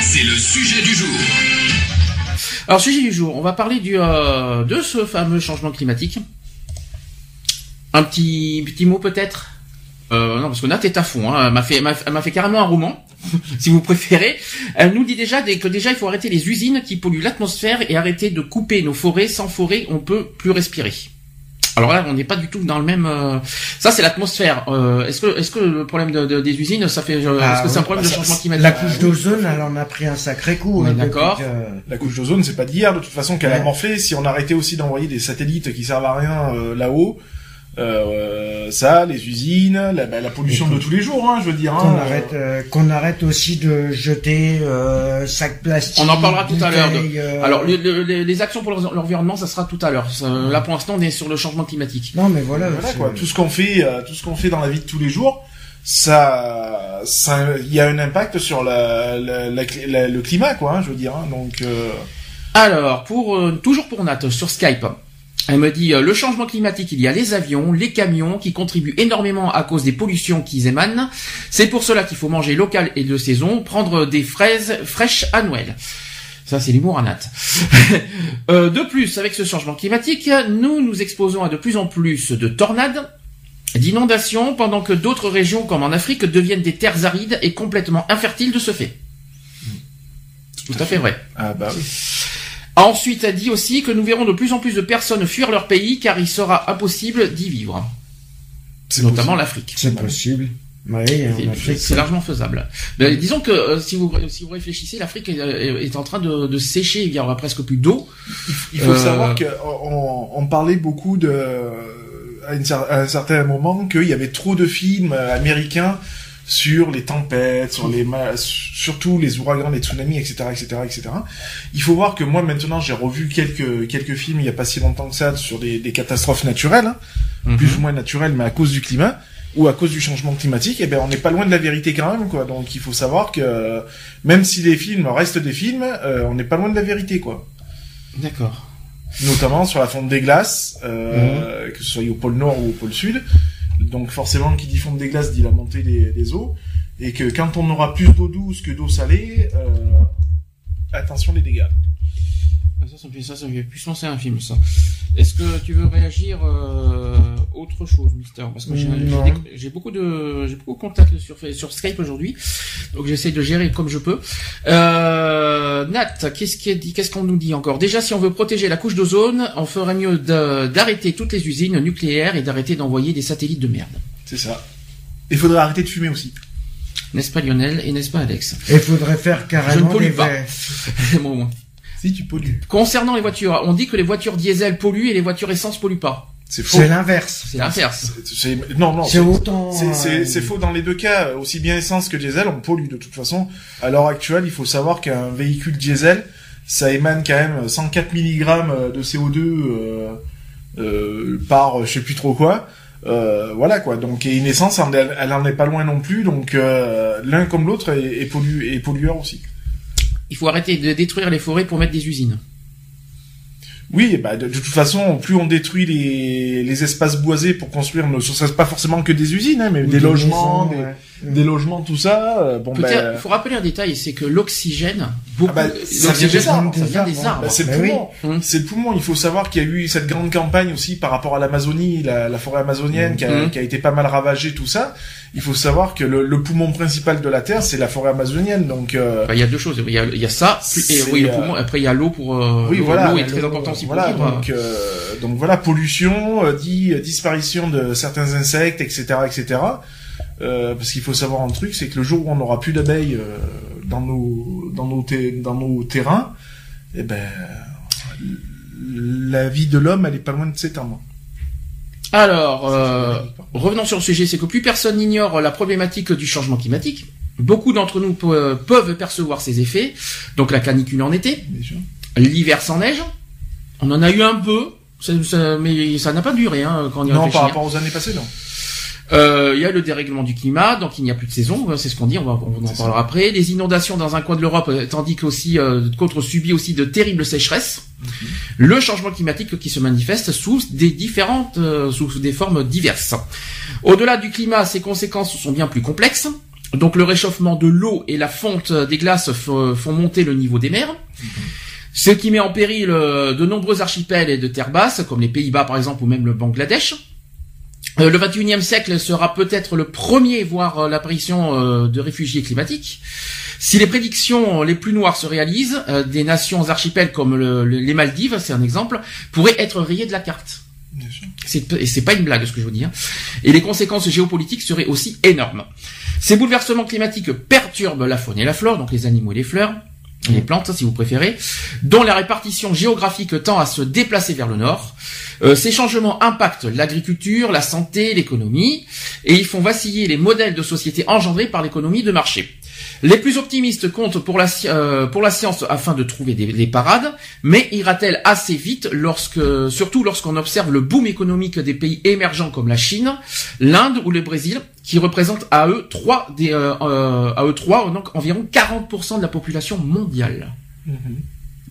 C'est le sujet du jour. Alors, sujet du jour, on va parler euh, de ce fameux changement climatique. Un petit, petit mot peut-être? Euh, Non, parce que Nat est à fond. Hein. Elle m'a fait, carrément un roman, si vous préférez. Elle nous dit déjà que déjà il faut arrêter les usines qui polluent l'atmosphère et arrêter de couper nos forêts. Sans forêt, on peut plus respirer. Alors là, on n'est pas du tout dans le même. euh, Ça, c'est l'atmosphère. Euh, est-ce que, est-ce que le problème de, de- des usines, ça fait, euh, Ah, est-ce que c'est un problème Bah, de ça- changement climatique La couche d'ozone, elle en a pris un sacré coup. On est hein, d'accord. que- La couche d'ozone, c'est pas d'hier de toute façon qu'elle a morflé. Si on arrêtait aussi d'envoyer des satellites qui servent à rien euh, là-haut, euh, ça, les usines, la, bah, la pollution de tous les jours, hein, je veux dire. Qu'on hein, arrête, euh, qu'on arrête aussi de jeter euh, sacs plastiques. On en parlera tout à l'heure. de- euh, Alors, le- le- les, les actions pour l'env- l'environnement, ça sera tout à l'heure. Là, pour l'instant, on est sur le changement climatique. Non, mais voilà. Voilà quoi, tout ce qu'on fait, euh, tout ce qu'on fait dans la vie de tous les jours, ça, ça, il y a un impact sur la, la- la le climat quoi, hein, je veux dire. hein, donc, euh, Alors, pour euh, toujours pour Nat sur Skype, elle me dit euh, le changement climatique, il y a les avions, les camions qui contribuent énormément à cause des pollutions qu'ils émanent. C'est pour cela qu'il faut manger local et de saison, prendre des fraises fraîches à Noël. Ça, c'est l'humour à Nat. Euh, de plus, avec ce changement climatique, nous nous exposons à de plus en plus de tornades, d'inondations, pendant que d'autres régions, comme en Afrique, deviennent des terres arides et complètement infertiles de ce fait. Tout à fait vrai. ah bah oui. Ensuite, elle dit aussi que nous verrons de plus en plus de personnes fuir leur pays car il sera impossible d'y vivre. C'est Notamment l'Afrique. C'est possible. Oui, C'est- largement faisable. Mais disons que euh, si vous si vous réfléchissez, l'Afrique est, est en train de, de sécher. Il y aura presque plus d'eau. Il faut Euh, savoir que on, on parlait beaucoup de à, une cer- à un certain moment qu'il y avait trop de films euh, américains sur les tempêtes, sur les surtout les ouragans, les tsunamis, etc., etc., etc. Il faut voir que moi maintenant j'ai revu quelques quelques films il y a pas si longtemps que ça sur des, des catastrophes naturelles, hein, Mhm. plus ou moins naturelles, mais à cause du climat ou à cause du changement climatique, eh ben on n'est pas loin de la vérité quand même quoi. Donc il faut savoir que même si les films restent des films, euh, on n'est pas loin de la vérité quoi D'accord. notamment sur la fonte des glaces, euh, que ce soit au pôle nord ou au pôle sud. Donc forcément, qui dit des glaces dit la montée des, des eaux, et que quand on aura plus d'eau douce que d'eau salée, euh, attention les dégâts. Ça, ça me fait ça, ça me fait plus penser à un film, ça. Est-ce que tu veux réagir euh, autre chose, Mister? Parce que j'ai beaucoup de j'ai beaucoup de contacts sur sur Skype aujourd'hui, donc j'essaie de gérer comme je peux. Euh, Nat, qu'est-ce qu'il dit Qu'est-ce qu'on nous dit encore? Déjà, si on veut protéger la couche d'ozone, on ferait mieux d'arrêter toutes les usines nucléaires et d'arrêter d'envoyer des satellites de merde. C'est ça. Il faudrait arrêter de fumer aussi. N'est-ce pas Lionel? Et n'est-ce pas Alex? Il faudrait faire Je ne carrément pollue des pas. verres. Bon, bon. Si tu pollues. Concernant les voitures, on dit que les voitures diesel polluent et les voitures essence polluent pas. C'est faux. C'est l'inverse. C'est l'inverse. Non, non. C'est autant. C'est- euh, c'est faux dans les deux cas, aussi bien essence que diesel, on pollue de toute façon. À l'heure actuelle, il faut savoir qu'un véhicule diesel, ça émane quand même 104 mg de CO2 euh, euh, par je sais plus trop quoi. Euh, voilà quoi. Donc et une essence, elle, elle en est pas loin non plus. Donc euh, l'un comme l'autre est, est, pollu- est pollueur aussi. Il faut arrêter de détruire les forêts pour mettre des usines. Oui, bah de, de toute façon, plus on détruit les, les espaces boisés pour construire, ne serait pas forcément que des usines, hein, mais des, logements, maisons, des, ouais. Des logements, tout ça. euh, bon, ben, il faut rappeler un détail, c'est que l'oxygène, beaucoup, Ah bah, ça vient l'oxygène, des arbres, ça vient des des arbres. arbres. Bah, c'est le Bah oui. poumon. Hum. C'est le poumon. Il faut savoir qu'il y a eu cette grande campagne aussi par rapport à l'Amazonie, la, la forêt amazonienne qui, a, Mhm. qui a été pas mal ravagée, tout ça. Il faut savoir que le, le poumon principal de la Terre, c'est la forêt amazonienne. Donc, euh, Enfin, il y a deux choses. Il y a, il y a ça, plus- et oui, le euh, poumon. Après, il y a l'eau pour. euh, oui, l'eau, voilà. L'eau est très important aussi voilà, pour donc, euh, donc voilà, pollution, euh, dit euh, disparition de certains insectes, etc., etc. Euh, parce qu'il faut savoir un truc, c'est que le jour où on n'aura plus d'abeilles euh, dans nos dans nos dans nos terrains, eh ben la vie de l'homme, elle est pas loin de s'éteindre. Alors, euh, revenons sur le sujet, c'est que plus personne n'ignore la problématique du changement climatique. Beaucoup d'entre nous pe- peuvent percevoir ces effets. Donc la canicule en été, l'hiver sans neige. On en a eu un peu, ça- ça- mais ça n'a pas duré hein, quand on y Non, par hein. rapport aux années passées, non. Euh, Il y a le dérèglement du climat, donc il n'y a plus de saison, c'est ce qu'on dit, on, va, on en parlera après. Les inondations dans un coin de l'Europe, euh, tandis qu'aussi euh, qu'autres subit aussi de terribles sécheresses. Le changement climatique qui se manifeste sous des différentes, euh, sous des formes diverses. Au-delà du climat, ses conséquences sont bien plus complexes. Donc le réchauffement de l'eau et la fonte des glaces font monter le niveau des mers. Ce qui met en péril euh, de nombreux archipels et de terres basses, comme les Pays-Bas par exemple ou même le Bangladesh. Euh, le 21e siècle sera peut-être le premier voir euh, l'apparition euh, de réfugiés climatiques. Si les prédictions les plus noires se réalisent, des nations archipels comme le- le- les Maldives, c'est un exemple, pourraient être rayées de la carte. C'est, c'est pas une blague ce que je vous dis. hein. Et les conséquences géopolitiques seraient aussi énormes. Ces bouleversements climatiques perturbent la faune et la flore, donc les animaux et les fleurs, les plantes si vous préférez, dont la répartition géographique tend à se déplacer vers le nord. Euh, ces changements impactent l'agriculture, la santé, l'économie, et ils font vaciller les modèles de société engendrés par l'économie de marché. Les plus optimistes comptent pour la, euh, pour la science afin de trouver des, des parades, mais ira-t-elle assez vite lorsque, surtout lorsqu'on observe le boom économique des pays émergents comme la Chine, l'Inde ou le Brésil, qui représentent à eux trois des, euh, euh, à eux trois donc environ 40% de la population mondiale.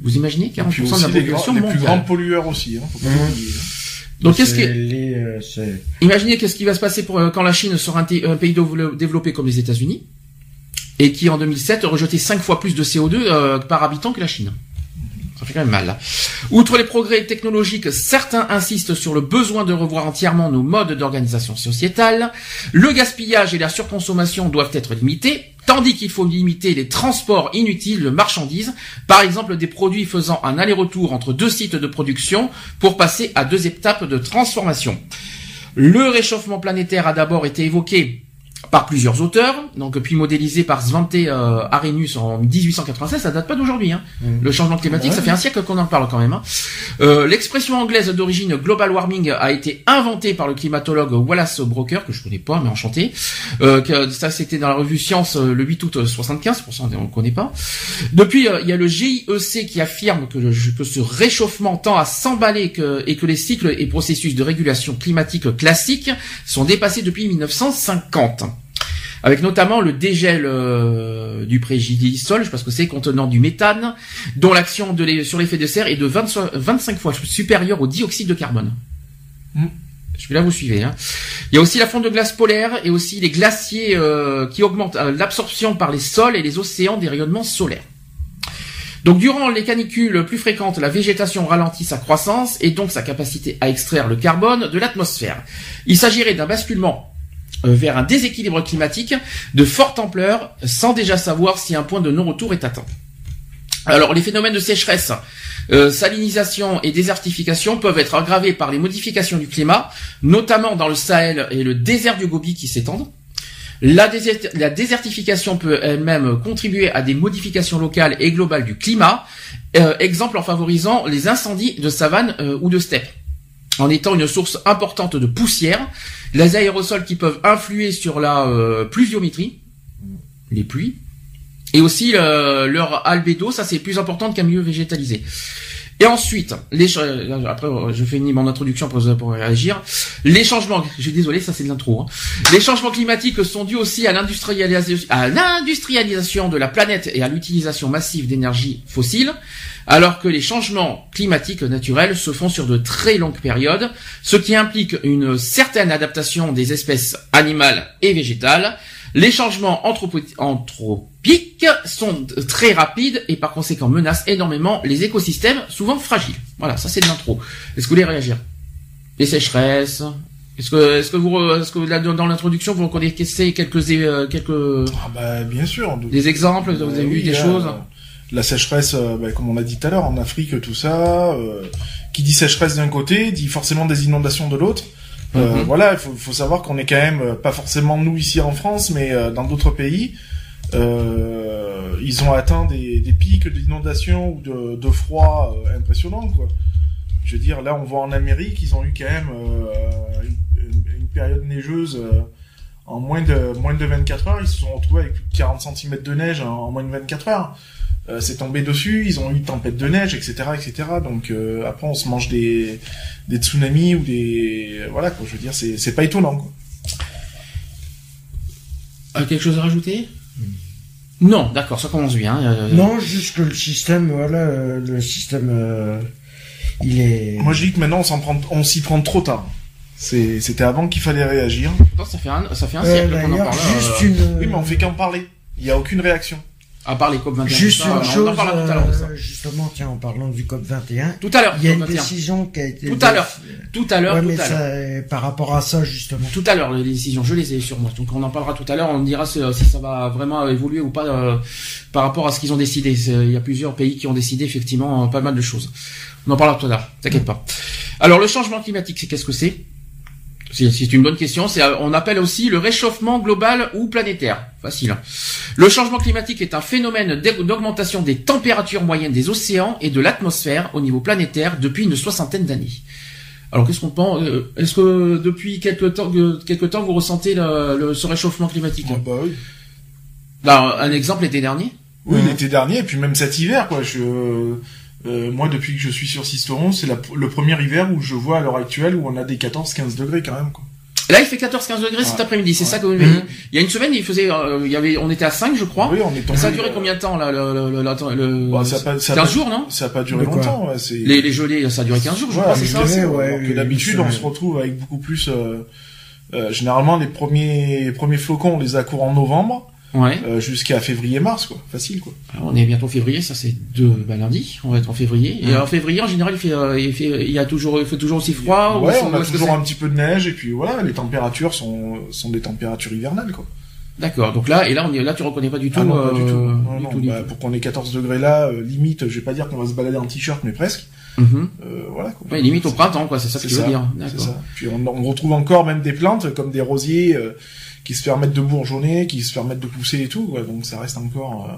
Vous imaginez 40% Mhm. Puis de la les, population grands- les plus mondiale. grands pollueurs aussi. Hein, faut Mhm. l'oublier, hein. Donc qu'est-ce qui, les, euh, Imaginez qu'est-ce qui va se passer pour, euh, quand la Chine sera un, un pays dévelop- développé comme les États-Unis et qui en 2007 rejetait 5 fois plus de CO2 euh, par habitant que la Chine. Ça fait quand même mal. Outre les progrès technologiques, certains insistent sur le besoin de revoir entièrement nos modes d'organisation sociétale. Le gaspillage et la surconsommation doivent être limités, tandis qu'il faut limiter les transports inutiles de marchandises, par exemple des produits faisant un aller-retour entre deux sites de production pour passer à deux étapes de transformation. Le réchauffement planétaire a d'abord été évoqué par plusieurs auteurs, donc puis modélisé par Svante euh, Arrhenius en 1896, ça date pas d'aujourd'hui. Hein. Mhm. Le changement climatique, ça fait un siècle qu'on en parle quand même. hein. Euh, L'expression anglaise d'origine global warming a été inventée par le climatologue Wallace Broker, que je connais pas, mais enchanté. Euh, que, ça, c'était dans la revue Science euh, le 8 août 75, pour ça on ne connaît pas. Depuis, euh, il y a le GIEC qui affirme que, le- que ce réchauffement tend à s'emballer que- et que les cycles et processus de régulation climatique classiques sont dépassés depuis 1950 avec notamment le dégel euh, du préjudice-sol, parce que c'est contenant du méthane, dont l'action sur l'effet de serre est de 20 25 fois supérieure au dioxyde de carbone. Mm. Celui-là, vous suivez. Hein. Il y a aussi la fonte de glace polaire et aussi les glaciers euh, qui augmentent euh, l'absorption par les sols et les océans des rayonnements solaires. Donc durant les canicules plus fréquentes, la végétation ralentit sa croissance et donc sa capacité à extraire le carbone de l'atmosphère. Il s'agirait d'un basculement vers un déséquilibre climatique de forte ampleur sans déjà savoir si un point de non-retour est atteint. Alors les phénomènes de sécheresse, euh, salinisation et désertification peuvent être aggravés par les modifications du climat, notamment dans le Sahel et le désert du Gobi qui s'étendent. La, désert- la désertification peut elle-même contribuer à des modifications locales et globales du climat, euh, exemple en favorisant les incendies de savane euh, ou de steppe, en étant une source importante de poussière, les aérosols qui peuvent influer sur la euh, pluviométrie, les pluies, et aussi euh, leur albédo, ça c'est plus important qu'un milieu végétalisé. Et ensuite, après je finis mon introduction pour, réagir. Les changements, je désolé, ça c'est de l'intro. hein. Les changements climatiques sont dus aussi à l'industrialisation, à l'industrialisation de la planète et à l'utilisation massive d'énergie fossile, alors que les changements climatiques naturels se font sur de très longues périodes, ce qui implique une certaine adaptation des espèces animales et végétales. Les changements anthropiques sont très rapides et par conséquent menacent énormément les écosystèmes souvent fragiles. Voilà, ça c'est de l'intro. Est-ce que vous voulez réagir? Les sécheresses? Est-ce que, est-ce que vous, est-ce que là, dans l'introduction vous reconnaissez quelques, euh, quelques, Ah bah bien sûr. de- des exemples? Vous avez Euh, vu oui, des choses? La sécheresse, euh, bah, comme on l'a dit tout à l'heure, en Afrique, tout ça. euh, qui dit sécheresse d'un côté, dit forcément des inondations de l'autre. Euh, Mhm. Voilà, il faut, faut savoir qu'on est quand même, pas forcément nous ici en France, mais euh, dans d'autres pays, euh, ils ont atteint des, des pics d'inondation ou de, de froid impressionnants, quoi. Je veux dire, là, on voit en Amérique, ils ont eu quand même une, période neigeuse en moins de moins de 24 heures, ils se sont retrouvés avec plus de 40 cm de neige en, en moins de 24 heures. Euh, c'est tombé dessus, ils ont eu une tempête de neige, etc., etc. Donc euh, après, on se mange des des tsunamis ou des voilà quoi. Je veux dire, c'est c'est pas étonnant. Quoi. Euh, quelque chose à rajouter? Non, d'accord, ça commence bien. euh, Non, juste que le système, voilà, euh, le système, euh, il est. Moi, je dis que maintenant, on s'en prend, on s'y prend trop tard. C'était avant qu'il fallait réagir. pourtant, ça fait un, ça fait un Euh, siècle qu'on en parle. juste euh, une. Oui, mais on fait qu'en parler. Il y a aucune réaction. À part les COP 21. Juste une on en chose, parlera tout à l'heure de ça. euh, justement, tiens, en parlant du COP 21, Tout à l'heure. il y a une COP 21. décision qui a été. Tout à l'heure. Tout à l'heure, Ouais, mais ça, euh, par rapport à ça, justement. Tout à l'heure, les décisions, je les ai sur moi. Donc on en parlera tout à l'heure. On dira si, si ça va vraiment évoluer ou pas euh, par rapport à ce qu'ils ont décidé. Il y a plusieurs pays qui ont décidé effectivement euh, pas mal de choses. On en parlera tout à l'heure. T'inquiète pas. Alors le changement climatique, c'est qu'est-ce que c'est? C'est c'est une bonne question. C'est, euh, on appelle aussi le réchauffement global ou planétaire. Facile. Le changement climatique est un phénomène d'augmentation des températures moyennes des océans et de l'atmosphère au niveau planétaire depuis une soixantaine d'années. Alors qu'est-ce qu'on pense euh, Est-ce que depuis quelque temps, que- quelque temps, vous ressentez le, le- ce réchauffement climatique? Ah bah oui. Là, un exemple l'été dernier? Oui, l'été dernier, et puis même cet hiver, quoi. Je, euh, moi, depuis que je suis sur Sisteron, c'est le premier hiver où je vois à l'heure actuelle où on a des 14-15 degrés quand même, quoi. Là, il fait 14-15 degrés cet après-midi. C'est Ouais. ça que vous m'avez dit. Il y a une semaine, il faisait, euh, il y avait, on était à 5, je crois. Oui, on est tombé. ça a duré euh, combien de temps là, le, le, le, le- le- bah, ça a pas, ça a 15 pas- jours, non? Ça a pas duré longtemps, ouais, c'est. les, les gelées, ça a duré 15 jours, je Ouais, crois, c'est ça. d'habitude, on se retrouve avec beaucoup plus. Euh, euh, généralement, les premiers, les premiers flocons, on les a courants en novembre Ouais. euh, jusqu'à février-mars, quoi. Facile, quoi. Alors, on est bientôt février, ça c'est deux, bah, lundi. On va être en février. Et en février, en général, il fait, euh, il fait, il y a toujours, il fait toujours aussi froid. ou ouais, on a toujours un petit peu de neige et puis voilà, les températures sont sont des températures hivernales, quoi. D'accord. Donc là, et là, on est, là, tu reconnais pas du tout. Ah non, pas du tout. euh, Non, du non, tout, du bah, tout. pour qu'on ait 14 degrés là, euh, limite, je vais pas dire qu'on va se balader en t-shirt, mais presque. Mhm. Euh, voilà. Quoi. Ouais, limite au printemps, quoi. C'est ça que tu veux dire. D'accord. Puis on, on retrouve encore même des plantes comme des rosiers euh, qui se permettent de bourgeonner, qui se permettent de pousser et tout. Donc ça reste encore, euh,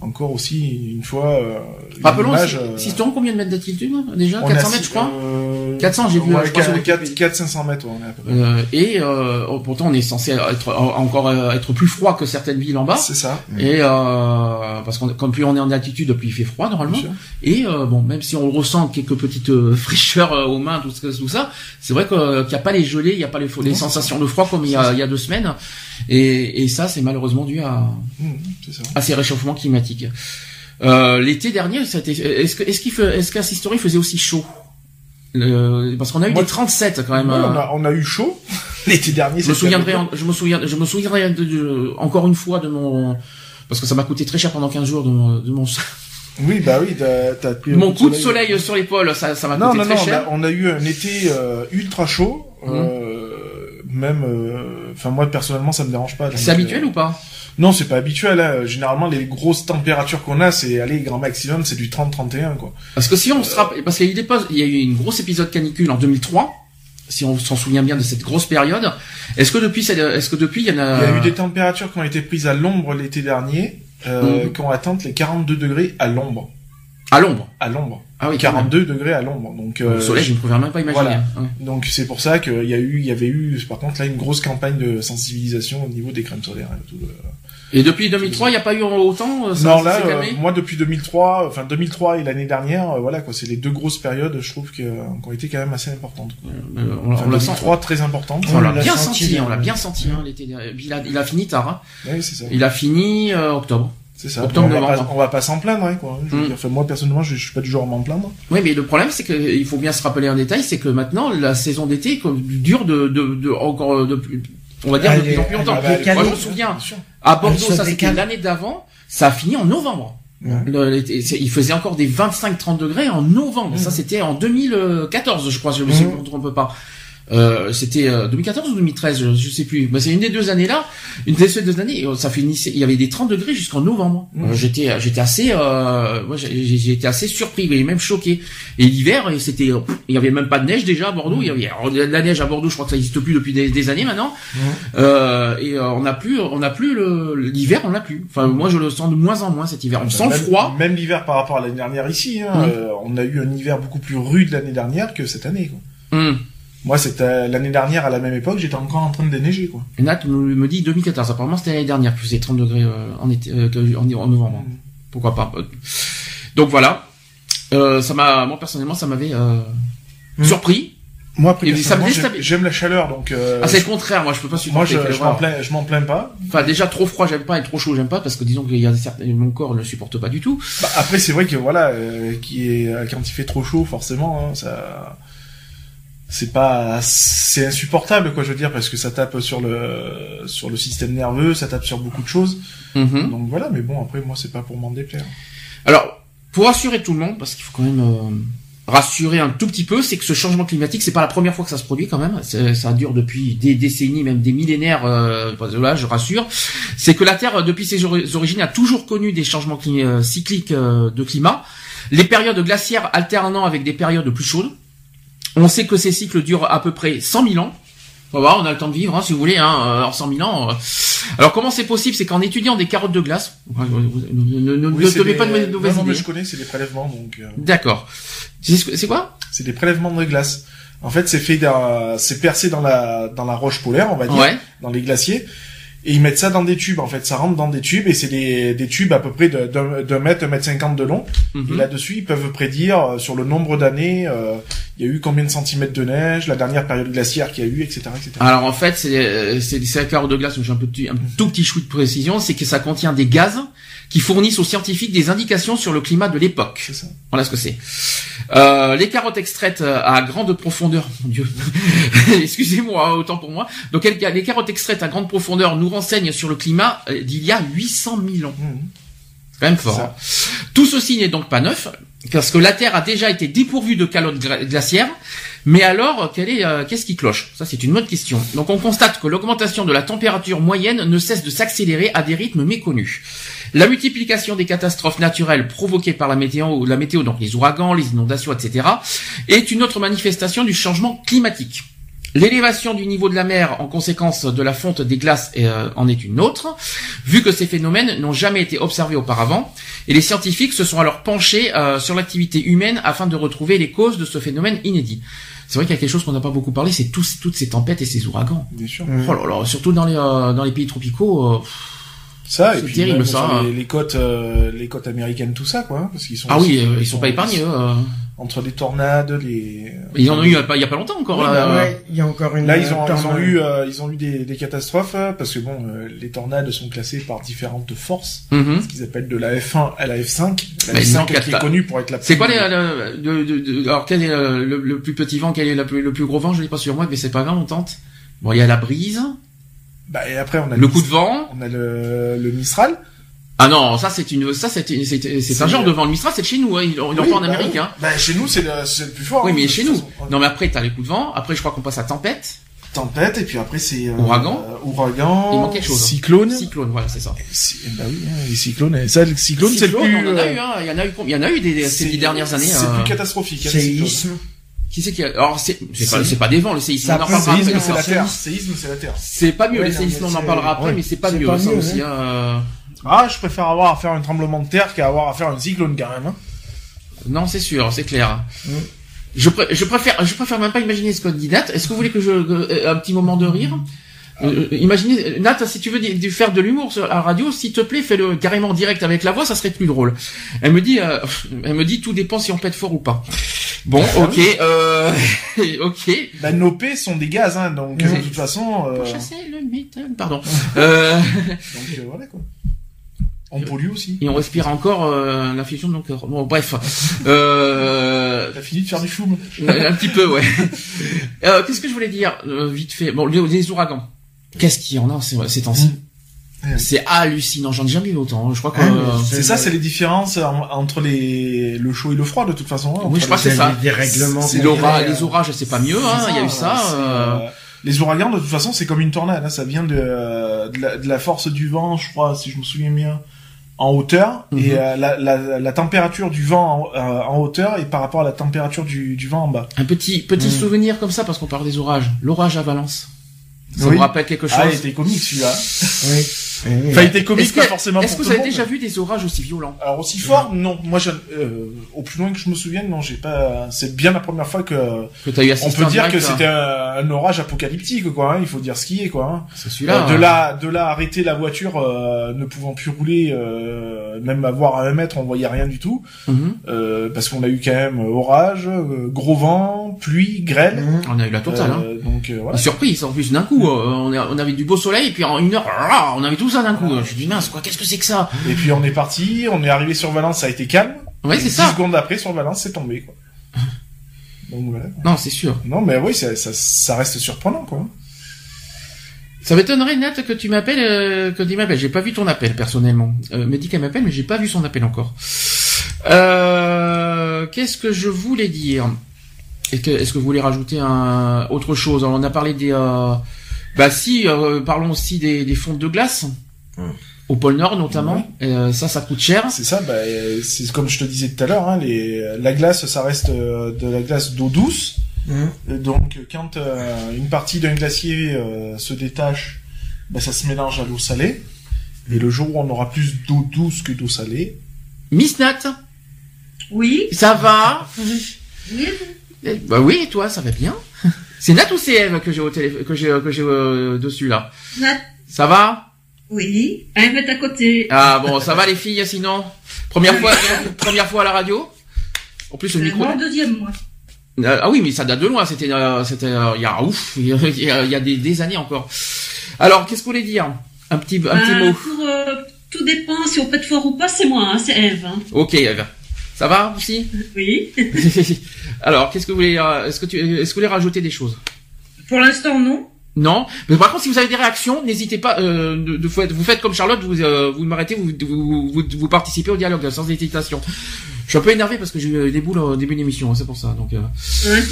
encore aussi une fois. Euh, Rappelons, image, si, euh, si combien de mètres d'altitude déjà? on 400 a- mètres, je crois? euh, 400, j'ai vu, ouais, je crois, sur 4, Wikipédia. 4, 500 mètres, ouais, on est à peu près. Euh, et euh, oh, pourtant, on est censé être euh, encore euh, être plus froid que certaines villes en bas. C'est ça. Et euh, parce qu'on comme plus on est en altitude, plus il fait froid normalement. Bien sûr. Et euh, bon, même si on ressent quelques petites euh, fraîcheurs euh, aux mains, tout, ce, tout ça, c'est vrai euh, qu'il n'y a pas les gelées, il n'y a pas les, les Non, sensations de froid comme il y a, il y a deux semaines. Et, et ça, c'est malheureusement dû à, Mmh, ça. à ces réchauffements climatiques. Euh, L'été dernier, est-ce que est-ce qu'il est-ce qu'à Sisteron, il faisait aussi chaud? Le- Parce qu'on a eu Moi, des 37 quand même. Ouais, euh, on, a, on a eu chaud l'été dernier. je me souviendrai, en- je me souviens, je me souviendrai de- de- encore une fois de mon, parce que ça m'a coûté très cher pendant 15 jours de mon, de mon. Oui, bah oui, t'as pris mon coup de soleil sur l'épaule, ça, ça m'a coûté non, très non, on cher. a, on a eu un été euh, ultra chaud. Mhm. euh, même, euh, enfin moi personnellement, ça me dérange pas. C'est habituel euh, ou pas Non, c'est pas habituel. Hein. Généralement, les grosses températures qu'on a, c'est aller grand maximum, c'est du 30-31 quoi. Parce que si on se rappelle, parce qu'il y a eu des pauses- il y a eu une grosse épisode canicule en 2003, si on s'en souvient bien de cette grosse période. Est-ce que depuis, est-ce que depuis, il y en a, Il y a eu des températures qui ont été prises à l'ombre l'été dernier, euh, Mhm. qui ont atteint les 42 degrés à l'ombre. à l'ombre. À l'ombre. Ah oui, quand même. 42 degrés à l'ombre. Donc, euh, Au soleil, je ne pouvais même pas imaginer. voilà. hein. donc c'est pour ça qu'il y a eu, il y avait eu, par contre là, une grosse campagne de sensibilisation au niveau des crèmes solaires et tout. euh. Et depuis 2003, il n'y a pas eu autant. euh, Ça, non là, euh, moi depuis 2003, enfin 2003 et l'année dernière, euh, voilà quoi, c'est les deux grosses périodes, je trouve qui ont été quand même assez importantes. on, Enfin, on la sent. 2003 très importante. On l'a On l'a bien senti, on l'a bien senti. Hein, l'été dernier. il, a, il a fini tard. Hein. Oui, c'est ça. Il a fini euh, octobre. C'est ça. Octobre, on, va pas, on va pas s'en plaindre, hein, quoi. Je veux Mm. dire, enfin, moi personnellement, je, je suis pas du genre à m'en plaindre. Oui, mais le problème, c'est que il faut bien se rappeler un détail, c'est que maintenant la saison d'été comme, dure de, de, de encore de plus, on va dire de plus en plus longtemps. Bah, décalée. Moi, je me souviens, à Bordeaux, ça c'était l'année d'avant, ça a fini en novembre. Ouais. Le- il faisait encore des 25-30 degrés en novembre. Ça, c'était en 2014, je crois, je me Mhm. me trompe pas. Euh, c'était euh, 2014 ou 2013, je, je sais plus. Mais c'est une des deux années là, une des deux années. euh, Ça finissait, il y avait des 30 degrés jusqu'en novembre. Mhm. Euh, j'étais, j'étais assez, euh, été assez surpris, mais même choqué. Et l'hiver, c'était, euh, il y avait même pas de neige déjà à Bordeaux. Il y avait de la neige à Bordeaux, je crois que ça n'existe plus depuis des, des années maintenant. Euh, et euh, on n'a plus, on n'a plus l'hiver, on l'a plus. Enfin, moi, je le sens de moins en moins cet hiver. On sent le froid. Même l'hiver par rapport à l'année dernière ici, hein, euh, on a eu un hiver beaucoup plus rude l'année dernière que cette année, quoi. Moi, c'était l'année dernière à la même époque, j'étais encore en train de déneiger, quoi. Et Nat me, me dit 2014. Apparemment, c'était l'année dernière, plus des 30 degrés euh, en, été, euh, que- en, en novembre. Pourquoi pas Donc voilà. Euh, ça m'a, moi personnellement, ça m'avait euh, Mm. surpris. Moi, j'aime- la chaleur, donc. euh, ah, c'est le contraire. Moi, je peux pas moi, supporter. je, quelle je m'en horreur. plains, je m'en plains pas. Enfin, déjà trop froid, j'aime pas, et trop chaud, j'aime pas, parce que disons qu'il y a certains, mon corps ne le supporte pas du tout. Bah, après, c'est vrai que voilà, euh, qui est quand il fait trop chaud, forcément, hein, ça, c'est pas, c'est insupportable, quoi, je veux dire, parce que ça tape sur le sur le système nerveux, ça tape sur beaucoup de choses. Mhm. Donc voilà, mais bon, après, moi, c'est pas pour m'en déplaire. Alors, pour rassurer tout le monde, parce qu'il faut quand même euh, rassurer un tout petit peu, c'est que ce changement climatique, c'est pas la première fois que ça se produit quand même. Ça dure depuis des décennies, même des millénaires. Euh, là, je rassure. C'est que la Terre, euh, depuis ses ori- origines, a toujours connu des changements euh, cycliques euh, de climat. Les périodes glaciaires alternant avec des périodes plus chaudes. On sait que ces cycles durent à peu près 100 000 ans. On va voir, on a le temps de vivre, hein, si vous voulez, hein, en 100 000 ans. euh. Alors comment c'est possible? C'est qu'en étudiant des carottes de glace, ne, ne, Oui, ne des- pas de mauvaises non, non, mais idées. je connais, c'est des prélèvements, donc. euh, D'accord. C'est quoi? C'est des prélèvements de glace. En fait, c'est fait c'est percé dans la dans la roche polaire, on va dire, Ouais. dans les glaciers, et ils mettent ça dans des tubes. En fait, ça rentre dans des tubes et c'est des des tubes à peu près de d'un d'un mètre, un mètre cinquante de long. Mhm. Et là-dessus, ils peuvent prédire euh, sur le nombre d'années, euh, il y a eu combien de centimètres de neige, la dernière période glaciaire qu'il y a eu, etc., etc. Alors en fait, c'est euh, c'est carotte de glace, mais j'ai un petit un tout petit chouï de précision, c'est que ça contient des gaz qui fournissent aux scientifiques des indications sur le climat de l'époque. Voilà ce que c'est. Euh, les carottes extraites euh, à grande profondeur, mon Dieu, excusez-moi, hein, autant pour moi. Donc les carottes extraites à grande profondeur nous renseignent sur le climat euh, d'il y a 800 000 ans. C'est quand même fort. Hein. Tout ceci n'est donc pas neuf, parce que la Terre a déjà été dépourvue de calottes gla- glaciaires. Mais alors, est, euh, qu'est-ce qui cloche? Ça, c'est une bonne question. Donc, on constate que l'augmentation de la température moyenne ne cesse de s'accélérer à des rythmes méconnus. La multiplication des catastrophes naturelles provoquées par la météo, la météo, donc les ouragans, les inondations, etc., est une autre manifestation du changement climatique. L'élévation du niveau de la mer en conséquence de la fonte des glaces euh, en est une autre, vu que ces phénomènes n'ont jamais été observés auparavant, et les scientifiques se sont alors penchés euh, sur l'activité humaine afin de retrouver les causes de ce phénomène inédit. C'est vrai qu'il y a quelque chose qu'on n'a pas beaucoup parlé, c'est tous, toutes ces tempêtes et ces ouragans. Bien sûr. Oh là là, surtout dans les, euh, dans les pays tropicaux. Ça, et C'est puis terrible, même ça, sur hein. les, les côtes, euh, les côtes américaines, tout ça, quoi, hein, parce qu'ils sont. ah aussi- oui, euh, ils sont pas épargnés. Eux, euh. Entre les tornades, les. Ils en ont eu il y a pas, il y a pas longtemps encore. Oui, là, bah euh. ouais, il y a encore une. Là, ils ont, euh, ils ont eu, euh, ils ont eu des, des catastrophes euh, parce que bon, euh, les tornades sont classées par différentes forces, Mhm. ce qu'ils appellent de la F1 à la F5. La Mais F5 non, qui est connue pour être la. C'est plus- quoi les, le, de- de- de- alors quel est le, le plus petit vent, quel est le plus, le plus gros vent? Je l'ai pas sur moi, mais c'est pas grave, on tente. Bon, il y a la brise, Bah, et après, on a le coup de vent. On a le, le Mistral. Ah non, ça c'est une, ça c'est, une- c'est, un genre de vent. Le Mistral, c'est chez nous, hein. Ils l'ont Oui, pas en bah Amérique, oui. hein. Bah, chez nous, c'est le, c'est le plus fort. Oui, hein, mais de chez nous. façon. Non, mais après t'as les coups de vent. Après, je crois qu'on passe à tempête, Tempête, et puis après, c'est. euh, Ouragan. euh, Ouragan. Il manque quelque chose, hein. Cyclone. cyclone, voilà, c'est ça. Si- bah oui, hein, les cyclones. et Ça, le cyclone, c'est plus. on en a euh, eu, hein. Il y en a eu, combien il y en a eu des, ces dernières années. C'est euh, plus catastrophique. hein, le cyclone. Qui c'est qui a... Alors c'est, c'est pas, C'est- c'est pas des vents, le séisme. On en parlera après. C'est la terre. Séisme, c'est la terre. C'est pas mieux, Ouais, le séisme, on en parlera après, ouais. mais c'est pas mieux, ça aussi, hein. hein. euh. Ah, je préfère avoir à faire un tremblement de terre qu'à avoir à faire un cyclone quand même. Hein. Non, c'est sûr, c'est clair. Mm. Je, pré- je préfère, je préfère même pas imaginer ce que dit. Est-ce que vous voulez que je, euh, un petit moment de rire? Euh, euh, imaginez, Nat, si tu veux faire de l'humour sur la radio, s'il te plaît, fais-le carrément direct avec la voix, ça serait plus drôle. Elle me dit, euh, elle me dit, tout dépend si on pète fort ou pas. Bon, ok, euh, ok. Bah, nos P sont des gaz, hein, donc Oui. de toute façon. euh, Pour chasser le méthane, pardon. euh, donc euh, voilà quoi. On pollue aussi. et on respire encore euh, l'infusion de mon cœur. Bon, bref. Euh, T'as fini de faire du choum. un petit peu, ouais. Euh, Qu'est-ce que je voulais dire euh, vite fait? Bon, les, les ouragans. Qu'est-ce qu'il y en a ces, ces temps-ci Ouais. C'est hallucinant. J'en ai jamais vu autant. hein. Je crois que. Euh, C'est ça, c'est les différences en- entre les le chaud et le froid de toute façon. hein, Oui, je crois que les- c'est ça. Des règlements. c'est complets, l'orage, euh, les orages, c'est pas mieux. Hein. Il y a eu ça. euh, euh, Les ouragans, de toute façon, c'est comme une tornade. Hein, ça vient de, euh, de, la, de la force du vent, je crois, si je me souviens bien, en hauteur. Mhm. Et euh, la, la, la température du vent en, euh, en hauteur est par rapport à la température du, du vent en bas. Un petit petit Mm. souvenir comme ça parce qu'on parle des orages. L'orage à Valence. Ça Oui. vous rappelle quelque chose Ah, il était comique celui-là. Oui. Qualité comique, Est-ce que, pas forcément est-ce pour que tout vous le avez déjà vu des orages aussi violents? Alors aussi fort, non. Moi, je, euh, au plus loin que je me souvienne, non, j'ai pas. C'est bien la première fois que que t'as eu on assisté peut en dire direct, que hein c'était un, un orage apocalyptique, quoi. hein. Il faut dire ce qui est, quoi. hein. C'est celui-là. Euh, de hein. là, de là arrêter la voiture, euh, ne pouvant plus rouler, euh, même avoir à un mètre, on voyait rien du tout, Mhm. euh, parce qu'on a eu quand même orage, euh, gros vent, pluie, grêle. On a eu la totale. hein. Euh, Donc euh, voilà. Surprise, en plus d'un coup, euh, on, a- on avait du beau soleil et puis en une heure, ah, on avait tout ça d'un coup. Je dis mince quoi, qu'est-ce que c'est que ça Et puis on est parti, on est arrivé sur Valence, ça a été calme. Ouais, c'est ça. secondes après, sur Valence, c'est tombé, quoi. Donc voilà. Non, c'est sûr. Non, mais oui, ça, ça, ça reste surprenant, quoi. Ça m'étonnerait Nat que tu m'appelles, euh, que tu m'appelles. J'ai pas vu ton appel personnellement. Euh, me dit qu'elle m'appelle, mais j'ai pas vu son appel encore. Euh, Qu'est-ce que je voulais dire? Est-ce que, vous voulez rajouter un autre chose? Alors, On a parlé des, euh, bah si, euh, parlons aussi des, des fonds de glace. Au pôle Nord notamment. Euh, ça, ça coûte cher. C'est ça, bah, euh, c'est comme je te disais tout à l'heure, hein, les, la glace, ça reste euh, de la glace d'eau douce. Et donc, quand euh, une partie d'un glacier euh, se détache, bah, ça se mélange à l'eau salée. Et le jour où on aura plus d'eau douce que d'eau salée, Miss Nat, Oui. ça va Oui. Bah oui, et toi, ça va bien. C'est Nat ou c'est Eve que j'ai au téléphone, que j'ai, que j'ai euh, dessus là Nat. Ça va? Oui. Elle est à côté. Ah bon, ça va les filles sinon? Première fois, première fois à la radio? En plus le C'est micro. mon deuxième. Euh, ah oui, mais ça date de loin. C'était, euh, c'était, euh, il y a ouf, il y a, il y a des, des années encore. Alors, qu'est-ce que vous voulez dire? Un petit, un petit Euh, mot. pour, euh, tout dépend si on peut être fort ou pas, c'est moi, hein, c'est Eve. hein. Ok, Eve. Ça va aussi Oui. Alors, qu'est-ce que vous voulez euh, Est-ce que tu, est-ce que vous voulez rajouter des choses? Pour l'instant, non. Non. Mais par contre, si vous avez des réactions, n'hésitez pas. Euh, de, de- vous faites- vous faites comme Charlotte, vous euh, vous m'arrêtez, vous, vous, vous, vous participez au dialogue sans hésitation. Je suis un peu énervé parce que j'ai eu des boules au début de l'émission, hein, c'est pour ça. Donc, euh, Ouais,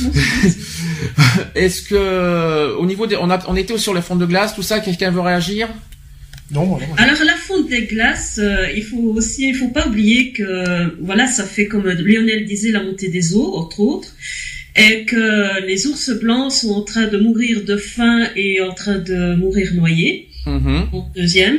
est-ce que au niveau des, on a, on était sur les fonds de glace, tout ça, quelqu'un veut réagir? Non, voilà. Alors la fonte des glaces, euh, il faut aussi, il faut pas oublier que voilà, ça fait comme Lionel disait la montée des eaux entre autres, et que les ours blancs sont en train de mourir de faim et en train de mourir noyés. Mhm. En deuxième.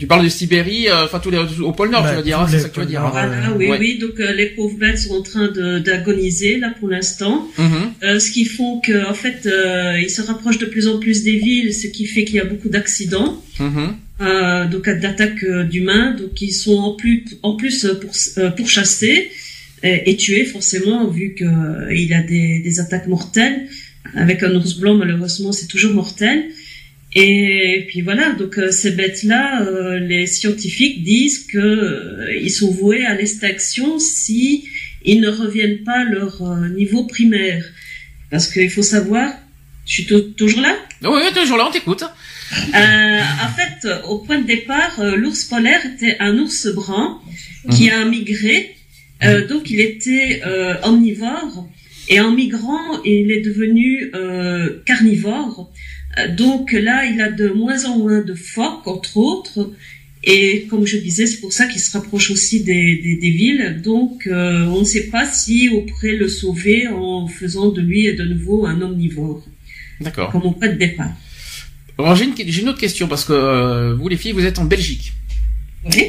Tu parles de Sibérie, euh, enfin tous les au pôle Nord, Bah, tu veux dire, hein, c'est ça que tu veux pôles dire. Nord, hein. Voilà, euh, oui, ouais. oui. Donc euh, les pauvres bêtes sont en train de- d'agoniser là pour l'instant. Mhm. Euh, ce qui font que en fait euh, ils se rapprochent de plus en plus des villes, ce qui fait qu'il y a beaucoup d'accidents. Mhm. euh, donc d'attaques d'humains, donc ils sont en plus en plus euh, pour euh, pourchassés et, et tués forcément vu que euh, il a des, des attaques mortelles. Avec un ours blanc malheureusement c'est toujours mortel. Et puis voilà, donc euh, ces bêtes-là, euh, les scientifiques disent que euh, ils sont voués à l'extinction si ils ne reviennent pas à leur niveau primaire. Parce qu'il faut savoir, je suis tou- toujours là? Oui, oui, toujours là, on t'écoute. En fait, au point de départ, l'ours polaire était un ours brun qui a migré. Donc, il était omnivore. Et en migrant, il est devenu carnivore. Euh, donc là, il a de moins en moins de phoques, entre autres. Et comme je disais, c'est pour ça qu'il se rapproche aussi des, des, des villes. Donc, euh, on ne sait pas si on pourrait le sauver en faisant de lui de nouveau un omnivore, D'accord. comme au point de départ. Alors j'ai une, j'ai une autre question parce que euh, vous les filles, vous êtes en Belgique.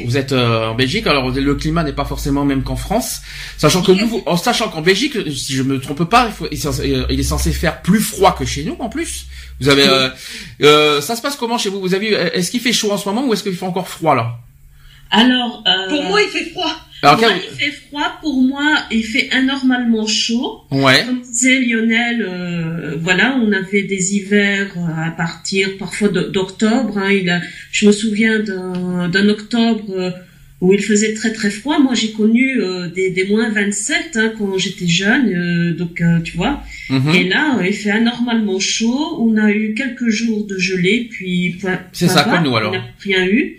Vous êtes euh, en Belgique, alors le climat n'est pas forcément même qu'en France, sachant que nous, vous- en sachant qu'en Belgique, si je me trompe pas, il, faut, il, est censé, il est censé faire plus froid que chez nous en plus. Vous avez, euh, euh, ça se passe comment chez vous? Vous avez, est-ce qu'il fait chaud en ce moment ou est-ce qu'il fait encore froid là? Alors, euh, Pour moi, il fait froid. Alors, moi, quel- il fait froid. Pour moi, il fait anormalement chaud. ouais. Comme disait Lionel, euh, voilà, on avait des hivers euh, à partir parfois d'octobre. Hein, il a, je me souviens d'un d'un octobre euh, où il faisait très très froid. Moi, j'ai connu euh, des, des moins 27 hein, quand j'étais jeune. euh, donc, euh, tu vois. Mhm. Et là, euh, il fait anormalement chaud. On a eu quelques jours de gelée, puis C'est ça, comme nous, alors. On n'a rien eu.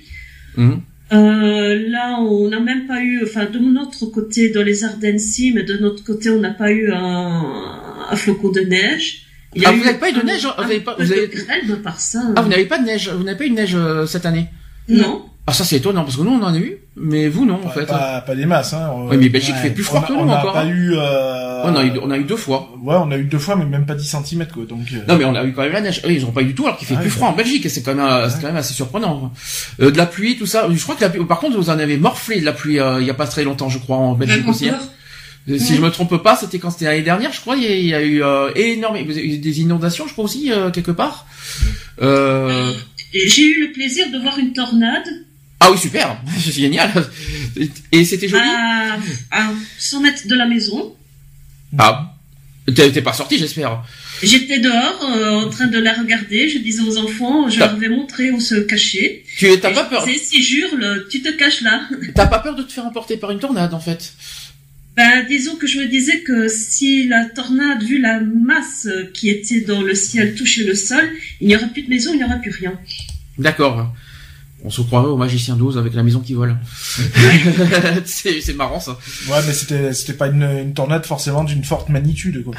Mhm. Euh, là, on n'a même pas eu, enfin, de notre côté, dans les Ardennes, si, mais de notre côté, on n'a pas eu un, un flocon de neige. Il Ah, vous n'avez pas eu de neige, vous un avez pas- vous de avez- par ça. Ah, vous n'avez pas de neige, vous n'avez pas eu de neige euh, cette année? Non. Ah ça c'est étonnant parce que nous on en a eu, mais vous non en Pas, fait. pas, pas des masses, hein. Oui, mais Belgique Ouais. fait plus froid on a, que nous on a encore. pas hein. eu, euh... On, a eu, on a eu deux fois. Ouais, on a eu deux fois, mais même pas 10 cm, quoi. Donc, euh, Non mais on a eu quand même la neige. Eux, ils ont pas eu du tout alors qu'il fait Ah plus oui. froid en Belgique et c'est quand même euh, c'est quand même assez surprenant. Euh, de la pluie tout ça. Je crois que la pluie. Par contre vous en avez morflé de la pluie euh, il y a pas très longtemps je crois en Belgique aussi. hein. Euh, Si je me trompe pas c'était quand c'était l'année dernière je crois il y a, il y a eu euh, eu des inondations je crois aussi euh, quelque part. Euh... J'ai eu le plaisir de voir une tornade Ah oui super c'est génial et c'était joli. à, à 100 mètres de la maison. Ah t'es pas sorti j'espère. J'étais dehors euh, en train de la regarder. Je disais aux enfants, je leur vais montrer où se cacher. Tu t'as pas peur disais, si j'hurle, tu te caches là. t'as pas peur de te faire emporter par une tornade en fait? Ben, disons que je me disais que si la tornade, vu la masse qui était dans le ciel, touchait le sol, il n'y aura plus de maison, il n'y aura plus rien. D'accord. On se croirait au magicien d'Oz avec la maison qui vole. c'est c'est marrant ça. ouais, mais c'était, c'était pas une, une tornade forcément d'une forte magnitude, quoi.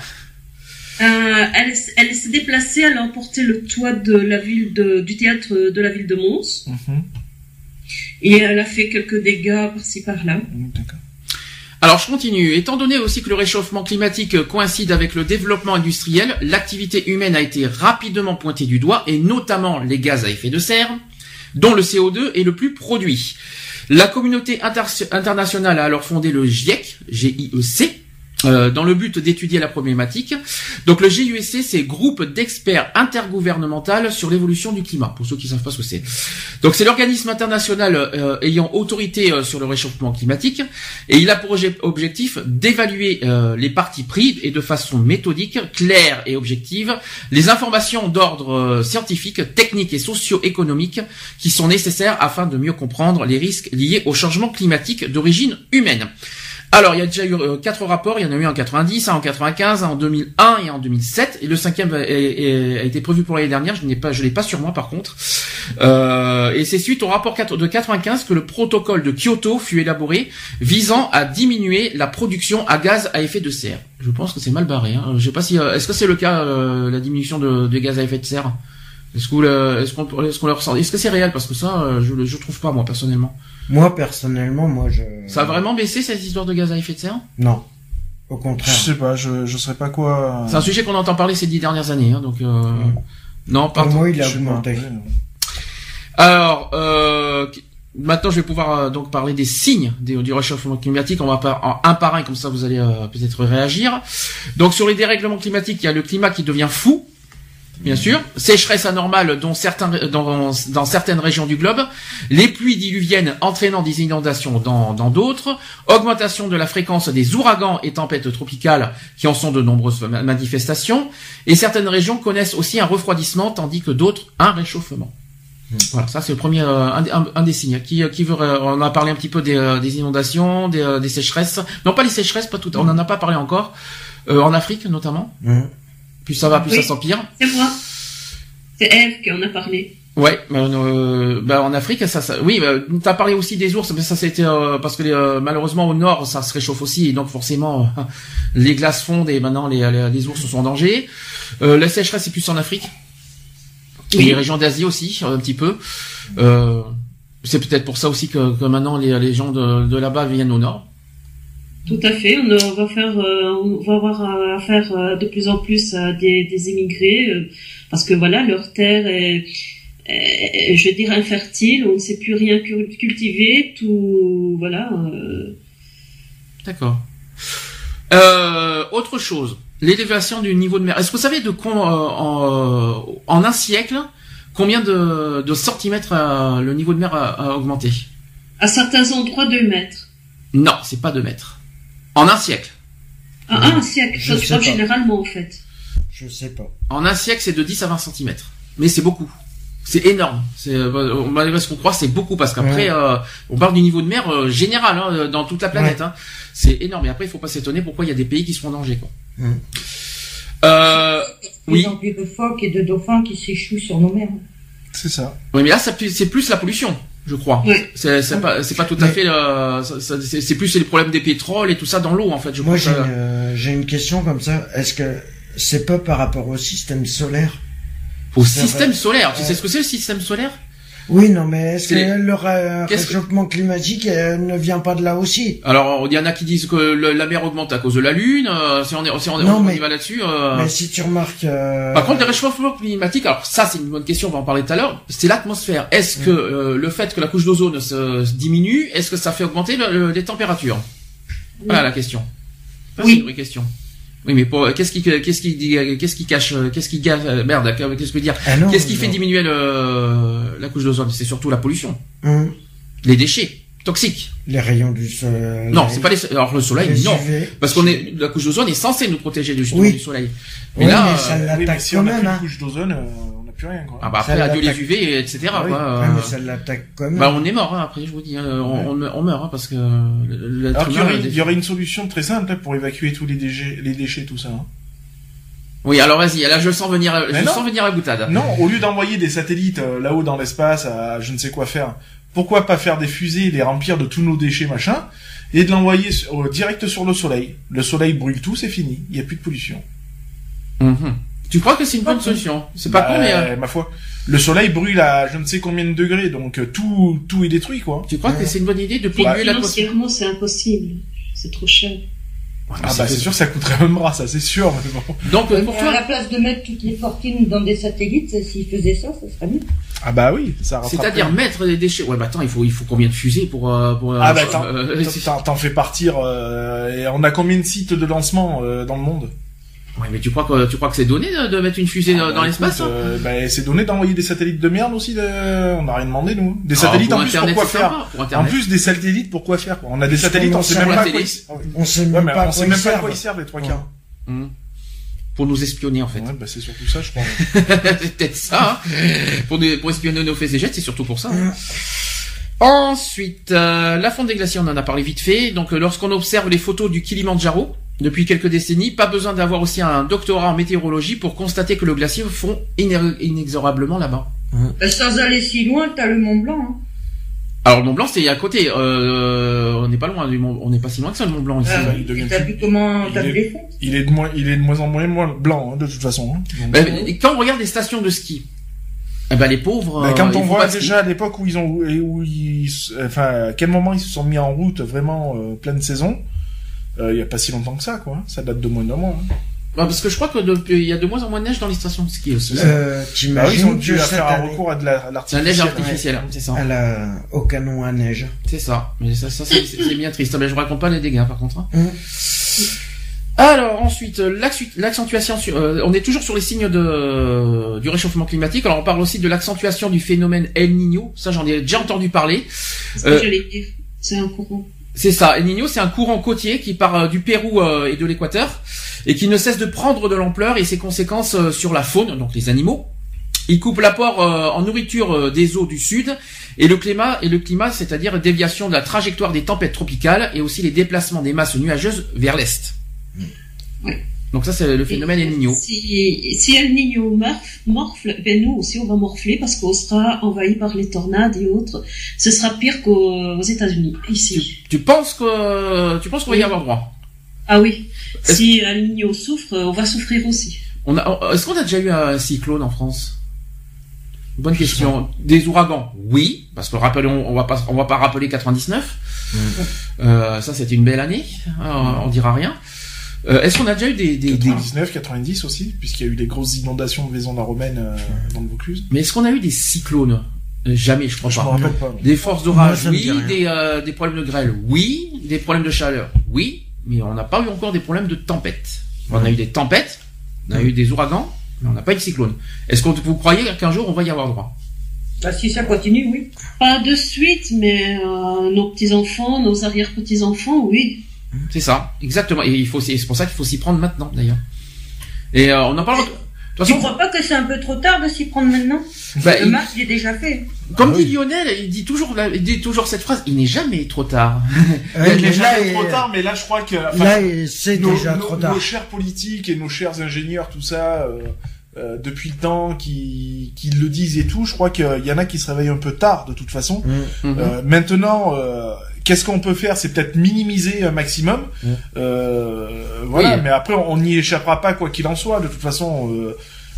Euh, elle elle s'est déplacée, elle a emporté le toit de la ville de, du théâtre de la ville de Mons, Mhm. et elle a fait quelques dégâts par-ci par-là. Mm, D'accord. Alors je continue. Étant donné aussi que le réchauffement climatique coïncide avec le développement industriel, l'activité humaine a été rapidement pointée du doigt, et notamment les gaz à effet de serre, dont le CO2 est le plus produit. La communauté inter- internationale a alors fondé le GIEC, G-I-E-C, euh, dans le but d'étudier la problématique. Donc le GIEC, c'est groupe d'experts intergouvernemental sur l'évolution du climat, pour ceux qui ne savent pas ce que c'est. Donc c'est l'organisme international euh, ayant autorité euh, sur le réchauffement climatique, et il a pour obje- objectif d'évaluer les partis pris et de façon méthodique, claire et objective, les informations d'ordre scientifique, technique et socio-économique qui sont nécessaires afin de mieux comprendre les risques liés au changement climatique d'origine humaine. Alors, il y a déjà eu euh, quatre rapports. Il y en a eu en 90, un en 95, un en 2001 et en 2007. Et le cinquième a, été prévu pour l'année dernière. Je n'ai pas, je l'ai pas sur moi par contre. Euh, et c'est suite au rapport 4 de 95 que le protocole de Kyoto fut élaboré, visant à diminuer la production à gaz à effet de serre. Je pense que c'est mal barré. Hein. Je sais pas si, euh, est-ce que c'est le cas la diminution de, gaz à effet de serre? Est-ce qu'on est-ce le ressent? Est-ce que c'est réel? Parce que ça, je je trouve pas moi personnellement. Moi, personnellement, moi, je... Ça a vraiment baissé cette histoire de gaz à effet de serre? Non. Au Je contraire. sais pas, je, je saurais pas quoi. C'est un sujet qu'on entend parler ces dix dernières années, hein, donc euh, Mm. non, pas. Pour moi, il Je a augmenté. Alors, euh, maintenant, je vais pouvoir euh, donc parler des signes des- du réchauffement climatique. On va pas en un par un, comme ça, vous allez euh, peut-être réagir. Donc, sur les dérèglements climatiques, il y a le climat qui devient fou. Bien sûr, sécheresse anormale dont certains, dans, dans certaines régions du globe, les pluies diluviennes entraînant des inondations dans dans d'autres, augmentation de la fréquence des ouragans et tempêtes tropicales qui en sont de nombreuses ma- manifestations, et certaines régions connaissent aussi un refroidissement tandis que d'autres un réchauffement. Voilà, ça c'est le premier, euh, un, des- un- un des signes. Qui, qui veut, euh, on a parlé un petit peu des, euh, des inondations, des, euh, des sécheresses. Non, pas les sécheresses, pas tout. On en a pas parlé encore. Euh, en Afrique notamment. Hein. Plus ça va, plus Oui. ça s'empire. C'est moi. C'est Eve qui en a parlé. Ouais, euh, bah, en Afrique, ça, ça oui, bah, t'as parlé aussi des ours, mais ça c'était euh, parce que euh, malheureusement au nord, ça se réchauffe aussi, et donc forcément les glaces fondent et maintenant les, les, les ours sont en danger. Euh, la sécheresse c'est plus en Afrique, et Oui. les régions d'Asie aussi un petit peu. Euh, c'est peut-être pour ça aussi que, que maintenant les, les gens de, de là-bas viennent au nord. Tout à fait. On euh, va faire, euh, on va avoir euh, affaire euh, de plus en plus à des, des immigrés parce que voilà, leur terre est, est, je dirais infertile. On ne sait plus rien cul- cultiver. Tout, voilà. D'accord. Euh, autre chose, l'élévation du niveau de mer. Est-ce que vous savez de con- en, en un siècle combien de, de centimètres le niveau de mer a, a augmenté? À certains endroits, deux mètres. Non, c'est pas 2 mètres. En un siècle. À un siècle. Je Ça, je sais parle pas. généralement en fait. Je sais pas. En un siècle, c'est de 10 à 20 centimètres. Mais c'est beaucoup. C'est énorme. C'est euh, malgré ce qu'on croit, c'est beaucoup parce qu'après, Ouais. euh, on parle du niveau de mer euh, général hein, dans toute la planète. Hein. C'est énorme. Et après, il faut pas s'étonner pourquoi il y a des pays qui sont en danger. Quoi. Mm. Euh, oui. De phoques et de dauphins qui s'échouent sur nos mers. C'est ça. Oui, mais là, c'est plus la pollution, je crois. Oui. C'est pas, c'est pas tout à Mais- fait. euh, c'est plus les problèmes des pétroles et tout ça dans l'eau, en fait. Je Moi, j'ai une, euh, j'ai une question comme ça. Est-ce que c'est pas par rapport au système solaire? Au système solaire. Tu sais ce que c'est le système solaire? Oui, non, mais est-ce que le ré- réchauffement climatique euh, ne vient pas de là aussi Alors, il y en a qui disent que le- la mer augmente à cause de la Lune. euh, si on est, si on, est- Non, on mais- y va là-dessus. euh, Mais si tu remarques... euh, Par contre, le réchauffement climatique, alors ça c'est une bonne question, on va en parler tout à l'heure, c'est l'atmosphère. Est-ce que euh, le fait que la couche d'ozone se, se diminue, est-ce que ça fait augmenter le- le- les températures? Voilà la question. Ça, Oui. C'est une vraie question. Oui, mais pour qu'est-ce qui qu'est-ce qui dit- qu'est-ce qui cache euh, qu'est-ce qui gâche euh, merde qu'est-ce que je veux dire ah non, Qu'est-ce qui fait diminuer le, la couche d'ozone? C'est surtout la pollution, Hum, les déchets toxiques. Les rayons du soleil. Non, c'est pas les alors le soleil les non. UV. Parce qu'on est la couche d'ozone est censée nous protéger Oui. du soleil. Oui, Mais là mais ça euh, Oui, mais l'attaque si quand on a même. plus Hein. couche d'ozone, euh, plus rien, quoi. ah bah après Ça adieu les. UV etc Ah oui. quoi. Ouais, mais ça l'attaque quand même. Bah on est mort hein, après je vous dis hein, on, on, on meurt hein, parce que le- Alors qu'il y humain, aurait, le- il y aurait une solution très simple pour évacuer tous les déchets, les déchets, tout ça. hein. Oui alors vas-y là je sens venir je non. sens venir la boutade. Non, au lieu d'envoyer des satellites euh, là-haut dans l'espace à je ne sais quoi faire, pourquoi pas faire des fusées, les remplir de tous nos déchets, machin, et de l'envoyer sur- euh, direct sur le soleil. Le soleil brûle tout, c'est fini. Il n'y a plus de pollution. Mhm. Tu crois que c'est une bonne solution C'est pas Bah, con mais euh, ma foi. Le soleil brûle à je ne sais combien de degrés, donc euh, tout tout est détruit, quoi. tu crois que c'est une bonne idée de polluer l'atmosphère Financièrement, c'est impossible. C'est trop cher. Ah bah c'est sûr, ça coûterait un bras, ça c'est sûr. Bon. Donc euh, pour Mais à toi la place de mettre toutes les fortunes dans des satellites, s'ils faisaient ça, ça serait mieux. Ah bah oui, ça c'est-à-dire mettre des déchets. Ouais bah attends il faut il faut combien de fusées pour pour Ah bah t'en, euh, t'en- fais partir. euh, et on a combien de sites de lancement euh, dans le monde? Ouais mais tu crois que tu crois que c'est donné de, de mettre une fusée dans, Ah, dans bah, l'espace hein euh, bah, C'est donné d'envoyer des satellites de merde aussi. De... On n'a rien demandé nous. Des Ah, satellites pour en plus Internet, pour quoi faire pour En plus des satellites pour quoi faire quoi On a des satellites, on sait même pas à quoi ils... On sait Ouais, même mais pas à on quoi sait ils même pas à servent. quoi ils servent les trois quarts. Mhm. Pour nous espionner en fait. Ouais, bah c'est surtout ça, je crois. c'est peut-être ça. hein. Pour, espionner nos faits et gestes, c'est surtout pour ça. hein. Ensuite, euh, la fonte des glaciers, on en a parlé vite fait. Donc, euh, lorsqu'on observe les photos du Kilimandjaro depuis quelques décennies, pas besoin d'avoir aussi un doctorat en météorologie pour constater que le glacier fond inexorablement là-bas. Euh, Sans aller si loin, t'as le Mont Blanc. Hein. Alors, le Mont Blanc, c'est à côté. Euh, on n'est pas loin du Mont, on n'est pas si loin que ça, le Mont Blanc ici. Ah, il devient plus- comment il t'as est- vu les fonds Il est de moins, il est de moins en moins, moins blanc hein, de toute façon. hein. Ben, et quand on regarde les stations de ski, eh ben les pauvres. euh, quand ils on voit déjà à l'époque où ils ont, où ils, enfin, à quel moment ils se sont mis en route vraiment euh, pleine saison, euh, il y a pas si longtemps que ça, quoi. Ça date de moins d'un mois. hein. Ouais, parce que je crois que depuis- il y a de moins en moins de neige dans les stations de ski aussi. Euh, Bah oui, ils ont dû faire un recours à de la, à C'est la neige artificielle, c'est ça. à la, au canon à neige. C'est ça. Mais ça, ça c'est bien triste. Mais je vous raconte pas les dégâts par contre. hein. Mm. Alors ensuite, euh, l'accentuation. sur- euh, on est toujours sur les signes de du réchauffement climatique. Alors on parle aussi de l'accentuation du phénomène El Niño. Ça j'en ai déjà entendu parler. C'est ce Euh, que j'allais dire. C'est un courant. C'est ça. El Niño, c'est un courant côtier qui part euh, du Pérou euh, et de l'Équateur et qui ne cesse de prendre de l'ampleur et ses conséquences euh, sur la faune, donc les animaux. Il coupe l'apport en nourriture des eaux du sud et le climat et le climat, c'est-à-dire déviation de la trajectoire des tempêtes tropicales et aussi les déplacements des masses nuageuses vers l'est. Donc ça c'est le phénomène El Niño. Si, si El Niño morf- morfle, ben nous aussi on va morfler parce qu'on sera envahi par les tornades et autres. Ce sera pire qu'aux aux États-Unis, ici. Tu, tu penses que tu penses qu'on va y avoir droit? Ah oui. Si El Niño souffre, on va souffrir aussi. On a, est-ce qu'on a déjà eu un cyclone en France? Bonne question. Des ouragans, oui, parce que rappelons, on va pas, on va pas rappeler 99. Euh, ça, c'était une belle année. hein, on dira rien. Euh, est-ce qu'on a déjà eu des, des, des- 99, 90 aussi, puisqu'il y a eu des grosses inondations de Vaison-la-Romaine euh, dans le Vaucluse. mais est-ce qu'on a eu des cyclones? Euh, Jamais, je crois Je me pas. rappelle pas. mais- Des forces d'orage, oui. Des, euh, des problèmes de grêle, oui. Des problèmes de chaleur, oui. Mais on n'a pas eu encore des problèmes de tempête. On a eu des tempêtes, on a eu des ouragans, mais on n'a pas eu de cyclone. Est-ce que vous croyez qu'un jour on va y avoir droit? Bah, si ça continue, oui. Pas de suite, mais euh, nos petits-enfants, nos arrière-petits-enfants, oui. C'est ça, exactement. Et il faut, c'est pour ça qu'il faut s'y prendre maintenant, d'ailleurs. Et euh, on en parle. De toute Tu façon, crois pas que c'est un peu trop tard de s'y prendre maintenant bah, Le il- match, il est déjà fait. comme Ah dit oui. Lionel, il dit toujours, la- il dit toujours cette phrase. Il n'est jamais trop tard. Ouais, Il mais est là, jamais trop tard, mais là, je crois que là, c'est déjà nos- trop tard. nos chers politiques et nos chers ingénieurs, tout ça, euh, euh, depuis le temps, qui, qui le disent et tout, je crois qu'il y en a qui se réveillent un peu tard, de toute façon. Mm. Euh, maintenant, euh, qu'est-ce qu'on peut faire C'est peut-être minimiser un maximum. Mm. Euh, voilà, Oui. mais après, on n'y échappera pas quoi qu'il en soit. De toute façon, euh,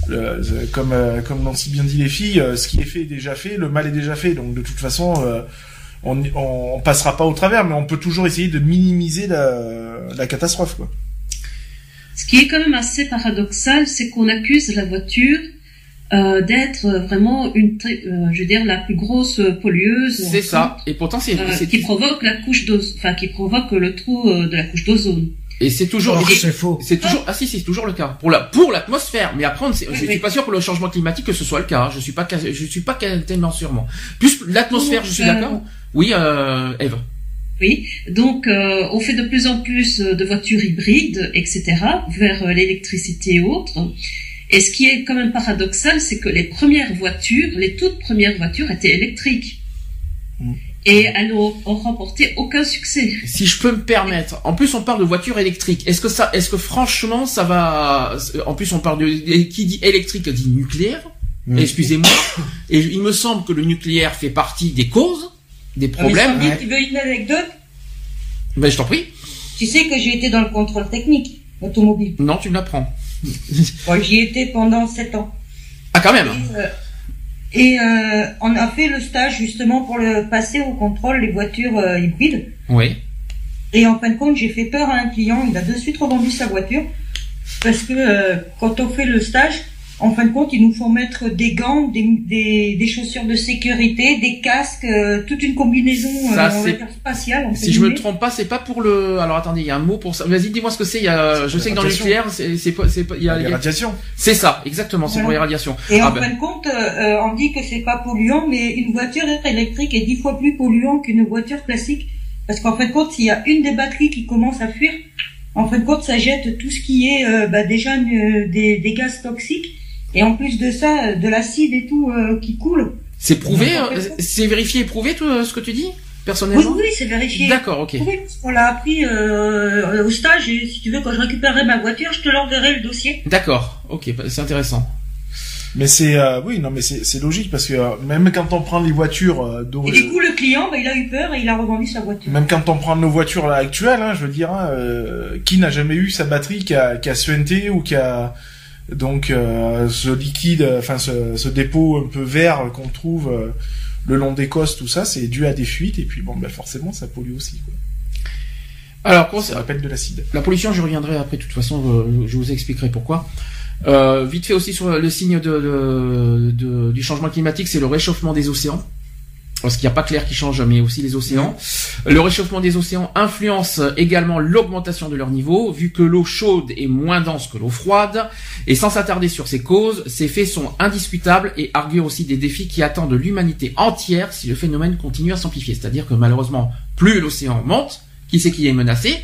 le- comme euh, comme l'ont si bien dit les filles, euh, ce qui est fait est déjà fait, le mal est déjà fait. Donc de toute façon, euh, on, on on passera pas au travers, mais on peut toujours essayer de minimiser la, la catastrophe. Quoi. Ce qui est quand même assez paradoxal, c'est qu'on accuse la voiture euh, d'être vraiment une, très- euh, je veux dire, la plus grosse pollueuse. C'est ça. Et pourtant, c'est, Euh, c'est- qui provoque la couche d'ozone, enfin qui provoque le trou euh, de la couche d'ozone. et c'est toujours, et- c'est faux. c'est toujours, ah si, c'est toujours le cas. Pour la, pour l'atmosphère. Mais après, on Oui, je oui. suis pas sûr pour le changement climatique que ce soit le cas. Je suis pas, je suis pas tellement sûrement. Plus l'atmosphère, je suis Euh, d'accord. Oui, euh, Eve. Oui, donc euh, on fait de plus en plus de voitures hybrides, etc., vers euh, l'électricité et autres. Et ce qui est quand même paradoxal, c'est que les premières voitures, les toutes premières voitures étaient électriques. Mm. Et elles n'ont ont remporté aucun succès. Si je peux me permettre, en plus on parle de voitures électriques. Est-ce que ça, est-ce que franchement ça va En plus on parle de qui dit électrique dit nucléaire. Mm. Excusez-moi. Et il me semble que le nucléaire fait partie des causes, des Ah, mais problèmes. Ouais. tu veux une anecdote? Ben je t'en prie. Tu sais que j'ai été dans le contrôle technique automobile. Non, tu me l'apprends. Bon, J'y étais pendant sept ans. Ah quand même. Et, euh, et, euh, on a fait le stage justement pour le passer au contrôle les voitures euh, hybrides. Oui. Et en fin de compte, j'ai fait peur à un client. Il a de suite revendu sa voiture parce que euh, quand on fait le stage, en fin de compte, ils nous font mettre des gants, des, des, des chaussures de sécurité, des casques, euh, toute une combinaison Ça, euh, c'est- dire spatiale. Si je me trompe pas, c'est pas pour le. Alors attendez, il y a un mot pour ça. Vas-y, dis-moi ce que c'est. Il y a. Je sais que dans le nucléaire, c'est c'est pas, c'est pas. il y a- il Les y a- radiations. C'est ça, exactement. C'est Voilà. pour les radiations. Et Ah en ben. fin de compte, euh, euh, on dit que c'est pas polluant, mais une voiture électrique est dix fois plus polluant qu'une voiture classique. Parce qu'en fin de compte, s'il y a une des batteries qui commence à fuir, en fin de compte, ça jette tout ce qui est euh, bah, déjà euh, des, des gaz toxiques. Et en plus de ça, euh, de l'acide et tout euh, qui coule. C'est prouvé, euh, c'est vérifié et prouvé tout ce que tu dis Oui, personnellement. oui, c'est vérifié. D'accord, ok. Oui, qu'on l'a appris euh, au stage. Et si tu veux, quand je récupérerai ma voiture, je te l'enverrai le dossier. D'accord, ok, bah, c'est intéressant. Mais c'est euh, oui non mais c'est logique parce que euh, même quand on prend les voitures euh, Et d'origine- du coup, le client, bah, il a eu peur et il a revendu sa voiture. Même quand on prend nos voitures là, actuelles, hein, je veux dire, hein, euh, qui n'a jamais eu sa batterie qui a, qui a suinté ou qui a donc euh, ce liquide, enfin ce, ce dépôt un peu vert qu'on trouve euh, le long des costes, tout ça, c'est dû à des fuites et puis bon, ben forcément, ça pollue aussi. Quoi. Alors, pour- Ça rappelle de l'acide. la pollution, je reviendrai après. De toute façon, euh, je vous expliquerai pourquoi. Euh, vite fait aussi sur le signe de, de- de- du changement climatique, c'est le réchauffement des océans. Parce qu'il n'y a pas que l'air qui change, mais aussi les océans. Le réchauffement des océans influence également l'augmentation de leur niveau, vu que l'eau chaude est moins dense que l'eau froide. Et sans s'attarder sur ces causes, ces faits sont indiscutables et arguent aussi des défis qui attendent l'humanité entière si le phénomène continue à s'amplifier. C'est-à-dire que malheureusement, plus l'océan monte, qui c'est qui est menacé?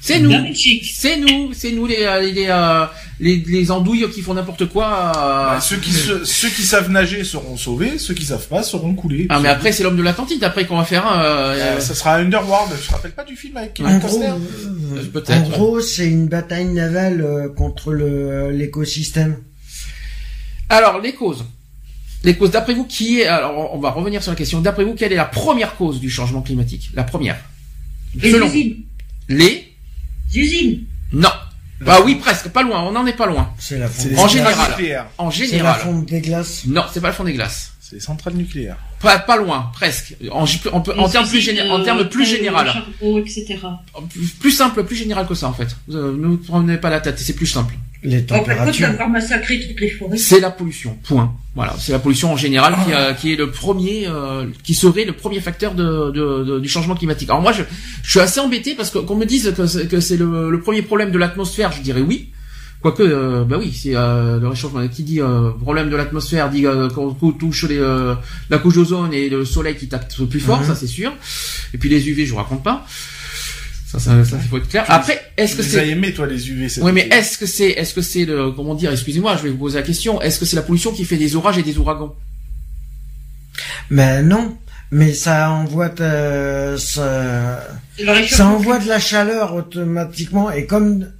C'est nous c'est nous, c'est nous les euh, les, euh, les les andouilles qui font n'importe quoi. euh. Bah, ceux qui se- ceux qui savent nager seront sauvés, ceux qui savent pas seront coulés. Ah mais après c'est l'homme de l'Atlantide après qu'on va faire un. euh, Euh, ça sera Underworld. Je te rappelle pas du film avec En Kevin gros, Costner peut-être, en gros, c'est une bataille navale euh, contre le l'écosystème. Alors les causes. Les causes d'après vous qui est alors on va revenir sur la question. D'après vous quelle est la première cause du changement climatique? La première. Les Selon usines. les usines. non. Ah oui presque, pas loin. On n'en est pas loin. C'est la fonte. les En centrales général. nucléaires. En C'est la général. fonte des glaces. Non, c'est pas le fond des glaces. C'est les centrales nucléaires. Pas, pas loin, presque. En, termes plus usines, géné- en euh, termes plus euh, général. charbon, etc. Plus, plus simple, plus général que ça en fait. Euh, Ne vous prenez pas la tête, c'est plus simple. Les températures. d'avoir massacré toutes les forêts. C'est la pollution. Point. Voilà, c'est la pollution en général qui, euh, qui est le premier, euh, qui serait le premier facteur de, de- de- du changement climatique. Alors moi, je, je suis assez embêté parce que qu'on me dise que c'est, que c'est le, le premier problème de l'atmosphère, je dirais oui. Quoique, euh, bah oui, c'est euh, le réchauffement. Qui dit euh, problème de l'atmosphère dit euh, qu'on qu'on touche les, euh, la couche d'ozone et le soleil qui tape plus fort, Mhm. ça c'est sûr. Et puis les UV, je vous raconte pas. Ça, ça, ça, il faut être clair. Après, est-ce que c'est as aimés, toi, les UV oui, mais est-ce que c'est, est-ce que c'est le, comment dire, excusez-moi, je vais vous poser la question, est-ce que c'est la pollution qui fait des orages et des ouragans? Mais non. Mais ça envoie euh, ça, ça envoie de la chaleur automatiquement et comme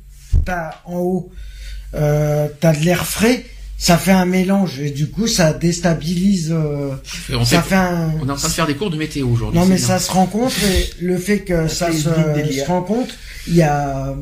t'as en haut euh, t'as de l'air frais, ça fait un mélange et du coup ça déstabilise. euh, on, ça fait- fait un. on est en train de faire des cours de météo aujourd'hui. Non c'est mais bien. ça se rencontre et le fait que ça fait se, se rencontre, il y a,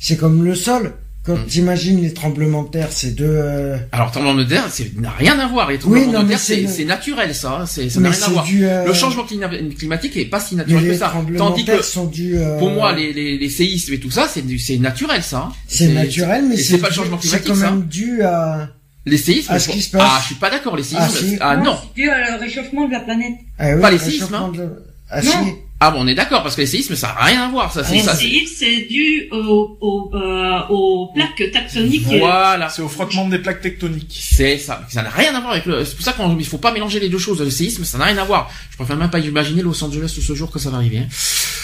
c'est comme le sol. quand Mm. t'imagines les tremblements de terre, c'est deux. euh, Alors, tremblement de terre, c'est n'a rien à voir. Les Oui, tremblements non, de terre, c'est c'est c'est naturel, ça. hein, C'est ça n'a rien à c'est voir. euh, Le changement clima- climatique est pas si mais naturel que les ça. tremblements Tandis que sont euh, pour moi, les, les, les séismes et tout ça, c'est du- c'est naturel, ça. hein. C'est naturel, mais c'est pas le changement C'est climatique, quand ça. même dû à. Les séismes. À ce pour- qui se passe. Ah, je suis pas d'accord. Les séismes. Ah, si. Ah non. C'est dû le réchauffement de la planète. Ah oui, Pas les le séismes, hein. de- Ah, Non. si. Ah bon, on est d'accord parce que les séismes, ça a rien à voir. Ça, c'est Les ça. séismes, c'est dû aux, aux, euh, aux plaques tectoniques. Voilà. C'est au frottement des plaques tectoniques. C'est ça. Ça n'a rien à voir avec le. C'est pour ça qu'il ne faut pas mélanger les deux choses. Le séisme, ça n'a rien à voir. Je préfère même pas imaginer Los Angeles ce jour que ça va arriver. hein.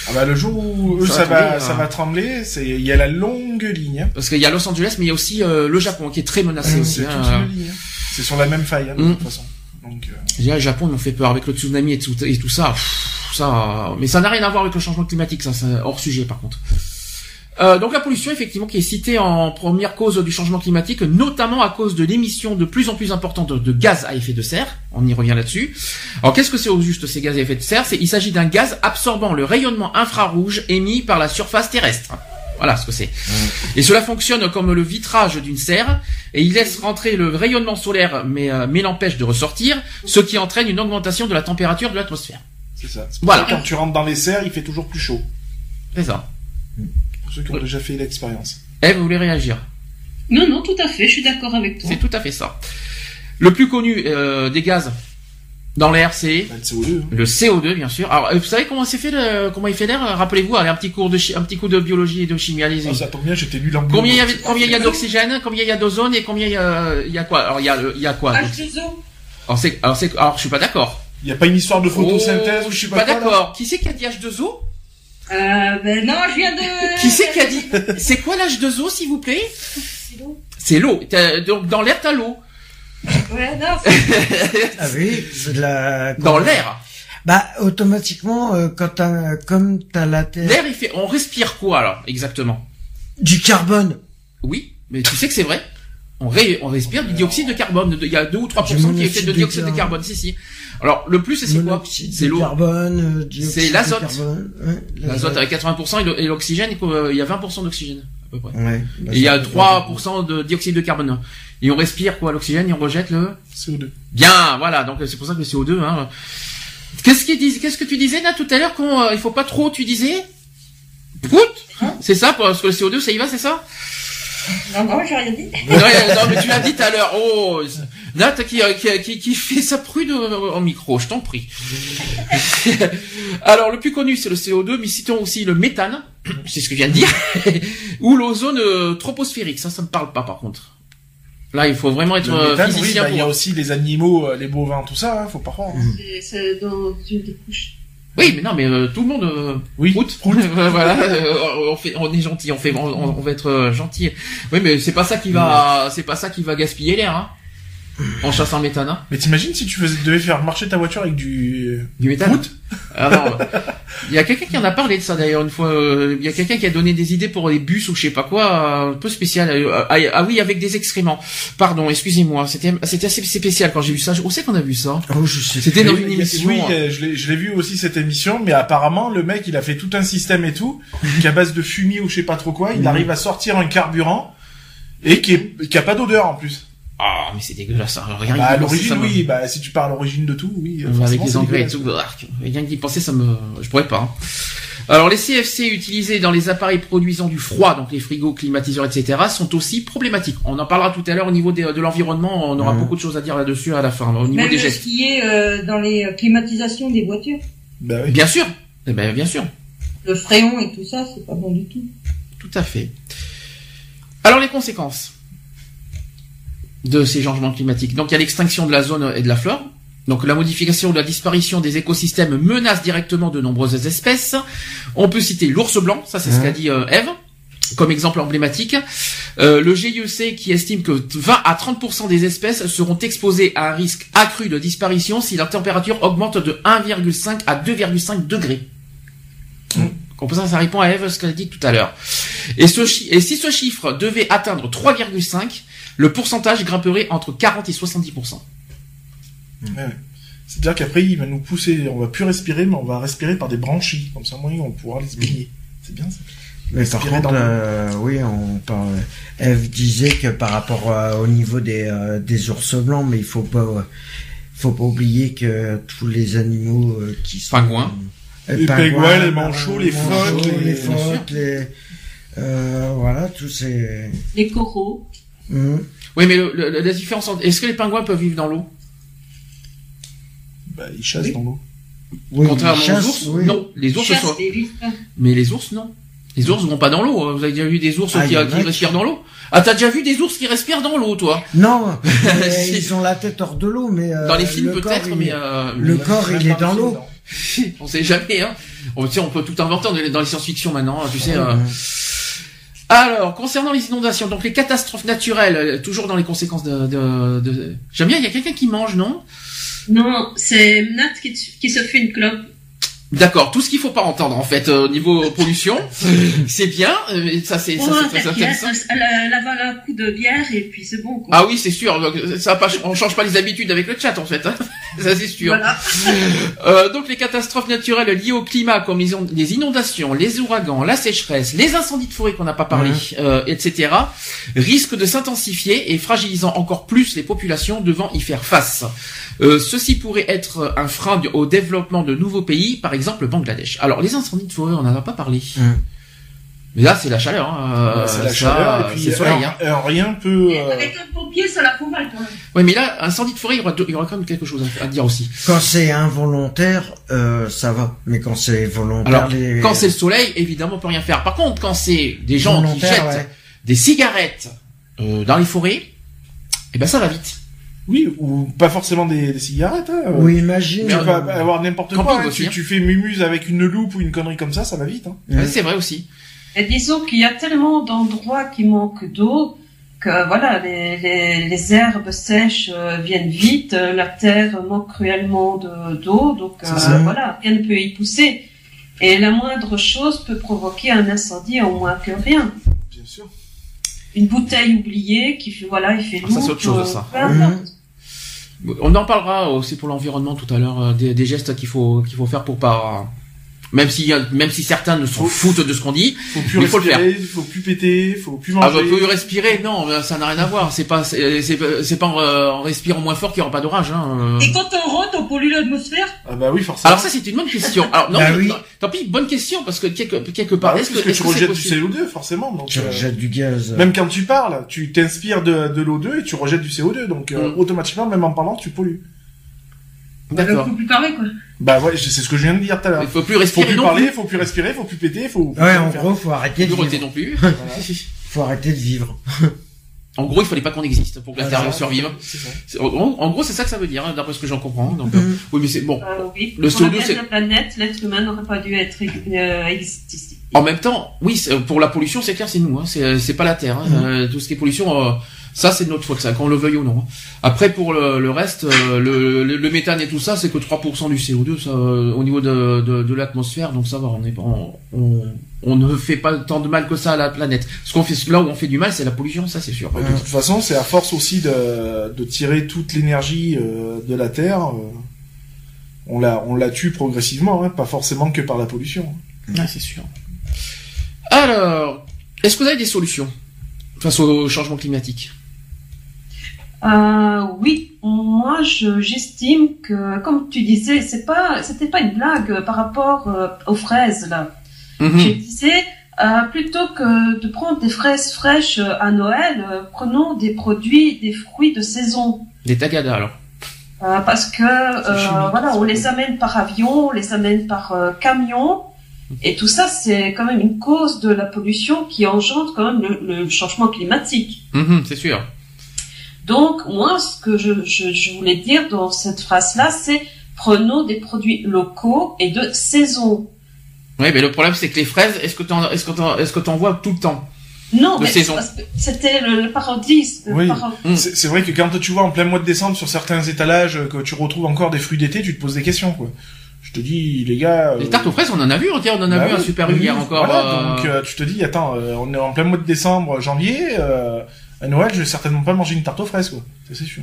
Ah bah le jour où eux, Ça ça, va va, hein. ça va trembler, c'est il y a la longue ligne. hein. Parce qu'il y a Los Angeles, mais il y a aussi euh, le Japon qui est très menacé Mmh, aussi. C'est hein. hein. C'est sur la même faille hein, de Mm. toute façon. Donc euh, Déjà, le Japon, m'ont fait peur avec le tsunami et tout, ça. Ça, mais ça n'a rien à voir avec le changement climatique, ça, c'est hors sujet par contre. Euh, donc la pollution, effectivement, qui est citée en première cause du changement climatique, notamment à cause de l'émission de plus en plus importante de, de gaz à effet de serre. On y revient là-dessus. Alors qu'est-ce que c'est au juste ces gaz à effet de serre? C'est il s'agit d'un gaz absorbant le rayonnement infrarouge émis par la surface terrestre. Voilà ce que c'est. Et cela fonctionne comme le vitrage d'une serre et il laisse rentrer le rayonnement solaire mais, euh, mais l'empêche de ressortir, ce qui entraîne une augmentation de la température de l'atmosphère. c'est ça. Voilà. ça Quand tu rentres dans les serres, il fait toujours plus chaud. C'est ça. Pour ceux qui ont déjà fait l'expérience. Eve, vous voulez réagir? Non, non, tout à fait, je suis d'accord avec toi. C'est tout à fait ça. Le plus connu euh, des gaz dans l'air, c'est Bah, le CO2. hein. le CO2, bien sûr. Alors, euh, vous savez comment c'est fait, le, comment il fait l'air Rappelez-vous, allez, un petit cours de chi- un petit coup de biologie et de chimie, allez-y. Ah, ça tombe bien, j'étais lu l'anglais. Combien il y avait, combien il y a d'oxygène, combien il y a d'ozone et combien il y a, il y a quoi? Alors, il y a, le- il y a quoi? Donc H2O. Alors, c'est, alors, c'est, alors, je suis pas d'accord. Il n'y a pas une histoire de photosynthèse Oh, ou je suis pas là d'accord. Qui c'est qui a dit H2O Euh, ben non, je viens de... Qui c'est qui a dit? C'est quoi l'H2O, s'il vous plaît? C'est l'eau. T'as- Donc, dans l'air, t'as l'eau. Ouais, non, c'est- Ah oui, c'est de la. Dans l'air. Bah automatiquement, euh, quand t'as, comme t'as la terre, L'air, il fait, on respire quoi, alors, exactement? Du carbone, Oui, mais tu sais que c'est vrai. On, ré- on respire du dioxyde de carbone. Il y a 2 ou 3% qui est fait de de dioxyde de carbone. carbone. Si, si. Alors, le plus, c'est quoi? C'est de l'eau. carbone, euh, C'est l'azote. ouais, L'azote avec 80% et l'oxygène, euh, il y a 20% d'oxygène, à peu près. Ouais. Et il y a 3% de dioxyde de carbone. Et on respire quoi L'oxygène et on rejette le... CO2. Bien, voilà. Donc c'est pour ça que le CO2. Hein. Qu'est-ce qu'il dis Qu'est-ce que tu disais là tout à l'heure qu'on euh, il faut pas trop Tu disais? Prout? C'est ça parce que le CO2 ça y va, c'est ça? Non, non, j'ai rien dit. non, non, mais tu l'as dit tout à l'heure. Oh, Nat qui, euh, qui, qui, qui fait sa prude au micro, je t'en prie. Alors le plus connu c'est le CO2, mais citons aussi le méthane, c'est ce que je viens de dire, ou l'ozone euh, troposphérique. Ça, ça me parle pas par contre. Là, il faut vraiment être euh, méthane, oui, physicien bah, il y a pour. aussi les animaux, euh, les bovins, tout ça, hein, faut pas croire. hein. C'est- C'est dans une des couches. Oui, mais non, mais euh, tout le monde. euh, Oui, Prout. voilà, euh, on fait, on est gentil, on fait, on, on va être euh, gentil. Oui, mais c'est pas ça qui va, c'est pas ça qui va gaspiller l'air, hein. En chassant le méthane, hein. Mais t'imagines si tu faisais, devais faire marcher ta voiture avec du... Du méthane. Ah non, il y a quelqu'un qui en a parlé de ça d'ailleurs une fois. euh, Il y a quelqu'un qui a donné des idées pour les bus ou je sais pas quoi, euh, un peu spécial. euh, ah, ah oui, avec des excréments. Pardon, excusez-moi. C'était, c'était assez spécial quand j'ai vu ça. Où c'est qu'on a vu ça? Oh, je sais. C'était dans une émission. Oui, hein. euh, je l'ai, je l'ai vu aussi cette émission, mais apparemment le mec il a fait tout un système et tout, qu'à base de fumier ou je sais pas trop quoi, il Mhm. arrive à sortir un carburant et qui, est, qui a pas d'odeur en plus. Ah, mais c'est dégueulasse. hein. Rien Bah, que à d'y penser, l'origine me- oui, bah si tu parles l'origine de tout, oui. avec les engrais et tout. arc. Rien que d'y penser, ça me, je pourrais pas. hein. Alors les CFC utilisés dans les appareils produisant du froid, donc les frigos, climatiseurs, etc., sont aussi problématiques. On en parlera tout à l'heure au niveau des- de l'environnement. On aura beaucoup de choses à dire là-dessus à la fin, au niveau Même des ce qui est euh, dans les climatisations des voitures. Bah oui. Bien sûr, eh ben, bien sûr, Le fréon et tout ça, c'est pas bon du tout. tout à fait. Alors les conséquences de ces changements climatiques. Donc il y a l'extinction de la zone et de la flore. Donc la modification ou la disparition des écosystèmes menace directement de nombreuses espèces. On peut citer l'ours blanc, ça c'est ce qu'a dit euh, Eve, comme exemple emblématique. Euh, le GIEC qui estime que 20 à 30% des espèces seront exposées à un risque accru de disparition si la température augmente de 1,5 à 2,5 degrés. Comme ça, ça répond à Eve ce qu'elle a dit tout à l'heure. Et, ce chi- et si ce chiffre devait atteindre 3,5, le pourcentage grimperait entre 40 et 70%. Ouais, ouais. C'est-à-dire qu'après il va nous pousser, on va plus respirer, mais on va respirer par des branchies, comme ça moi on pourra les baigner. C'est bien ça. Mais par contre, euh, oui, on parle. Eve disait que par rapport à- au niveau des euh, des ours blancs, mais il faut pas euh, faut pas oublier que tous les animaux euh, qui sont Pingouins. Euh, Les pingouins, les manchots, les phoques, les les- phoques, les euh, voilà tous ces. Les coraux. Mhm. Oui, mais le- le- la différence entre... Est-ce que les pingouins peuvent vivre dans l'eau? Bah, ils chassent dans l'eau. Oui, Contrairement les chasses, aux ours oui. Non, les ours Chasse sont... les. Mais les ours, non. Les ours vont pas dans l'eau. hein. Vous avez déjà vu des ours Ah, qui, respirent dans l'eau? Ah, t'as déjà vu des ours qui respirent dans l'eau, toi? Non, ils ont la tête hors de l'eau, mais euh, Dans les films le corps, peut-être, mais euh, le corps il est dans l'eau. on sait jamais. Hein. On, tu sais, on peut tout inventer dans les- dans les science-fiction maintenant. hein, Tu sais. euh. Mhm. Alors, concernant les inondations, donc les catastrophes naturelles, euh, toujours dans les conséquences de. de, de... J'aime bien. Il y a quelqu'un qui mange, non? Non, c'est Nat qui, qui se fait une clope. D'accord. Tout ce qu'il faut pas entendre en fait euh, au niveau pollution, c'est bien. euh, ça c'est Oh, très intéressant. elle, elle avale un coup de bière et puis c'est bon. Quoi. Ah oui, c'est sûr. Ça pas, on change pas les habitudes avec le chat en fait. hein. Ça c'est sûr. Voilà. Euh, donc les catastrophes naturelles liées au climat, comme les on- les inondations, les ouragans, la sécheresse, les incendies de forêt qu'on n'a pas parlé, euh, etc., risquent de s'intensifier et fragilisant encore plus les populations devant y faire face. Euh, ceci pourrait être un frein au développement de nouveaux pays, par exemple le Bangladesh. Alors les incendies de forêt, on n'en a pas parlé. Mais là, c'est la chaleur. Hein. c'est la ça, chaleur, et puis c'est le soleil. un, Hein. un rien peut... Euh, Avec un pompier, ça la fout mal quand même. Ouais, mais là, incendie de forêt, il y aura, il y aura quand même quelque chose à, à dire aussi. Quand c'est involontaire, euh, ça va. Mais quand c'est volontaire, Alors, les... quand c'est le soleil, évidemment, on peut rien faire. Par contre, quand c'est des gens qui jettent ouais. des cigarettes euh, dans les forêts, eh ben ça va vite. Oui, ou pas forcément des, des cigarettes. Hein. Oui, imagine. Tu peux euh, avoir n'importe quoi. hein. aussi, Tu, hein. tu fais mumuse avec une loupe ou une connerie comme ça, ça va vite. Hein. Ouais, c'est vrai aussi. Et disons qu'il y a tellement d'endroits qui manquent d'eau que voilà, les, les, les herbes sèches euh, viennent vite, euh, la terre manque cruellement de- d'eau, donc euh, voilà, rien ne peut y pousser. Et la moindre chose peut provoquer un incendie en moins que rien. Bien sûr. Une bouteille oubliée qui fait voilà, il fait Ah, ça, c'est autre chose, ça. On en parlera aussi pour l'environnement tout à l'heure, des, des gestes qu'il faut qu'il faut faire pour pas. Même si même si certains ne s'en Faut- foutent de ce qu'on dit, Faut plus Il faut le respirer, faut plus péter, faut plus ah manger. bah, peut respirer, non, mais ça n'a rien à voir. C'est pas c'est pas en, euh, en respirant moins fort qu'il y aura pas d'orage. Hein. euh. Et quand on rentre, on pollue l'atmosphère? Ah bah oui, forcément. Alors ça c'est une bonne question. Alors non, Bah oui. non, tant pis, bonne question parce que quelque quelque Bah part, oui, est-ce que, tu que rejettes du possible? CO2, forcément. Donc, Tu euh, rejettes du gaz. Même quand tu parles, tu t'inspires de, de l'O2 et tu rejettes du CO2. Donc, euh, Mm. automatiquement, même en parlant, tu pollues. On D'accord. ne peut plus parler quoi. Bah ouais, c'est ce que je viens de dire tout à l'heure. Il faut plus Faut respirer plus non parler, plus. faut plus respirer, faut plus péter, faut... faut Ouais, en faire. gros, faut arrêter de vivre. non plus. Faut arrêter de vivre. En gros, il fallait pas qu'on existe pour que la Voilà. Terre survive. Ça. En, en gros, c'est ça que ça veut dire, hein, d'après ce que j'en comprends. Donc, euh, oui, mais c'est bon. Euh, oui. Le Pour le CO2, bien c'est- de la planète, l'être humain n'aurait pas dû être euh, existé. En même temps, oui, pour la pollution, c'est clair, c'est nous. Hein, c'est c'est pas la Terre. Hein, euh, tout ce qui est pollution, euh, ça, c'est de notre faute, ça, qu'on le veuille ou non. hein. Après, pour le, le reste, euh, le, le, le méthane et tout ça, c'est que 3% du CO2 ça, euh, au niveau de, de, de l'atmosphère, donc ça va. On, est, on, on, on ne fait pas tant de mal que ça à la planète. Ce qu'on fait, là où on fait du mal, c'est la pollution, ça, c'est sûr. Ouais, de toute façon, c'est à force aussi de, de tirer toute l'énergie euh, de la Terre. euh, on la, on la tue progressivement, hein, pas forcément que par la pollution. Ah, c'est sûr. Alors, est-ce que vous avez des solutions face au changement climatique? Euh, oui, moi je j'estime que, comme tu disais, c'est pas, c'était pas une blague par rapport euh, aux fraises là. Mhm. Je disais euh, plutôt que de prendre des fraises fraîches à Noël, prenons des produits, des fruits de saison. Des tagadas, alors. Parce que voilà, on les amène par avion, on les amène par camion, et tout ça c'est quand même une cause de la pollution qui engendre quand même le, le changement climatique. Mhm, c'est sûr. Donc, moi, ce que je, je, je voulais dire dans cette phrase-là, c'est prenons des produits locaux et de saison. Oui, mais le problème, c'est que les fraises, est-ce que t'en, est-ce que t'en, est-ce que t'en vois tout le temps Non, De mais saison. c'était le, le parodie. Oui. Mm. C'est vrai que quand tu vois en plein mois de décembre sur certains étalages que tu retrouves encore des fruits d'été, tu te poses des questions, quoi. Je te dis, les gars... euh, Les tartes aux fraises, on en a vu, on on en a bah vu un super oui, hier encore. Voilà, euh, donc euh, tu te dis, attends, euh, on est en plein mois de décembre, janvier, euh, à Noël, je vais certainement pas manger une tarte aux fraises, quoi. Ça, C'est sûr.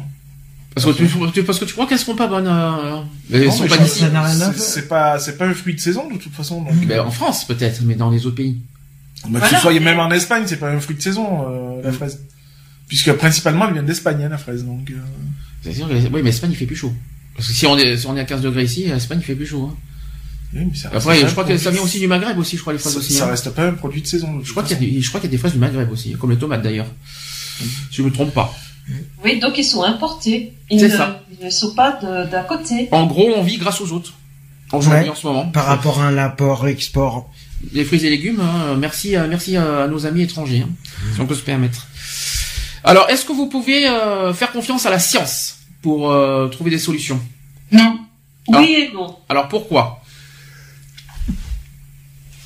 parce que tu, tu- parce que tu crois qu'elles seront pas bonnes. euh, Elles Non, sont mais pas je- d'ici. ça n'a rien à c'est- pas, c'est pas un fruit de saison, de toute façon, donc... Ben, en France, peut-être, mais dans les autres pays. Bah, que Voilà. ce soit même en Espagne, c'est pas un fruit de saison, euh, la fraise. Puisque principalement, elle vient d'Espagne, hein, la fraise. Donc, euh, C'est sûr que- oui, mais Espagne il fait plus chaud. Parce que si on est, si on est à 15 degrés ici, Espagne il fait plus chaud. hein. oui, mais ça reste Après, je crois que ça vient aussi du Maghreb aussi, je crois les fraises Ça, aussi. ça hein. reste pas un produit de saison. de toute Je crois qu'il façon. y, a des- je crois qu'il y a des fraises du Maghreb aussi, comme les tomates d'ailleurs. Si je me trompe pas. Oui, donc ils sont importés. Ils C'est ne, ça. ils ne sont pas d'à côté. En gros, on vit grâce aux autres. Aujourd'hui, Ouais. en ce moment. Par rapport à l'import-export. Les fruits et légumes, hein, merci, euh, merci à nos amis étrangers, hein, si on peut se permettre. Alors, est-ce que vous pouvez euh, faire confiance à la science pour euh, trouver des solutions? Non. Ah. Oui et non. Alors pourquoi?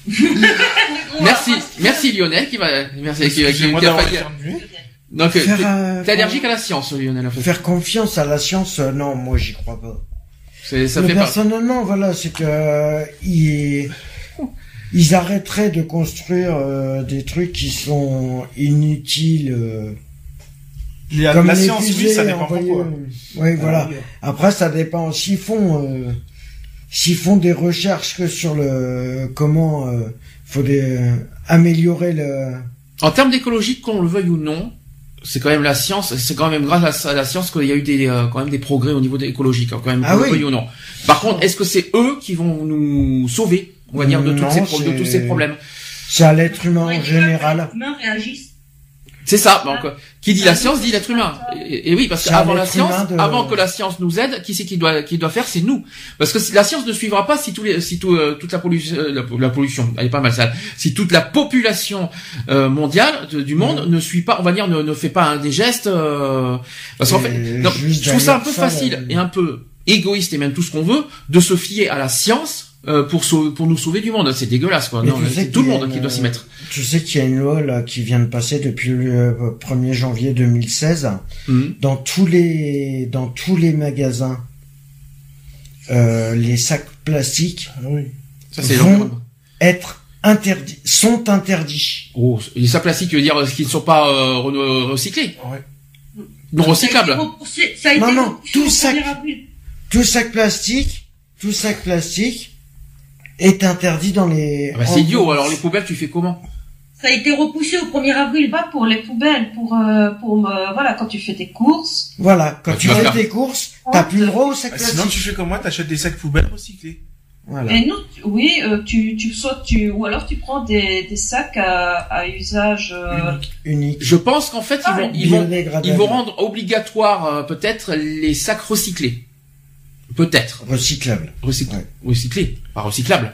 Merci, merci Lionel qui va, merci qui, a. Donc, euh, t'es- euh, allergique à la science, Lionel. En fait. Faire confiance à la science, euh, non, moi j'y crois pas. C'est- ça Mais fait pas. personnellement, voilà, c'est que euh, ils, ils arrêteraient de construire euh, des trucs qui sont inutiles. euh, La, comme la les science, oui, fusées ça dépend envoyées, pourquoi. euh, Oui, voilà. Ah, oui. Après, ça dépend. S'ils font, euh, s'ils font des recherches que sur le comment euh, faut des, euh, améliorer le. En termes d'écologie, qu'on le veuille ou non, c'est quand même la science, c'est quand même grâce à la science qu'il y a eu des, euh, quand même des progrès au niveau écologique, hein, quand même, Ah oui. ou non. Par contre, est-ce que c'est eux qui vont nous sauver, on va dire, de, toutes Non, ces, de tous ces problèmes? C'est à l'être humain en général. Les humains réagissent. C'est ça. Donc, euh, qui dit la science dit l'être humain. Et, et oui, parce qu'avant la science, de- avant que la science nous aide, qui c'est qui doit qui doit faire, c'est nous. Parce que la science ne suivra pas si tous les si tout, euh, toute la pollution euh, la, la pollution, elle est pas mal ça. Si toute la population euh, mondiale de- du monde Mm. ne suit pas, on va dire ne, ne fait pas un des gestes. euh, parce qu'en fait, non, je trouve ça un peu ça, facile et un peu égoïste et même tout ce qu'on veut de se fier à la science. Euh, pour sau- pour nous sauver du monde, c'est dégueulasse quoi. Mais Non, tu sais c'est tout le monde une- qui doit s'y mettre. Tu sais qu'il y a une loi là qui vient de passer depuis le euh, 1er janvier 2016 Mhm. dans tous les dans tous les magasins euh, les sacs plastiques Ah oui. Ça c'est vont genre- être interdits sont interdits. Oh, les sacs plastiques, veut dire euh, qu'ils ne sont pas euh, re- recyclés, Ouais. non recyclables. Ça a été Non, non, tout sac. 1er avril. Tout sac plastique, tout sac plastique est interdit dans les Ah bah, c'est idiot. Alors les poubelles, tu fais comment Ça a été repoussé au 1er avril. Pas pour les poubelles, pour euh, pour euh, voilà quand tu fais tes courses. Voilà, quand Bah, tu tu fais faire- tes courses, t'as plus le droit au sac Ah, Sinon, plastique. tu fais comme moi, t'achètes des sacs poubelles recyclés. Voilà. Et non, tu- oui, euh, tu tu soit tu ou alors tu prends des des sacs à, à usage. euh, Unique. Je pense qu'en fait, ils vont, ils vont, ils vont rendre obligatoire euh, peut-être les sacs recyclés. Peut-être recyclable. recyclés, Ouais. recyclés, pas recyclables.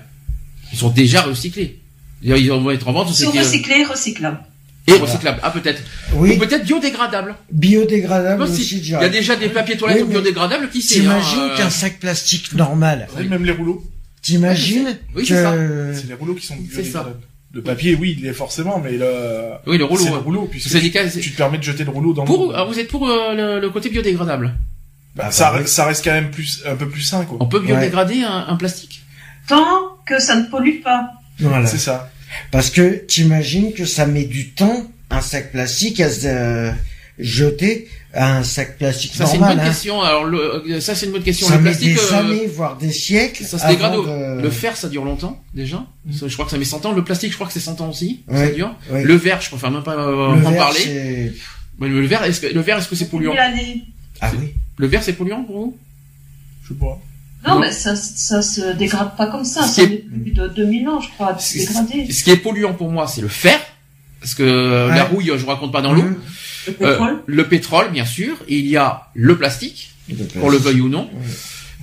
Ils sont déjà recyclés. Ils ils vont être en vente. Sur c'est- recyclé, recyclable. Et recyclables. Ah peut-être. Oui, Ou peut-être biodégradables. biodégradable Aussi. aussi. Il y a déjà des papiers toilettes Oui, biodégradables qui c'est. T'imagines hein, euh, qu'un sac plastique normal, Ouais, Même les rouleaux. t'imagines Oui, c'est que C'est les rouleaux qui sont C'est ça. biodégradables. Le papier, oui, il est forcément, mais le, Oui, le rouleau. c'est le rouleau, puisque C'est tu, tu te permets de jeter le rouleau dans Pour, le... ah, vous êtes pour euh, le, le côté biodégradable Bah, Ah, ça, bah, reste- ça reste quand même plus, un peu plus sain, quoi. On peut biodégrader un, un plastique Tant que ça ne pollue pas. voilà. C'est ça. Parce que t'imagines que ça met du temps un sac plastique à se euh, jeter à un sac plastique Ça c'est une normal. bonne hein. question. Alors le, euh, ça c'est une bonne question. Ça le met plastique, des euh, années, voire des siècles. ça se dégrade. de- Le fer ça dure longtemps déjà. Ça, je crois que ça met 100 ans. Le plastique je crois que c'est 100 ans aussi. Ça Ouais. dure. Ouais. Le verre je préfère même pas euh, en verre, parler. le verre est-ce que le verre est-ce que c'est polluant? Ah oui. Le verre c'est polluant pour vous? Je sais pas. Non, Non. mais ça, ça se dégrade pas comme ça. Ce Ça qui est- met plus de 2000 ans, je crois, à se Ce- dégrader. Ce qui est polluant pour moi c'est le fer. Parce que euh, Ouais. la rouille, je vous raconte pas dans l'eau. Mmh. Le Euh, pétrole. le pétrole, bien sûr. Et il y a le plastique, Le qu'on le veuille ou non. Ouais.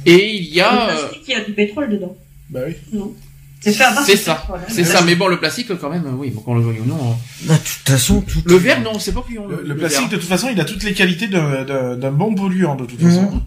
Et il y le a, euh, plastique, il y a du pétrole dedans. Bah oui. C'est fait à base C'est de ça. hein. c'est ça. Mais bon, le plastique, quand même, oui, bon, qu'on le veuille ou non. hein. Bah, de toute façon, tout. Le verre, non, c'est pas polluant. Le, Le, le le plastique, verre. de toute façon, il a toutes les qualités d'un, bon polluant, de toute Mhm. façon.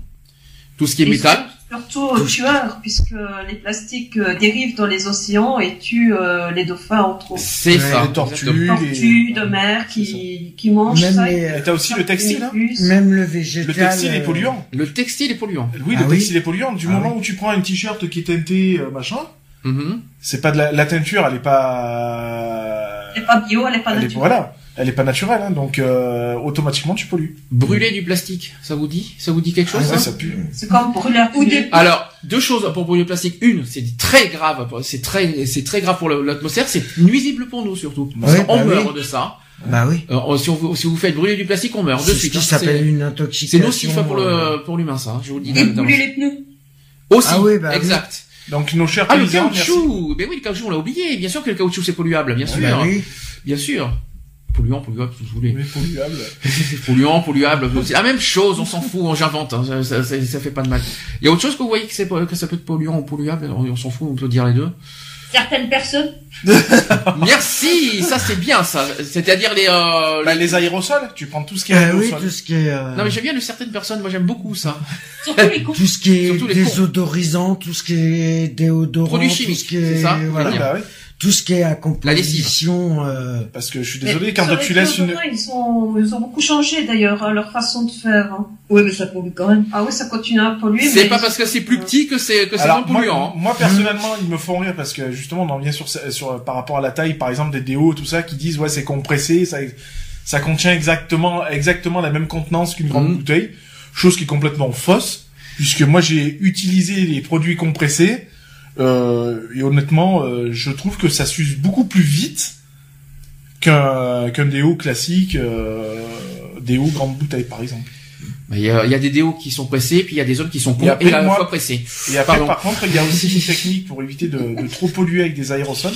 Tout ce qui est Et métal. Surtout euh, tueurs, puisque les plastiques euh, dérivent dans les océans et tuent euh, les dauphins, entre autres. C'est ça. les tortues. exactement. Tortues les- de mer qui, qui mangent Même ça. les- Et t'as aussi le textile, hein. Même le Le végétal. textile est euh, polluant. Le textile est polluant. Oui, Ah le oui textile est polluant. Du Ah moment oui. où tu prends un t-shirt qui est teinté, euh, machin, Mhm. c'est pas de la, la teinture, elle est pas, Elle n'est pas bio, elle n'est pas elle est, naturelle. voilà. Elle est pas naturelle, hein, donc euh, automatiquement tu pollues. Brûler du plastique, ça vous dit Ça vous dit quelque chose Ah, ça ouais, ça pue. C'est comme brûler un Ou des- Alors, deux choses pour brûler le plastique. Une, c'est très grave, c'est très, c'est très grave pour l'atmosphère, c'est nuisible pour nous surtout. Parce Ouais, bah meurt oui. de ça. Bah oui. Euh, si, on, vous- si vous faites brûler du plastique, on meurt de C'est ce suite. qui hein. s'appelle C'est- une C'est intoxication. nocif pour euh, le pour l'humain, ça. hein, Je vous le dis. Et brûler les pneus. Aussi, Ah oui, bah oui. exact. Donc nos chers Ah le paysans, merci. caoutchouc, mais oui le caoutchouc on l'a oublié. Bien sûr que le caoutchouc c'est polluable, bien sûr, Bah oui. bien sûr. Polluant, polluable, tout ce que vous voulez. Mais polluable. Polluant, polluable, c'est la même chose, on s'en fout, j'invente, hein, ça, ça, ça, ça fait pas de mal. Il y a autre chose que vous voyez que, c'est, que ça peut être polluant ou polluable, on, on s'en fout, on peut dire les deux. Certaines personnes. Merci, ça c'est bien ça, c'est-à-dire les... Euh, Bah, les- les aérosols, tu prends tout ce qui est Euh, oui, aérosol. tout ce qui est, euh, Non mais j'aime bien de certaines personnes, moi j'aime beaucoup ça. Surtout les cons. tout ce qui est désodorisant, tout ce qui est déodorant, Produits tout chimiques, ce qui est, c'est ça voilà. Oui, bah oui. Tout ce qui est à La composition, euh, Parce que je suis Mais désolé, quand sur tu laisses une... Ils, sont, ils ont beaucoup changé d'ailleurs, hein, leur façon de faire. hein. Oui, mais ça pollue quand même. Ah oui, ça continue à polluer. C'est mais pas parce que c'est plus petit que c'est que c'est moins moi, polluant. hein. moi, personnellement, ils me font rire parce que justement, on en vient sur, sur par rapport à la taille, par exemple, des déos, tout ça, qui disent ouais, c'est compressé, ça, ça contient exactement, exactement la même contenance qu'une grande Mhm. bouteille, chose qui est complètement fausse, puisque moi j'ai utilisé les produits compressés euh, et honnêtement, euh, je trouve que ça s'use beaucoup plus vite qu'un qu'un déo classique, euh, déo grande bouteille par exemple. Il y, a, il y a des déos qui sont pressés, puis il y a des autres qui sont à la moi- fois pressés. Et après, Pardon. par contre, il y a aussi une technique pour éviter de, de trop polluer avec des aérosols.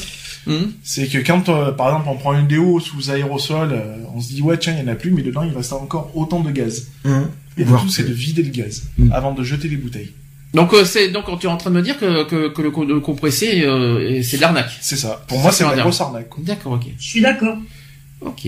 Hum. C'est que quand, euh, par exemple, on prend une déo sous aérosol, euh, on se dit ouais tiens il y en a plus, mais dedans il reste encore autant de gaz. hein, Et le tout c'est de vider le gaz Mm. avant de jeter les bouteilles. Donc euh, c'est donc tu es en train de me dire que que, que le, le compressé euh, c'est de l'arnaque. C'est ça. Pour moi c'est la grosse arnaque. D'accord, ok, Je suis d'accord. ok.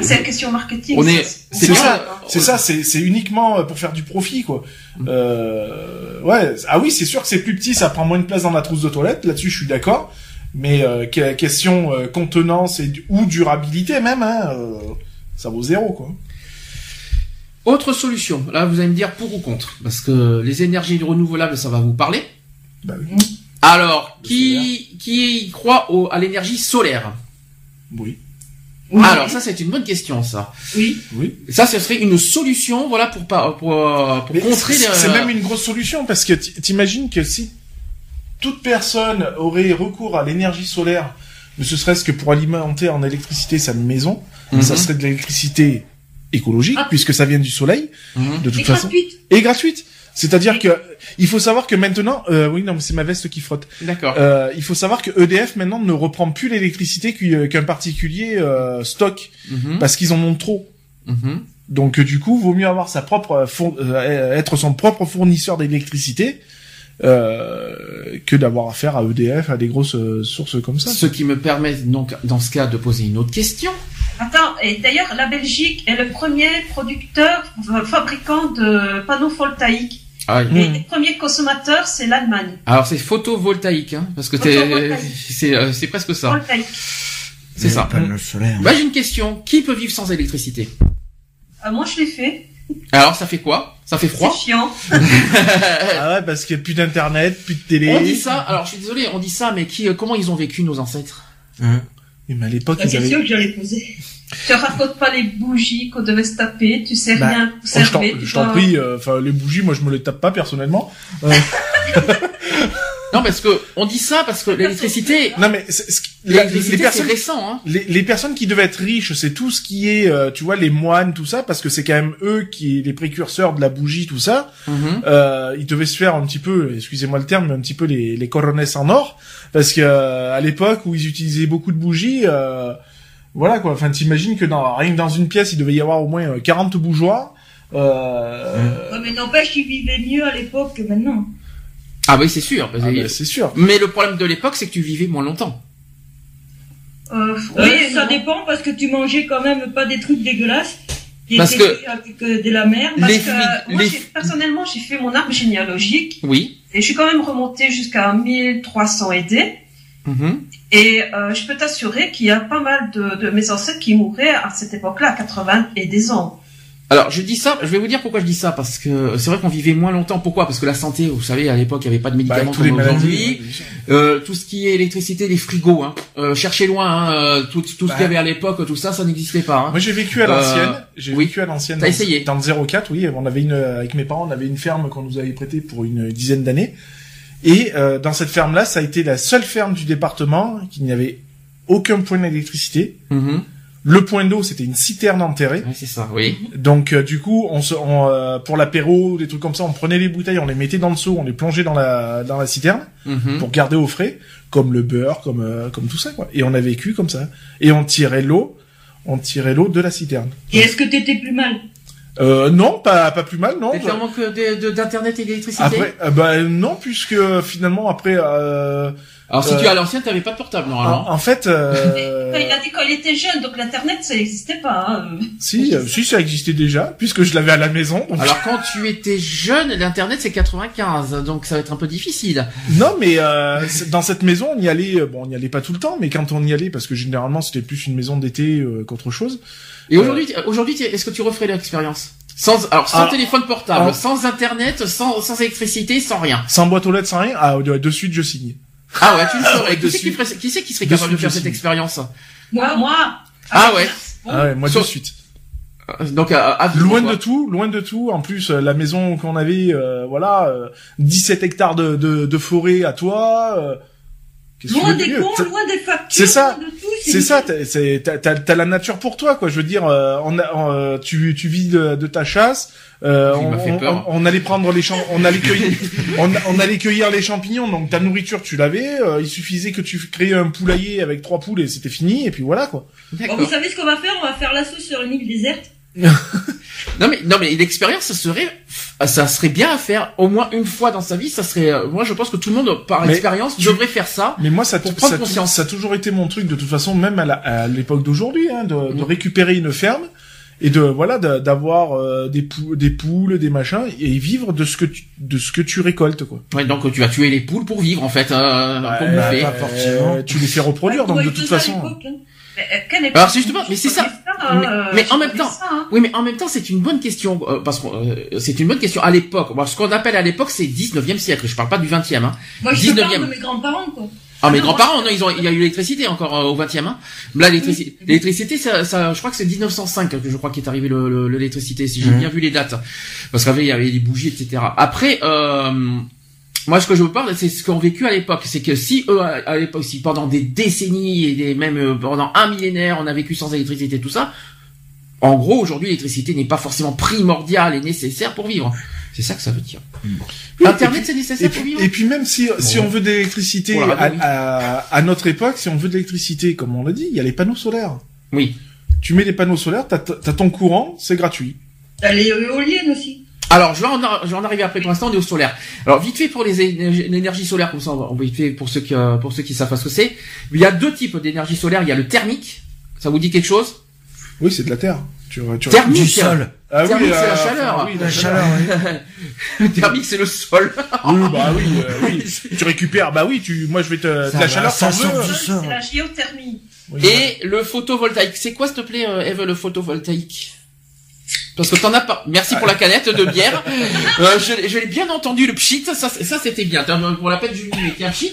C'est une question marketing. On est- c'est ça. C'est ça. C'est c'est uniquement euh, pour faire du profit quoi. Euh, ouais. Ah oui c'est sûr que c'est plus petit, ça prend moins de place dans la trousse de toilette. Là-dessus je suis d'accord. Mais euh, que- question euh, contenance et ou durabilité même, hein, euh, ça vaut zéro quoi. Autre solution. Là, vous allez me dire pour ou contre, parce que les énergies renouvelables, ça va vous parler. Bah oui. Alors, qui qui croit au, à l'énergie solaire? Oui. Oui. Alors ça, c'est une bonne question, ça. Oui. Oui. Ça, ce serait une solution, voilà, pour pas pour, euh, pour contrer. c'est les- c'est même une grosse solution parce que t'imagines que si toute personne aurait recours à l'énergie solaire, ne serait-ce que pour alimenter en électricité sa maison, Mhm. ça serait de l'électricité écologique Ah. puisque ça vient du soleil Mhm. de toute Et façon gratuite. et gratuite. C'est-à-dire que il faut savoir que maintenant, euh, oui non mais c'est ma veste qui frotte. D'accord. Euh, il faut savoir que EDF maintenant ne reprend plus l'électricité qu'u- qu'un particulier euh, stocke Mhm. parce qu'ils en ont trop. Mhm. Donc euh, du coup, vaut mieux avoir sa propre euh, euh, être son propre fournisseur d'électricité euh, que d'avoir affaire à EDF à des grosses euh, sources comme ça. Ce qui me permet donc dans ce cas de poser une autre question. Attends, et d'ailleurs, la Belgique est le premier producteur, euh, fabricant de panneaux photovoltaïques. Ah. Et les premiers consommateurs, c'est l'Allemagne. Alors c'est photovoltaïque, hein, parce que t'es, Photovoltaïque. c'est euh, c'est presque ça. Voltaïque. C'est ça. panneaux solaires. Bah j'ai une question. Qui peut vivre sans électricité? Euh, moi, je l'ai fait. Alors ça fait quoi? Ça fait froid? C'est chiant. Ah ouais, parce qu'il y a plus d'internet, plus de télé. On dit ça. Alors je suis désolé, on dit ça, mais qui, euh, comment ils ont vécu nos ancêtres? Hein? Oui, mais à l'époque, La ils avaient. question que j'allais poser. Tu racontes pas les bougies qu'on devait se taper, tu sais Bah, rien Oh, je t'en- je prie, euh, les bougies, moi je me les tape pas personnellement. Non, parce que on dit ça parce que l'électricité, Non mais qui- la- les l'électricité c'est personnes, récent, hein. les, les personnes qui devaient être riches, c'est tout ce qui est, euh, tu vois, les moines, tout ça, parce que c'est quand même eux qui les précurseurs de la bougie, tout ça. Mhm. euh, ils devaient se faire un petit peu, excusez-moi le terme, mais un petit peu les, les coronesses en or, parce que euh, à l'époque où ils utilisaient beaucoup de bougies, euh, voilà quoi. Enfin, t'imagines que dans rien que dans une pièce, il devait y avoir au moins euh, 40 bougeoirs. Euh, Ouais, mais n'empêche qu'ils vivaient mieux à l'époque que maintenant. Ah oui, c'est sûr. ah bah, c'est sûr. Mais le problème de l'époque, c'est que tu vivais moins longtemps. Euh, Oui, ça non. dépend parce que tu mangeais quand même pas des trucs dégueulasses. Des Parce que- avec euh, de la merde. Parce Les que, flics- moi, les- personnellement, j'ai fait mon arbre généalogique Oui. et je suis quand même remontée jusqu'à 1300 aidés. Mhm. Et euh, je peux t'assurer qu'il y a pas mal de, de mes ancêtres qui mouraient à cette époque-là, à 80 et des ans. Alors je dis ça, je vais vous dire pourquoi je dis ça parce que c'est vrai qu'on vivait moins longtemps. Pourquoi? Parce que la santé, vous savez, à l'époque il n'y avait pas de Bah, médicaments les comme aujourd'hui. Euh, tout ce qui est électricité, les frigos, hein. euh, cherchez loin, hein, euh, tout, tout ce Bah. qu'il y avait à l'époque, tout ça, ça n'existait pas. Hein. Moi, j'ai vécu à Euh, l'ancienne. J'ai oui. vécu à l'ancienne. T'as essayé Dans le 04, oui. On avait une, avec mes parents, on avait une ferme qu'on nous avait prêtée pour une dizaine d'années. Et euh, dans cette ferme-là, ça a été la seule ferme du département qui n'y avait aucun point d'électricité. Mhm. Le point d'eau, c'était une citerne enterrée. Ouais, c'est ça, oui. Donc euh, du coup, on se, on, euh, pour l'apéro, des trucs comme ça, on prenait les bouteilles, on les mettait dans le seau, on les plongeait dans la dans la citerne Mhm. pour garder au frais, comme le beurre, comme euh, comme tout ça quoi. Et on a vécu comme ça. Et on tirait l'eau, on tirait l'eau de la citerne. Et est-ce que t'étais plus mal? Euh, non, pas pas plus mal, non. T'étais en manque d'internet et d'électricité? Après, euh, bah non, puisque finalement après, euh, Alors si euh, tu es à l'ancienne, t'avais pas de portable normalement. en, en fait, euh, Il a dit quand il était jeune, donc l'internet ça n'existait pas. hein. si, euh, si ça existait déjà, puisque je l'avais à la maison. donc- Alors quand tu étais jeune, l'internet c'est 95, donc ça va être un peu difficile. Non, mais euh, dans cette maison, on y allait. euh, Bon, on y allait pas tout le temps, mais quand on y allait, parce que généralement c'était plus une maison d'été euh, qu'autre chose. Et aujourd'hui, aujourd'hui, est-ce que tu referais l'expérience? Sans, alors sans Ah. téléphone portable, Ah. sans internet, sans, sans électricité, sans rien. Sans boîte aux lettres, sans rien? Ah, de, de suite, je signe. Ah ouais, tu le ferais. Qui de ferait- qui c'est qui serait capable de faire cette expérience? Moi, moi. Ah ouais. Ah ouais, moi Sur- de suite. Euh, Donc à, à vivre, Loin quoi. de tout, loin de tout. En plus, euh, la maison qu'on avait, euh, voilà, euh, 17 hectares de, de, de forêt à toi. euh, qu'est-ce que tu Loin des cons, loin des factures, C'est ça. loin de tout. C'est ça, t'as- c'est- t'as t'as- t'as la nature pour toi, quoi. Je veux dire, euh, on a, on, euh, tu, tu vis de, de ta chasse. Euh, on, fait on- peur. on- on allait prendre les champ, on allait cueillir, on, on allait cueillir les champignons. Donc ta nourriture, tu l'avais. euh, il suffisait que tu crées un poulailler avec trois poules et c'était fini. Et puis voilà, quoi. Bon, vous savez ce qu'on va faire? On va faire l'assaut sur une île déserte. Non mais non mais l'expérience, ça serait, ça serait bien à faire au moins une fois dans sa vie. Ça serait, euh, moi je pense que tout le monde par Mais expérience tu- devrait faire ça. Mais moi, ça, Pour ça, prendre ça, conscience. ça a toujours été mon truc de toute façon, même à l'époque d'aujourd'hui, hein, de, de Mm. récupérer une ferme et de voilà de- d'avoir euh, des, pou- des poules, des machins et vivre de ce que tu, de ce que tu récoltes, quoi. Ouais, donc tu vas tuer les poules pour vivre en fait, euh, pour Euh, bouffer. pas forcément. euh, tu les fais reproduire, Ouais, donc de toute façon. Mais, euh, Alors, c'est justement- mais c'est ça. hein, Mais- euh, mais en même temps- ça, hein. Oui, mais en même temps, c'est une bonne question euh, parce que euh, c'est une bonne question à l'époque. Bon, ce qu'on appelle à l'époque, c'est 19e siècle. Je parle pas du 20e. Hein. Moi, je te 19e. parle de mes grands-parents, quoi. Ah, mes non, grands-parents, non, ils ont, il y a eu l'électricité encore euh, au 20e. Hein. Là, l'électricité, l'électricité, ça, ça, je crois que c'est 1905 que je crois qu'est arrivé le- le- le- l'électricité, si j'ai Mhm. bien vu les dates. Parce qu'avant, il y avait des bougies, etc. Après, euh, moi, ce que je vous parle, c'est ce qu'ont vécu à l'époque. C'est que si eux, à, l'époque, si pendant des décennies et des, même euh, pendant un millénaire, on a vécu sans électricité, tout ça, en gros, aujourd'hui, l'électricité n'est pas forcément primordiale et nécessaire pour vivre. C'est ça que ça veut dire. Oui, Internet, et c'est nécessaire pour vivre et puis même si, si on veut de l'électricité à, radio, oui. à, à notre époque, si on veut de l'électricité, comme on l'a dit, il y a les panneaux solaires. Oui. Tu mets les panneaux solaires, t'as as ton courant, c'est gratuit. T'as les éoliennes aussi. Alors, je vais, en, je vais en arriver après. Pour l'instant, on est au solaire. Alors, vite fait pour les énergies- l'énergie solaire, comme ça, on va, vite fait pour ceux qui, euh, pour ceux qui savent pas ce que c'est. Il y a deux types d'énergie solaire. Il y a le thermique. Ça vous dit quelque chose? Oui, c'est de la terre. Tu, tu, Thermique. Du sol. Ah Thermique, c'est la euh, chaleur. enfin, oui, La chaleur, oui. Le thermique, c'est le sol. Oui, bah oui, euh, oui. Tu récupères, bah oui, tu, moi je vais te, de la va, chaleur, ça sort du sol. C'est la géothermie. Oui, Et le photovoltaïque. C'est quoi, s'il te plaît, Eve, le photovoltaïque? Parce que t'en as pas. Merci pour la canette de bière. Euh, je, l'ai- je l'ai bien entendu le pchit. Ça, ça c'était bien. Pour la peine, Julie, mais tiens, pchit.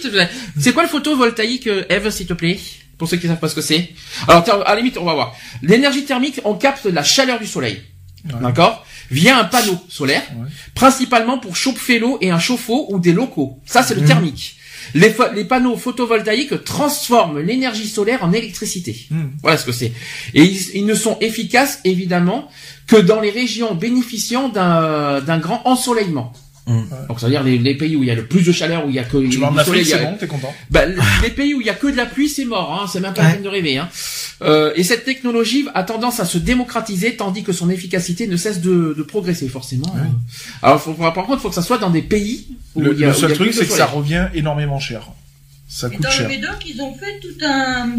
C'est quoi le photovoltaïque, euh, Eve, s'il te plaît? Pour ceux qui savent pas ce que c'est. Alors, à la limite, on va voir. L'énergie thermique, on capte la chaleur du soleil. Ouais. D'accord? Via un panneau solaire, Ouais. principalement pour chauffer l'eau et un chauffe-eau ou des locaux. Ça, c'est le Mhm. thermique. Les, les panneaux photovoltaïques transforment l'énergie solaire en électricité. Hmm. Voilà ce que c'est. Et ils, ils ne sont efficaces, évidemment, que dans les régions bénéficiant d'un d'un grand ensoleillement. Mm. Donc, c'est-à-dire les, les pays où il y a le plus de chaleur, où il y a que Tu vas en Afrique, c'est bon, t'es content. bah, les- pays où il y a que de la pluie, c'est mort, hein, c'est même pas la Ouais. peine de rêver. Hein. Euh, et cette technologie a tendance à se démocratiser, tandis que son efficacité ne cesse de, de progresser, forcément. Ouais. Alors, faut, par contre, il faut que ça soit dans des pays où Le, il y a, le où il y seul a truc, c'est que ça revient énormément cher. Ça Et coûte dans le cher. Médoc, ils ont fait tout un...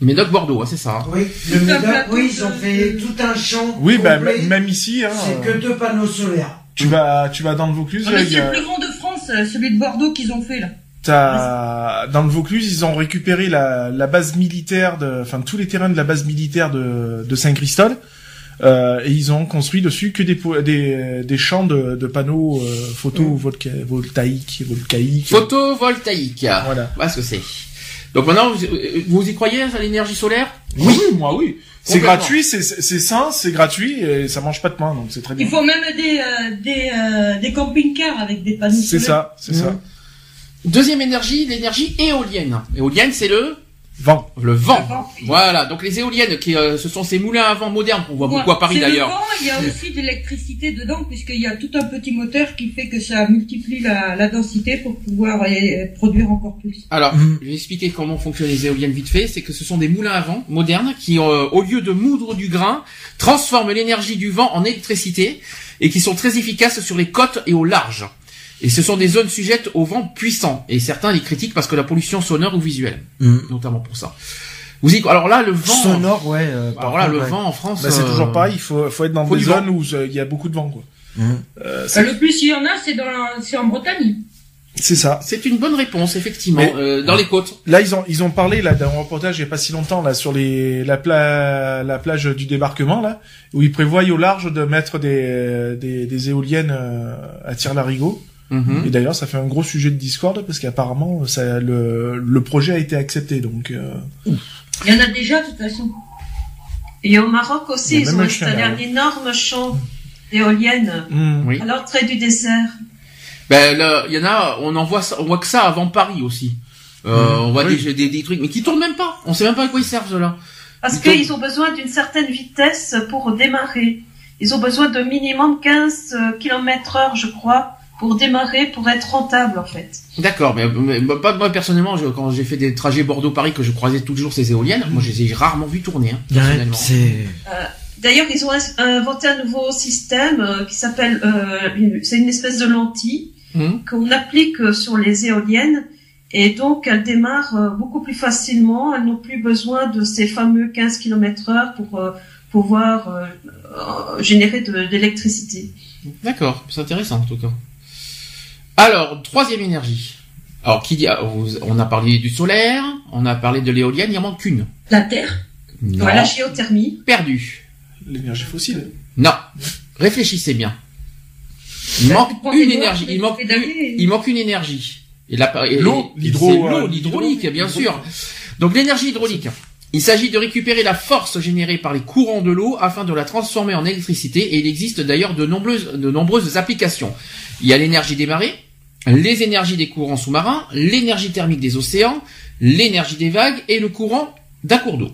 Médoc Bordeaux, hein, c'est ça. hein. Oui, le Médoc, oui, ils ont fait tout un champ. Oui, bah, même ici, hein, C'est euh, que deux panneaux solaires. tu vas, tu vas dans le Vaucluse, Ah, c'est le plus grand de France, euh, celui de Bordeaux qu'ils ont fait, là. T'as dans le Vaucluse, ils ont récupéré la, la base militaire de, enfin tous les terrains de la base militaire de, de Saint-Christol. Euh, et ils ont construit dessus que des po- des, des champs de, de panneaux euh, photovoltaïques, voltaïques, volcaïques. Photovoltaïque. Voilà. Voilà ce que c'est. Donc maintenant, vous, vous y croyez à l'énergie solaire? Oui, moi oui. C'est gratuit, c'est c'est sain, c'est gratuit et ça mange pas de pain, donc c'est très bien. Il faut même des, euh, des, euh, des camping-cars avec des panneaux C'est ça, c'est ça. Deuxième énergie, l'énergie éolienne. Éolienne, c'est le Vent. le vent. Le vent. Voilà. Donc les éoliennes, qui, euh, ce sont ces moulins à vent modernes qu'on voit Ouais, beaucoup à Paris d'ailleurs. Il y a aussi de l'électricité dedans, puisqu'il y a tout un petit moteur qui fait que ça multiplie la, la densité pour pouvoir euh, produire encore plus. Alors, Mhm. je vais expliquer comment fonctionnent les éoliennes vite fait. C'est que ce sont des moulins à vent modernes qui, euh, au lieu de moudre du grain, transforment l'énergie du vent en électricité et qui sont très efficaces sur les côtes et au large. Et ce sont des zones sujettes au vent puissant. Et certains les critiquent parce que la pollution sonore ou visuelle, Mm. notamment pour ça. Vous y... Alors là, le vent. Sonore, ouais. euh, Alors là, contre, le ouais. vent en France. Bah, c'est euh, toujours pareil, il faut, faut être dans faut des zones où euh, il y a beaucoup de vent, quoi. Mm. Euh, Euh, le plus il y en a, c'est dans, c'est en Bretagne. c'est ça. C'est une bonne réponse, effectivement, Mais- euh, dans les côtes. Là, ils ont, ils ont parlé, là, d'un reportage il y a pas si longtemps, là, sur les, la, pla- la plage du débarquement, là, où ils prévoient au large de mettre des, des, des éoliennes euh, à tir-larigot. Mhm. Et d'ailleurs, ça fait un gros sujet de discorde parce qu'apparemment, ça, le, le projet a été accepté, donc, euh, Il y en a déjà, de toute façon. Et au Maroc aussi, Il ils ont installé un énorme champ d'éoliennes hmm. Oui. à l'entrée du désert. Ben, là, il y en a, on en voit, on voit que ça avant Paris aussi. Euh, on voit oui. des, des, des trucs, mais qui tournent même pas. On sait même pas à quoi ils servent, ceux-là. Parce tournent. qu'ils ont besoin d'une certaine vitesse pour démarrer. Ils ont besoin de minimum 15 km heure, je crois, pour démarrer, pour être rentable, en fait. D'accord, mais, mais- pas moi personnellement, je- quand j'ai fait des trajets Bordeaux-Paris que je croisais toujours ces éoliennes, moi je les ai rarement vu tourner, hein, Ouais, c'est. D'ailleurs, ils ont inventé un nouveau système euh, qui s'appelle, euh, c'est une espèce de lentille Hum. qu'on applique euh, sur les éoliennes. Et donc, elles démarrent euh, beaucoup plus facilement. Elles n'ont plus besoin de ces fameux 15 km heure pour euh, pouvoir euh, euh, générer de, d'électricité. D'accord, c'est intéressant en tout cas. Alors, troisième énergie. Alors, qui dit, ah, on a parlé du solaire, on a parlé de l'éolienne, il en manque une. La Terre. Non, Ouais, la géothermie. perdu. l'énergie fossile. Non, réfléchissez bien. Il Ça manque une énergie, il manque, il une énergie. Et L'eau, euh, l'hydraulique, bien sûr. Donc l'énergie hydraulique. Il s'agit de récupérer la force générée par les courants de l'eau afin de la transformer en électricité et il existe d'ailleurs de nombreuses, de nombreuses applications. Il y a l'énergie des marées, les énergies des courants sous-marins, l'énergie thermique des océans, l'énergie des vagues et le courant d'un cours d'eau.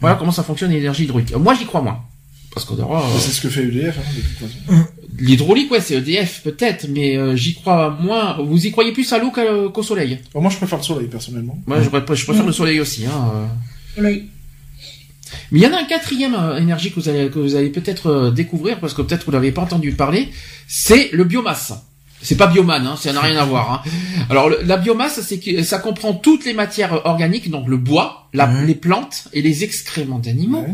Voilà comment ça fonctionne l'énergie hydraulique. Moi j'y crois moins. Parce qu'on aura, euh, C'est ce que fait EDF, hein, de toute façon. L'hydraulique, ouais, c'est EDF peut-être, mais euh, j'y crois moins. Vous y croyez plus à l'eau qu'à- qu'au soleil? Bon, moi, je préfère le soleil, personnellement. Moi, je, préfère- je préfère le soleil aussi. Hein. euh. Soleil. Mais il y en a un quatrième euh, énergie que vous allez, que vous allez peut-être euh, découvrir, parce que peut-être vous n'avez pas entendu parler, c'est le biomasse. C'est pas biomane, hein, ça n'a rien à voir. Hein. Alors le- la biomasse, c'est que ça comprend toutes les matières organiques, donc le bois, la- les plantes et les excréments d'animaux,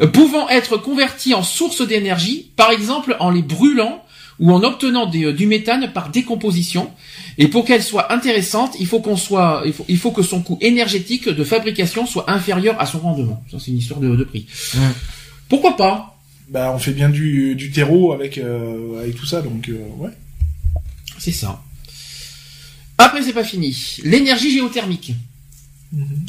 euh, pouvant être convertis en source d'énergie, par exemple en les brûlant ou en obtenant des- euh, du méthane par décomposition. Et pour qu'elle soit intéressante, il faut qu'on soit, il faut, il faut que son coût énergétique de fabrication soit inférieur à son rendement. Ça, c'est une histoire de, de prix. Pourquoi pas? Bah, on fait bien du, du terreau avec, euh, avec tout ça, donc, euh, ouais. C'est ça. Après, c'est pas fini. L'énergie géothermique.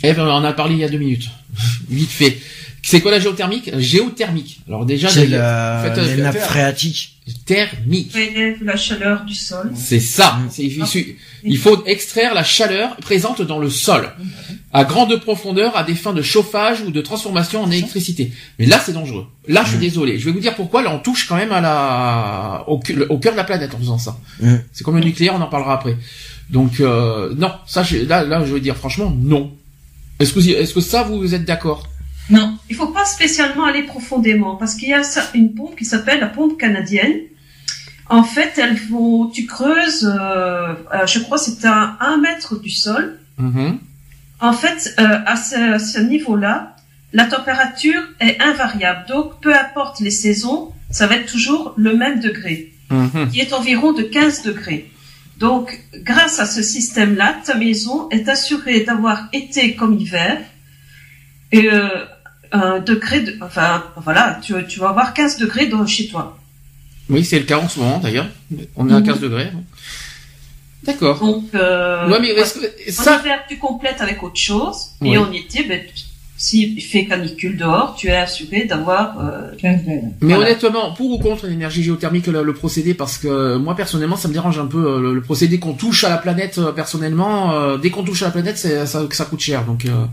Eh ben, on en a parlé il y a deux minutes. Vite fait. C'est quoi la géothermique? Géothermique. Alors déjà, C'est la, faites, euh, les nappes phréatiques. thermique. La chaleur du sol. C'est ça. C'est- il, su- il faut extraire la chaleur présente dans le sol à grande profondeur à des fins de chauffage ou de transformation en électricité. Mais là, c'est dangereux. Là, je suis désolé. Je vais vous dire pourquoi. Là, on touche quand même à la au, cu- au cœur de la planète en faisant ça. Mm. C'est comme le nucléaire, on en parlera après. Donc euh, non, ça, je- là, là, je veux dire franchement, non. Est-ce que est-ce que ça, vous êtes d'accord? Non. Il faut pas spécialement aller profondément parce qu'il y a une pompe qui s'appelle la pompe canadienne. En fait, elles vont, tu creuses, euh, euh, je crois, c'est à un mètre du sol. Mhm. En fait, euh, à ce, ce niveau-là, la température est invariable. Donc, peu importe les saisons, ça va être toujours le même degré, Mhm. qui est environ de 15 degrés. Donc, grâce à ce système-là, ta maison est assurée d'avoir été comme hiver. Et euh, un degré de, enfin, voilà, tu, tu vas avoir 15 degrés dans, chez toi. Oui, c'est le cas en ce moment d'ailleurs. On est à Mhm. 15 degrés. D'accord. Donc, euh, Ouais, mais que en ça, hiver, tu complètes avec autre chose. Ouais. Et en été, ben, s'il fait canicule dehors, tu es assuré d'avoir, euh, 15 degrés. mais Voilà. honnêtement, pour ou contre l'énergie géothermique, le, le procédé, parce que moi personnellement, ça me dérange un peu euh, le, le procédé qu'on touche à la planète. euh, personnellement, euh, dès qu'on touche à la planète, ça, ça coûte cher. Donc euh,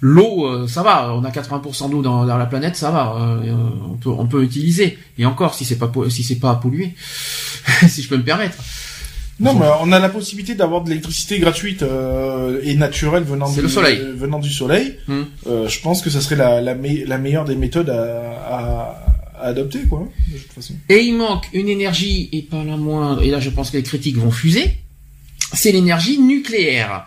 l'eau, euh, ça va. On a 80% d'eau dans, dans la planète, ça va. euh, on peut on peut utiliser. Et encore, si c'est pas si c'est pas pollué, si je peux me permettre. Non, mais on a la possibilité d'avoir de l'électricité gratuite euh, et naturelle venant du le soleil. euh, venant du soleil. Hmm. Euh, je pense que ça serait la la, me- la meilleure des méthodes à, à, à adopter, quoi, de toute façon. Et il manque une énergie, et pas la moindre, et là je pense que les critiques vont fuser, c'est l'énergie nucléaire.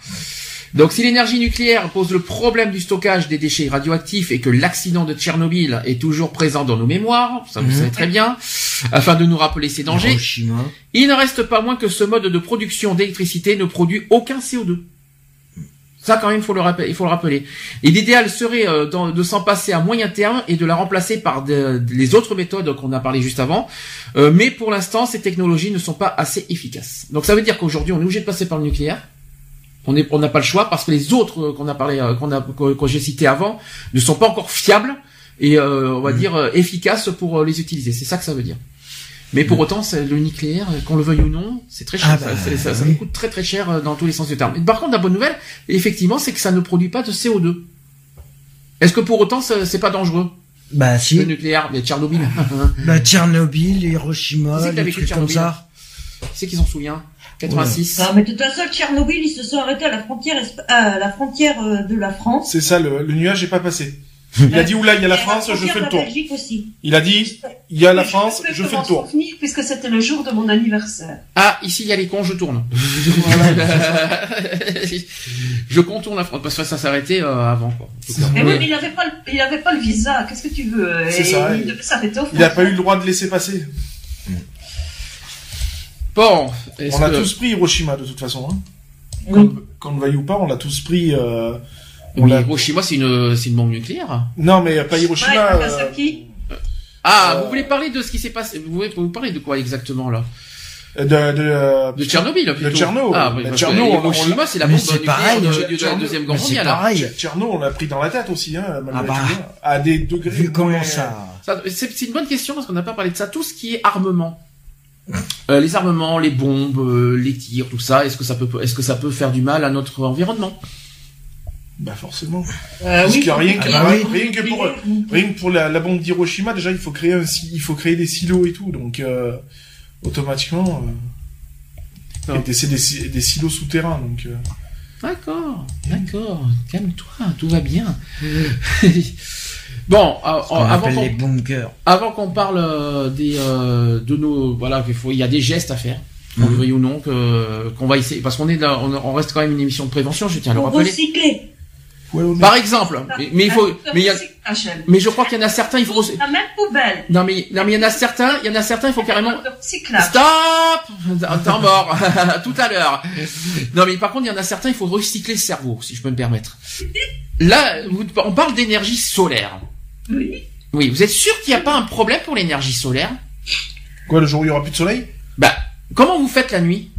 Donc si l'énergie nucléaire pose le problème du stockage des déchets radioactifs et que l'accident de Tchernobyl est toujours présent dans nos mémoires, ça vous Mhm. savez très bien, afin de nous rappeler ces dangers, Hiroshima. il ne reste pas moins que ce mode de production d'électricité ne produit aucun CO2. Ça, quand même, il faut le rappeler. Il faut le rappeler. Et l'idéal serait euh, de s'en passer à moyen terme et de la remplacer par de- les autres méthodes qu'on a parlé juste avant. Euh, mais pour l'instant, ces technologies ne sont pas assez efficaces. Donc, ça veut dire qu'aujourd'hui, on est obligé de passer par le nucléaire. On est- on n'a pas le choix parce que les autres euh, qu'on a parlé, euh, qu'on a, que, j'ai cités avant, ne sont pas encore fiables et euh, on va dire euh, efficaces pour les utiliser. C'est ça que ça veut dire. Mais pour autant, c'est le nucléaire, qu'on le veuille ou non, c'est très cher. Ah ça, bah, ça, ça nous coûte très très cher dans tous les sens du terme. Par contre, la bonne nouvelle, effectivement, c'est que ça ne produit pas de CO2. Est-ce que pour autant, c'est pas dangereux? Bah le si. nucléaire Mais Tchernobyl, Bah Tchernobyl, Hiroshima, vécu trucs comme ça. c'est qui s'en souvient? 86. Ah, mais de toute façon, Tchernobyl, ils se sont arrêtés à la frontière, esp- à la frontière euh, de la France. C'est ça, le, le nuage est pas passé. Il a dit oula, il y a la France, je fais le tour. Aussi. Il a dit il y a la Je France, je fais le tour. souvenir, puisque c'était le jour de mon anniversaire. Ah, ici il y a les cons, je tourne. je contourne la France parce que ça s'arrêtait euh, avant quoi. Mais Oui. mais il avait pas le, il avait pas le visa. Qu'est-ce que tu veux ça, Il il- devait s'arrêter au Il a pas eu le droit de laisser passer. Bon, On a que- tous pris Hiroshima de toute façon. Hein. Oui. Qu'on le veuille ou pas, on l'a tous pris. Euh... on l'a- Hiroshima c'est une c'est une bombe nucléaire. Non, mais pas Ouais, Hiroshima. euh. Ah, Euh, vous voulez parler de ce qui s'est passé Vous voulez vous parler de quoi exactement là? De, de, euh, De Tchernobyl plutôt. Tchernobyl. Ah, oui, Tchernobyl, Hiroshima c'est la Mais bombe c'est nucléaire pareil, de, je- de la Tchernobyl. deuxième guerre c'est mondiale. pareil. Tcherno, on l'a pris dans la tête aussi, hein, malgré Ah bah. hein, à des degrés. Vu comment ça. C'est une bonne question parce qu'on n'a pas parlé de ça. Tout ce qui est armement, Euh, les armements, les bombes, euh, les tirs, tout ça. Est-ce que ça peut, est-ce que ça peut faire du mal à notre environnement? Bah forcément. Euh, Parce oui, que rien que, Ah bah oui. rien que pour, rien que pour la, la bombe d'Hiroshima, déjà il faut créer un, si- il faut créer des silos et tout, donc euh, automatiquement, euh, c'est des, des silos souterrains, donc. euh, D'accord, d'accord. Calme-toi, tout va bien. bon, euh, On avant qu'on les bunkers. avant qu'on parle euh, des euh, de nos voilà qu'il faut il y a des gestes à faire veuille ou non que qu'on va essayer parce qu'on est là on, on reste quand même une émission de prévention je tiens à le rappeler recycler. Ouais, mais- par exemple mais, mais il faut mais il y a mais je crois qu'il y en a certains il faut La même poubelle. non mais non mais il y en a certains il y en a certains il faut carrément. Stop Temps mort Tout à l'heure. Non mais par contre, il y en a certains, il faut recycler le cerveau, si je peux me permettre. Là, on parle d'énergie solaire. Oui. Oui, vous êtes sûr qu'il n'y a pas un problème pour l'énergie solaire? Quoi, le jour où il y aura plus de soleil? Bah, comment vous faites la nuit?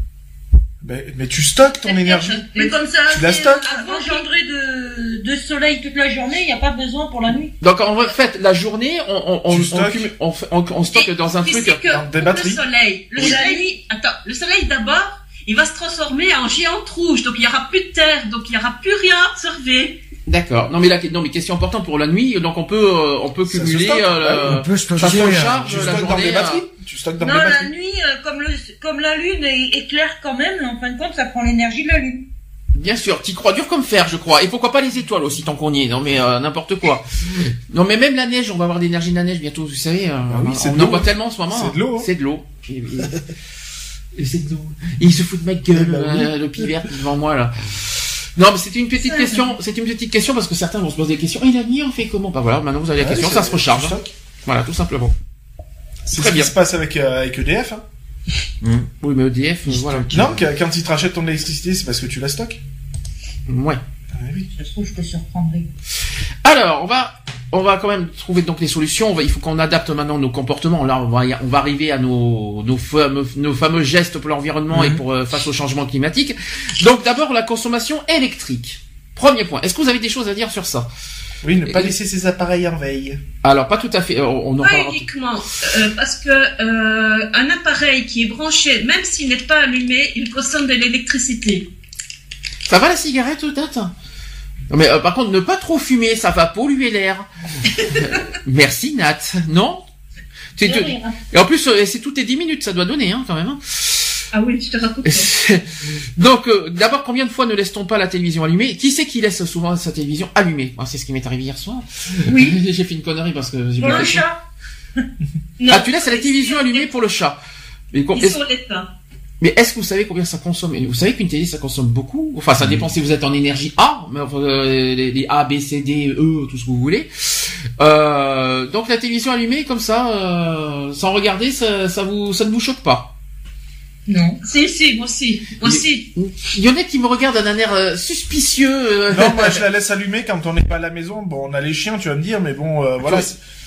Mais, mais tu stockes ton énergie. Mais comme ça, Tu la stockes euh, engendré de, de soleil toute la journée, il n'y a pas besoin pour la nuit. Donc en fait, la journée, on, on, on, Tu on, stockes cumule- on fait- on- on stocke dans un truc. dans des le batteries. soleil, le Oui. soleil, attends, le soleil d'abord, il va se transformer en géante rouge, donc il y aura plus de terre, donc il y aura plus rien à observer. D'accord. Non mais la, non mais question importante pour la nuit, donc on peut, euh, on peut cumuler. euh, On peut se euh, recharge Tu la stockes dans journée. des euh, batteries Tu stockes dans non, la batteries nuit, euh, comme, le, comme la lune est, est claire quand même, en fin de compte, ça prend l'énergie de la lune. Bien sûr, t'y crois dur comme fer, je crois. Et pourquoi pas les étoiles aussi, tant qu'on y est. Non mais euh, n'importe quoi. Non mais même la neige, on va avoir de l'énergie de la neige bientôt, vous savez. euh, Ah oui, c'est on de en voit tellement en ce moment. C'est de l'eau, hein. C'est de l'eau. C'est. Et il se fout de ma gueule, Eh ben oui. euh, le pivert qui devant moi là. Non mais c'était une petite question, c'est une petite question parce que certains vont se poser des questions. Et la nuit on fait comment? Bah voilà, maintenant vous avez la Ouais, question, ça se recharge. hein. Voilà, tout simplement. C'est Très ce qui bien. se passe avec, euh, avec EDF. Hein. Oui mais EDF, euh, voilà. Non, quand ils te rachètent ton électricité, c'est parce que tu la stockes. Ouais. Ah oui. Ça se trouve, je te surprendrai. Alors, on va on va quand même trouver donc les solutions. On va, il faut qu'on adapte maintenant nos comportements. Là, on va, on va arriver à nos, nos fameux, nos fameux gestes pour l'environnement et pour euh, face au changement climatique. Donc, d'abord, la consommation électrique. Premier point. Est-ce que vous avez des choses à dire sur ça? Oui, ne pas Et- laisser ses appareils en veille. Alors, pas tout à fait. On, on en Pas parlera. uniquement, euh, parce que euh, un appareil qui est branché, même s'il n'est pas allumé, il consomme de l'électricité. Ça va la cigarette, date non mais euh, par contre, ne pas trop fumer, ça va polluer l'air. Merci Nat. Non? Et en plus, euh, c'est toutes les 10 minutes, ça doit donner, hein, quand même. hein. Ah oui, je te raconte. Donc, euh, d'abord, combien de fois ne laisse-t-on pas la télévision allumée? Qui c'est qui laisse souvent sa télévision allumée? Moi, C'est ce qui m'est arrivé hier soir. Oui. j'ai fait une connerie parce que Pour le chat. chose. Ah, tu laisses la télévision allumée pour le chat. Mais, Ils sont l'état. Mais est-ce que vous savez combien ça consomme? Et Vous savez qu'une télé, ça consomme beaucoup? Enfin, ça dépend si vous êtes en énergie A, mais enfin, euh, les, les A, B, C, D, E, tout ce que vous voulez. Euh, donc la télévision allumée comme ça, euh, sans regarder, ça, ça vous, ça ne vous choque pas? Non. Si, si, moi aussi. Moi aussi. Il y en a qui me regardent d'un air euh, suspicieux. euh. Non, moi je la laisse allumer quand on n'est pas à la maison. Bon, on a les chiens, tu vas me dire, mais bon, euh, voilà.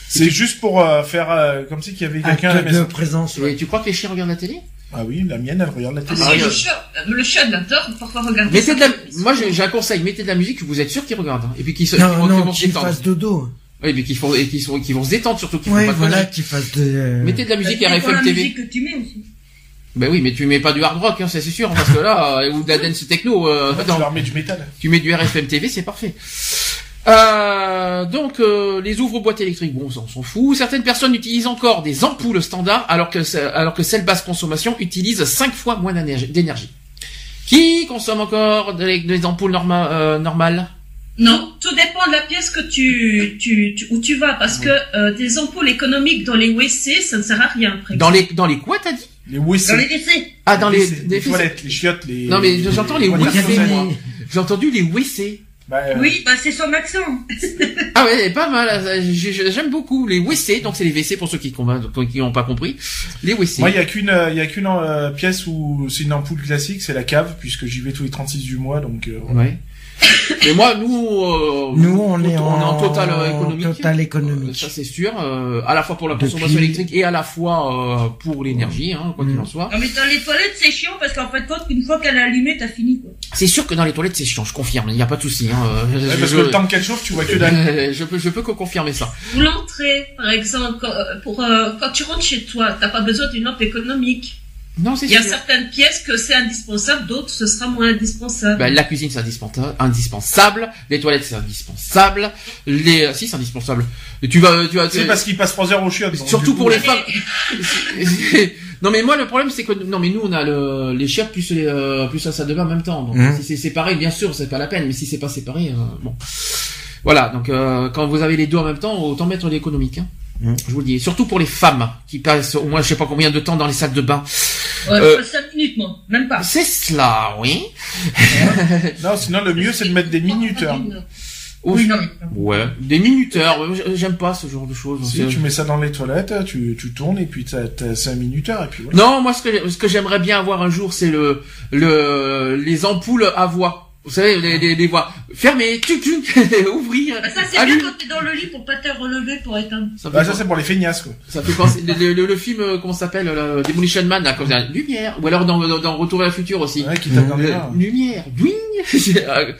C'est- juste pour euh, faire euh, comme si qu'il y avait quelqu'un à la Acte de maison. présence, Et ouais. tu crois que les chiens regardent la télé? Ah oui, la mienne, elle regarde la télé. Ah, Ah, oui. le chat, le chat l'adore parfois regarder. Mettez ça. de la, moi j'ai un conseil, mettez de la musique, vous êtes sûr qu'ils regardent, hein. et puis qu'ils se, qu'ils Non, vont, qu'ils non, vont se qu'il détendre. fasse dodo. Oui, mais qu'ils font, et qu'ils sont, qu'ils vont se détendre surtout, qu'ils font Ouais, pas de voilà, conneries. qu'il fasse de... euh, Mettez de la musique dépend RFM la TV. musique que tu mets aussi. Ben oui, mais tu mets pas du hard rock, hein, ça, c'est sûr, parce que là, euh, ou de la dance techno, euh, Ouais, tu non, leur mets du métal. tu mets du RFM TV, c'est parfait. Euh, donc euh, les ouvre-boîtes électriques, bon, ça, on s'en fout. Certaines personnes utilisent encore des ampoules standards, alors que alors que celles basse consommation utilisent 5 fois moins d'énergie. Qui consomme encore des, des ampoules norma- euh, normales? Non, tout dépend de la pièce que tu, tu, tu- où tu vas, parce que euh, des ampoules économiques dans les WC, ça ne sert à rien. par Dans les dans les quoi t'as dit? Les WC. Dans les WC. Ah dans les, WC, des les toilettes, les chiottes, les. Non mais j'entends les WC. J'ai entendu les WC. Bah, euh, Oui, bah c'est son accent. Ah ouais, pas mal. j'ai- J'aime beaucoup les WC. Donc c'est les WC pour ceux qui qui n'ont pas compris. Les WC. Moi, il y a qu'une, euh, il y a qu'une euh, pièce où c'est une ampoule classique, c'est la cave, puisque j'y vais tous les 36 du mois, donc. euh. Ouais. Mais moi, nous, euh, Nous, on est on en, total euh, économique. total Euh, économique. Ça c'est sûr, euh, à la fois pour la Depuis- consommation électrique et à la fois euh, pour l'énergie, hein, quoi qu'il Mm. en soit. Non mais dans les toilettes c'est chiant parce qu'en fait compte qu'une fois qu'elle est allumée t'as fini quoi. C'est sûr que dans les toilettes c'est chiant, je confirme, il n'y a pas de souci. Hein, Ouais, parce je- que le temps qu'elle chauffe, tu vois que dalle. je peux, je peux que confirmer ça. Pour l'entrée, par exemple, quand, pour, euh, quand tu rentres chez toi, t'as pas besoin d'une lampe économique. Non, c'est Il y a certaines pièces que c'est indispensable, d'autres ce sera moins indispensable. Ben, la cuisine c'est indispensa- indispensable, les toilettes c'est indispensable, les euh, si c'est indispensable. Et tu vas, tu vas, C'est parce qu'il passe 3 heures au chiottes. Surtout pour les femmes. non mais moi le problème c'est que non mais nous on a le, les chiottes plus les euh, plus la salle de bain en même temps. Donc Mhm. si c'est séparé bien sûr c'est pas la peine mais si c'est pas séparé euh, bon. Voilà donc euh, quand vous avez les deux en même temps autant mettre l'économique. Hein. Mhm. Je vous le dis. Surtout pour les femmes qui passent au moins je sais pas combien de temps dans les salles de bain. Ouais, Euh, pas 5 minutes moi, même pas. C'est cela oui. Non, sinon le mieux c'est de mettre des minuteurs. Oui, non mais. Ouais. Des minuteurs. euh, J'aime pas ce genre de choses. Si tu mets ça dans les toilettes, tu, tu tournes et puis t'as, t'as 5 minuteurs et puis voilà. Non, moi ce que ce que j'aimerais bien avoir un jour, c'est le le les ampoules à voix. Vous savez, les, les, les voix fermées, tuc tuc, ouvrir. Bah, ça c'est bien quand t'es dans le lit pour pas te relever pour éteindre. Ça Bah ça c'est pour les feignasses quoi. ça fait penser le, le, le film euh, comment ça s'appelle le Demolition Man là, comme ça, lumière. Ou alors dans, dans, dans Retour vers le futur aussi. Ouais, qui tape dans les Euh, mains. lumière. Euh,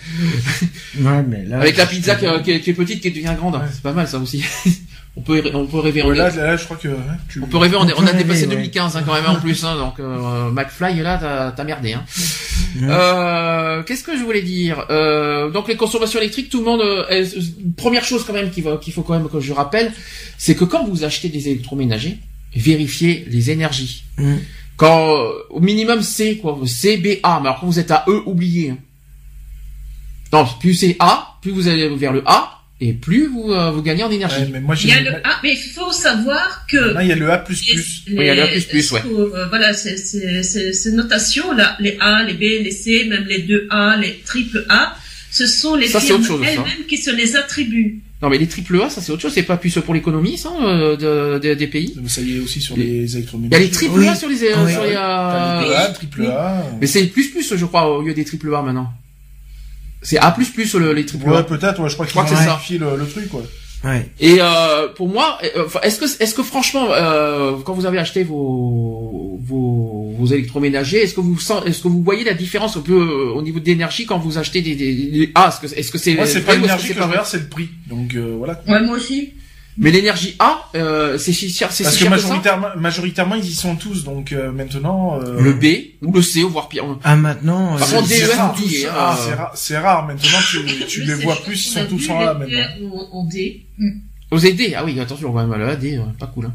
Ouais, mais là. Avec la pizza qui, qui est, qui est petite qui devient grande, Ouais. c'est pas mal ça aussi. on peut on peut rêver. Ouais, est- là, là, je crois que ouais, tu... On peut rêver, on, a dépassé rêver, ouais. 2015 hein, quand même en plus, hein, donc euh, McFly là t'as merdé. Hein. Euh, Qu'est-ce que je voulais dire? Euh, Donc les consommations électriques, tout le monde. euh, est- première chose quand même qu'il faut quand même que je rappelle, c'est que quand vous achetez des électroménagers, vérifiez les énergies. Mm. Quand euh, au minimum C quoi, C B A. Mais alors quand vous êtes à E, oubliez. hein. Non, plus c'est A, plus vous allez vers le A, et plus vous euh, vous gagnez en énergie. Ouais, mais moi Il y a le A, mais il faut savoir que Là, il y a le A++. les, Oui, il y a le A++, ouais. euh, voilà, ces, ces, ces, ces notations là, les A, les B, les C, même les deux A, les triple A, ce sont les Ça, c'est firmes ça. elles-mêmes qui se les attribuent. Non mais les triple A, ça c'est autre chose, c'est pas plus pour l'économie, ça, euh, de- de- des pays. Ça y est aussi sur Les- les Il y a les triple A Oui. sur les, euh, Oui. sur les, T'as les euh, A, triple A. Mais c'est plus plus, je crois, au lieu des triple A maintenant. C'est A plus plus le, les triple Ouais, peut-être, ouais, je crois Je crois que c'est ça. le, le truc, quoi. Ouais. Et euh, pour moi, euh, est-ce que est-ce que franchement, euh, quand vous avez acheté vos vos, vos électroménagers, est-ce que vous sent- est-ce que vous voyez la différence un peu euh, au niveau d'énergie quand vous achetez des, des, des- ah est-ce que est-ce que c'est Moi, c'est pas l'énergie c'est que pas je regarde, c'est le prix. Donc euh, voilà. Ouais, moi aussi. Mais l'énergie A, euh, c'est si cher, c'est Parce si que cher que ça majoritairement, majoritairement, ils y sont tous. Donc euh, maintenant. euh, Le B ou le C, voire pire. Ah, maintenant, Par euh, contre, on dit, euh, c'est rare, c'est rare. Maintenant, tu, tu les vois plus, ils sont tous en A maintenant. En, D. Aux D, ah oui, attention, quand même, AD, euh, pas cool. Hein.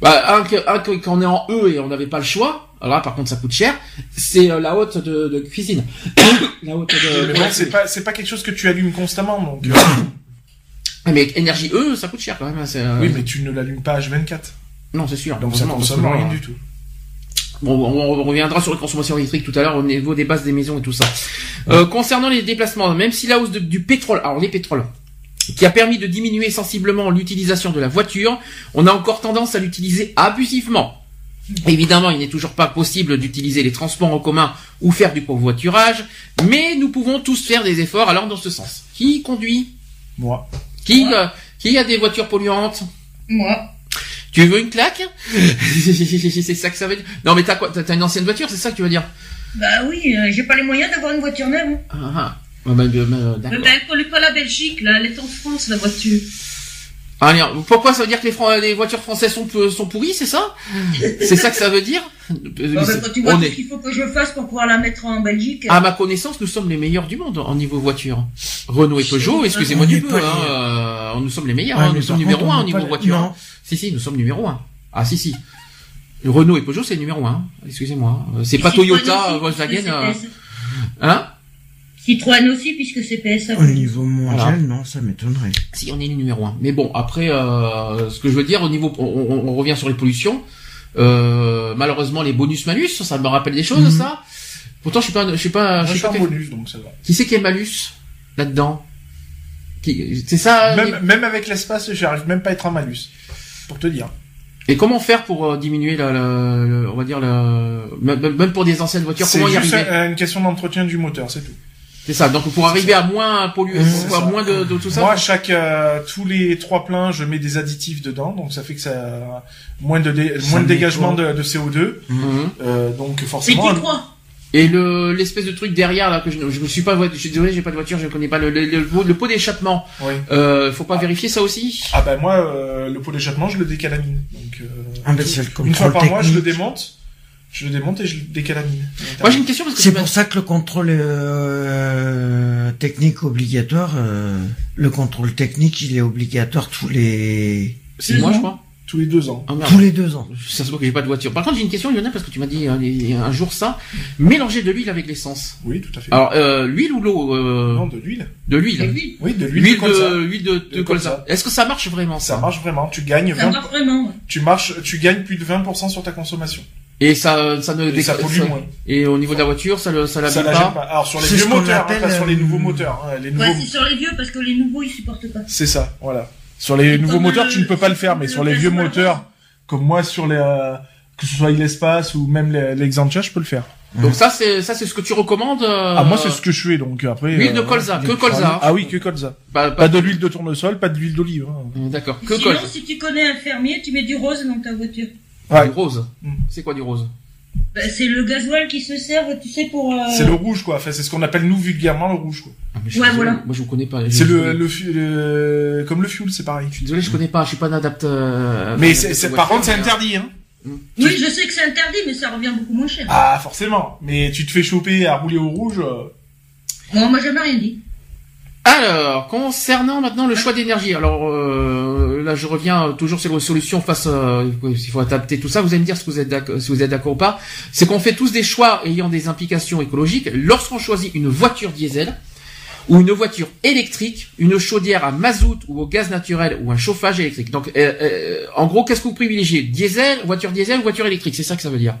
Bah, un, que- un que- quand on est en E et on n'avait pas le choix, alors là, par contre, ça coûte cher, c'est euh, la haute de, de cuisine. la haute de... Mais bon, c'est pas, c'est pas quelque chose que tu allumes constamment. Donc, euh, Mais énergie E, ça coûte cher quand même. hein, euh, oui, mais tu ne l'allumes pas H24. Non, c'est sûr. Donc ça consomme rien euh, du tout. Bon, on, reviendra sur la consommation électrique tout à l'heure au niveau des bases des maisons et tout ça. Euh, concernant les déplacements, même si la hausse de- du pétrole, alors les pétroles, qui a permis de diminuer sensiblement l'utilisation de la voiture, on a encore tendance à l'utiliser abusivement. Évidemment, il n'est toujours pas possible d'utiliser les transports en commun ou faire du covoiturage, mais nous pouvons tous faire des efforts alors dans ce sens. Qui conduit Moi. Qui, euh, qui a des voitures polluantes Moi. Tu veux une claque C'est ça que ça veut dire Non mais t'as quoi T'as une ancienne voiture, c'est ça que tu veux dire Bah oui, euh, j'ai pas les moyens d'avoir une voiture neuve. Ah, ah. Bah, bah, Mais elle pollue pas la Belgique, là. Elle est en France, la voiture. Allez, pourquoi ça veut dire que les, voitures françaises sont, peu- sont pourries, c'est ça? C'est ça que ça veut dire? Bon, bah, quand tu vois On tout est- ce qu'il faut que je fasse pour pouvoir la mettre en Belgique. À ma connaissance, nous sommes les meilleurs du monde en niveau voiture. Renault et Peugeot, excusez-moi du peu, hein, euh, nous sommes les meilleurs, Ouais, hein, mais nous sommes numéro un au niveau pas- voiture. non. hein. Si, si, nous sommes numéro un. Ah, si, si. Renault et Peugeot, c'est numéro un. Excusez-moi. Euh, C'est pas Toyota, Volkswagen. euh. Hein? Citroën aussi, puisque c'est PSA. Au niveau mondial, Voilà. non, ça m'étonnerait. Si, on est les numéro un. Mais bon, après, euh, ce que je veux dire, au niveau, on, on- on revient sur les pollutions. Euh, malheureusement, les bonus-malus, ça me rappelle des choses, Mhm. ça. Pourtant, je suis pas, je suis pas, Moi, je je suis pas. bonus, donc ça va. Qui c'est qui est malus là-dedans? C'est ça. Même, même avec l'espace, j'arrive même pas à être en malus. Pour te dire. Et comment faire pour euh, diminuer la, la- le- on va dire la, même pour des anciennes voitures, C'est comment y arriver? un- une question d'entretien du moteur, c'est tout. C'est ça. Donc pour arriver à moins polluer, à moins de, de tout ça. Moi, chaque euh, tous les trois pleins, je mets des additifs dedans, donc ça fait que ça moins de dé- Ça moins de dégagement de, de CO2. Mhm. Euh, donc forcément. qui trois Et le l'espèce de truc derrière là que je, je me suis pas, je suis désolé, j'ai pas de voiture, je connais pas le le, le, pot- le pot d'échappement. Oui. Euh, faut pas vérifier ça aussi? Ah bah moi, euh, le pot d'échappement, je le décalamine. Donc euh, Ah, ben, c'est le une fois par mois, je le démonte, je le démonte et je le décalamine. Moi j'ai une question parce que C'est pour ça que le contrôle euh, technique obligatoire, euh, le contrôle technique, il est obligatoire tous les c'est moi je crois. tous les deux ans. Ah, tous les deux ans. Ça se voit que j'ai pas de voiture. Par contre, j'ai une question, Lionel, parce que tu m'as dit euh, un jour ça. Mélanger de l'huile avec l'essence. Oui, tout à fait. Alors, euh, l'huile ou l'eau euh, non, de l'huile. De l'huile. Oui, de l'huile L'huile de colza. de, l'huile de, de De colza. colza. Est-ce que ça marche vraiment ça, Ça? marche vraiment. Tu gagnes ça 20, marche vraiment. tu marches, tu gagnes plus de 20% sur ta consommation. Et ça, ça ne Et ça déca- pollue ça- moins. Et au niveau de la voiture, ça le, ça Ça la pas. gêne pas. Alors sur les C'est vieux moteurs, hein, appelle, pas sur les euh, nouveaux moteurs. hein, les nouveaux, Ouais, c'est sur les vieux, parce que les nouveaux, ils supportent pas. c'est ça, voilà. Sur les nouveaux moteurs, le- tu ne peux pas le faire, mais le sur les vieux moteurs, comme moi sur les, euh, que ce soit l'espace ou même l'Exantia, je peux le faire. Donc ça, c'est ça, c'est ce que tu recommandes. euh, Ah moi c'est ce que je fais donc après. euh, L'huile de colza, que colza. Ah oui, que colza. Pas, Pas de l'huile de tournesol, pas de l'huile d'olive. hein. D'accord. Que Sinon, colza. si tu connais un fermier, tu mets du rose dans ta voiture. Ouais. Du rose. Mm. C'est quoi du rose? Bah, c'est le gasoil qui se sert, tu sais, pour... euh, C'est le rouge quoi. Enfin c'est ce qu'on appelle nous vulgairement le rouge quoi. Ah, mais je Ouais, désolé, voilà. Moi, je vous connais pas. C'est le, comme le fuel, c'est pareil. Je suis désolé, je connais pas. Je suis pas un adapteur. Mais c'est, c'est- par contre c'est interdit hein. Oui, je sais que c'est interdit, mais ça revient beaucoup moins cher. Ah forcément. Mais tu te fais choper à rouler au rouge. euh, Bon, moi, jamais rien dit. Alors, concernant maintenant le choix d'énergie, alors euh, là je reviens euh, toujours sur les solutions face, euh, il faut adapter tout ça. Vous allez me dire si vous êtes d'accord, si vous êtes d'accord ou pas. C'est qu'on fait tous des choix ayant des implications écologiques. Lorsqu'on choisit une voiture diesel ou une voiture électrique, une chaudière à mazout ou au gaz naturel ou un chauffage électrique. Donc, euh, euh, en gros, qu'est-ce que vous privilégiez? Diesel, voiture diesel ou voiture électrique? C'est ça que ça veut dire.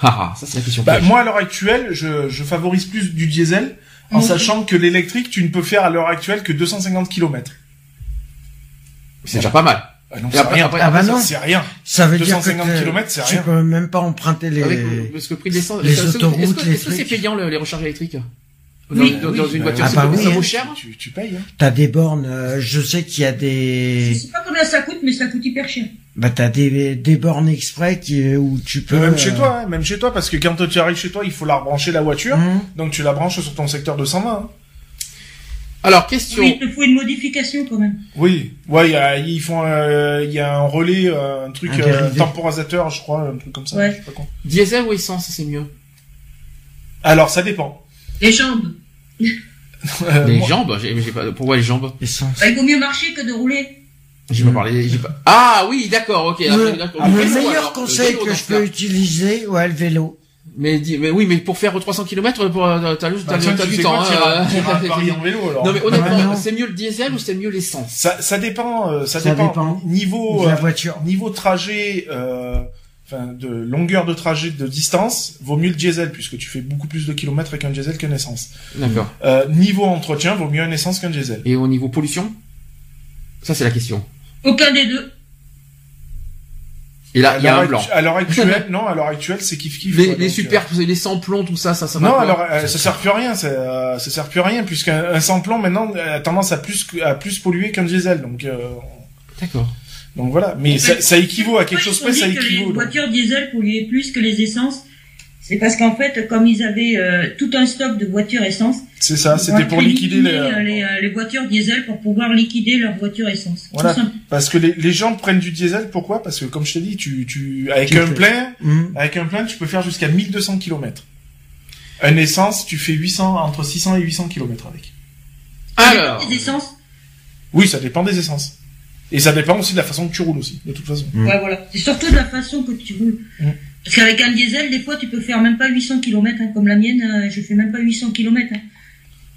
Ah, ça c'est la question. Bah, moi à l'heure actuelle, je, je favorise plus du diesel en sachant que l'électrique, tu ne peux faire à l'heure actuelle que 250 km. C'est déjà pas mal. Ah non, Et c'est après- rien. après- Ah bah non. C'est rien. Ça veut dire que 250 tu- kilomètres, c'est tu rien. peux même pas emprunter les. Avec, parce que le prix de l'essence, les est-ce que- autoroutes, est-ce que- les est-ce que c'est payant le- les recharges électriques dans, Oui, dans- oui, dans une bah voiture, Ah bah pas- oui, ça vaut cher Tu, tu payes, hein. T'as des bornes, euh, je sais qu'il y a Je des, sais pas combien ça coûte, mais ça coûte hyper cher. bah t'as des, des bornes exprès qui, où tu peux. Même chez euh, toi, hein, même chez toi, parce que quand tu arrives chez toi, il faut la rebrancher la voiture, hum, donc tu la branches sur ton secteur 220. hein. Alors, question. Oui, il te faut une modification quand même. Oui, ouais, il y a, ils font, euh, il y a un relais, euh, un truc Un euh, temporisateur, je crois, un truc comme ça. Ouais. je sais pas quoi. Diesel ou essence, c'est mieux Alors ça dépend. Les jambes. Euh, Les moi- jambes j'ai, j'ai pas, Pourquoi les jambes essence. Bah, il vaut mieux marcher que de rouler. J'ai pas parlé. J'ai pas... Ah oui, d'accord, ok. après, Le, d'accord. le vélo, meilleur alors, conseil le vélo, que je peux utiliser, ouais, le vélo. Mais, mais oui, mais pour faire 300 km, pour, euh, t'as, t'as, Bah, tiens, t'as tu du temps. quoi, hein, t'iras à euh, Paris en vélo, alors. Non mais Ouais, honnêtement, non. c'est mieux le diesel ou c'est mieux l'essence? Ça, ça dépend, euh, ça, Ça dépend. dépend Niveau, de la euh, voiture. niveau trajet, euh, enfin de longueur de trajet, de distance, vaut mieux le diesel puisque tu fais beaucoup plus de kilomètres avec un diesel qu'un essence. D'accord. Euh, niveau entretien, vaut mieux un essence qu'un diesel. Et au niveau pollution? Ça c'est la question. Aucun des deux. Et là, il y a l'heure un blanc. À l'heure actuelle, non, à l'heure actuelle, c'est kiff kiff. Les, quoi, les donc, super, les sans-plombs, tout ça, ça, ça euh, Non, alors euh, ça sert plus à rien, ça, euh, ça sert plus à rien puisqu'un un sans-plomb maintenant a tendance à plus à plus polluer qu'un diesel, donc euh, D'accord. donc voilà. Mais ça, ça équivaut à quelque chose Pourquoi près, ça les équivaut. donc. voitures diesel polluaient plus que les essences. C'est parce qu'en fait, comme ils avaient euh, tout un stock de voitures essence, C'est ça, c'était pour liquider éliminé, les. euh, les, euh, les voitures diesel pour pouvoir liquider leurs voitures essence. Voilà. Tout simple. Parce que les, les gens prennent du diesel, pourquoi? Parce que comme je t'ai dit, tu, tu avec Tu un plein, Hum. avec un plein, tu peux faire jusqu'à 1200 km. Un essence, tu fais 800 entre 600 et 800 km avec. Alors, Les essences, Oui, ça dépend des essences. Et ça dépend aussi de la façon que tu roules aussi, de toute façon. Mm. ouais, voilà. C'est surtout de la façon que tu roules. Mm. Parce qu'avec un diesel, des fois, tu peux faire même pas 800 km, hein, comme la mienne, euh, je fais même pas 800 km. Hein.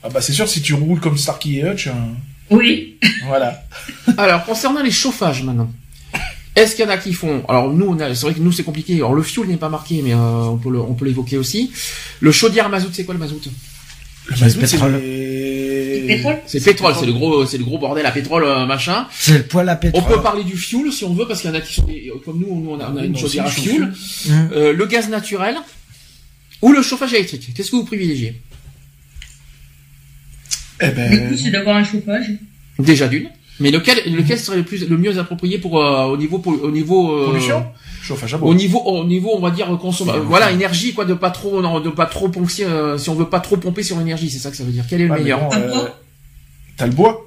Ah bah c'est sûr, si tu roules comme Starkey et Hutch, euh, Oui. voilà. alors concernant les chauffages maintenant. Est-ce qu'il y en a qui font Alors nous, on a- c'est vrai que nous c'est compliqué. Alors le fuel n'est pas marqué, mais euh, on peut le- on peut l'évoquer aussi. Le chaudière mazout, c'est quoi le mazout? Le C'est mazout, le c'est pétrole. les- Le pétrole? C'est le pétrole, c'est le gros, c'est le gros bordel à pétrole euh, machin. C'est le poêle à On pétrole. peut parler du fuel si on veut, parce qu'il y en a qui sont des- comme nous, nous on a, on a Oui, une chaudière à chauffe Hum. Euh, le gaz naturel ou le chauffage électrique. Qu'est-ce que vous privilégiez? Eh Le ben, coup, c'est d'avoir un chauffage. Déjà d'une. Mais lequel, lequel serait le plus, le mieux approprié pour euh, au niveau, pour- au niveau, euh, pollution? Chauffage à au bois. niveau, au niveau, on va dire consommation. voilà, énergie quoi, de pas trop, non, de pas trop pomper, euh, si on veut pas trop pomper sur l'énergie, c'est ça que ça veut dire. Quel est le Ouais, meilleur? bon, euh, T'as le bois.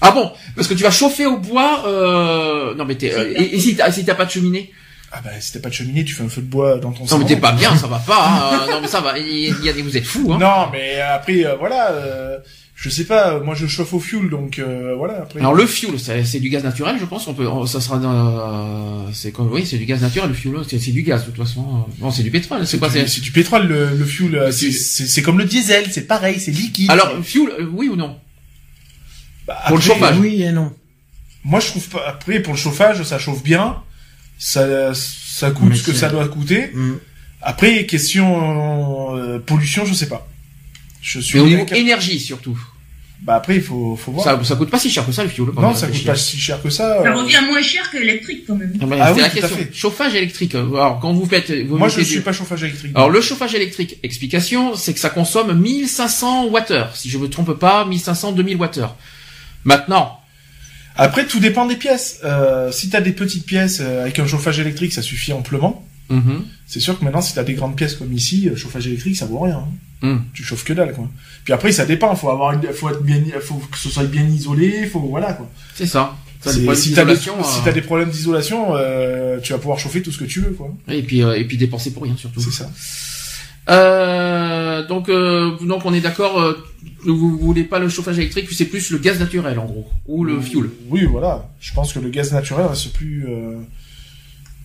Ah bon, parce que tu vas chauffer au bois. Euh... Non mais t'es, euh, et, et si t'as, si t'as pas de cheminée? Ah bah si t'as pas de cheminée, tu fais un feu de bois dans ton Non salon. mais t'es pas bien, ça va pas. hein. non mais ça va. Il y a des, vous êtes fous. Hein. Non, mais après, euh, voilà, euh, je sais pas, euh, moi je chauffe au fuel, donc euh, voilà, après... Alors le fuel, c'est, c'est du gaz naturel, je pense. On peut, on- ça sera, dans- c'est comme, oui, c'est du gaz naturel. Le fuel, c'est, du gaz de toute façon. Non, c'est du pétrole. C'est quoi du, c'est c'est du pétrole, le, le fuel, euh, c'est- c'est- c'est c'est comme le diesel, c'est pareil, c'est liquide. Alors fuel, euh, oui ou non? Bah, pour le après, chauffage. Oui et non. Moi je trouve pas, après pour le chauffage, ça chauffe bien, ça, ça coûte Mais ce que ça doit coûter. Hum. Après, question euh, pollution, je sais pas. Je suis Mais au niveau énergie surtout. Bah après, il faut, faut voir. Ça, ça coûte pas si cher que ça le quand non, ça coûte pas si cher que ça. Ça euh, revient moins cher que l'électrique quand même. Ah, mais Ah oui, la tout à question. fait. Chauffage électrique. Alors quand vous faites, vous Moi, je mettez suis du- pas chauffage électrique. Alors le chauffage électrique, explication, c'est que ça consomme 1500 Wh. Si je me trompe pas, 1500 2000 Wh. Maintenant, Après, tout dépend des pièces. Euh, si t'as des petites pièces euh, avec un chauffage électrique, ça suffit amplement. Mhm, C'est sûr que maintenant, si t'as des grandes pièces comme ici, euh, chauffage électrique, ça vaut rien. hein. Mhm. Tu chauffes que dalle, quoi. Puis après, ça dépend. Faut avoir, une- faut être bien, faut que ce soit bien isolé. Faut voilà, quoi. c'est ça. Ça, C'est- des problèmes si t'as des, si euh, des problèmes d'isolation, euh, tu vas pouvoir chauffer tout ce que tu veux, quoi. Et puis euh, et puis dépenser pour rien surtout. C'est ça. Donc donc on est d'accord. vous voulez pas le chauffage électrique, c'est plus le gaz naturel en gros ou le fuel. Oui, voilà. Je pense que le gaz naturel reste plus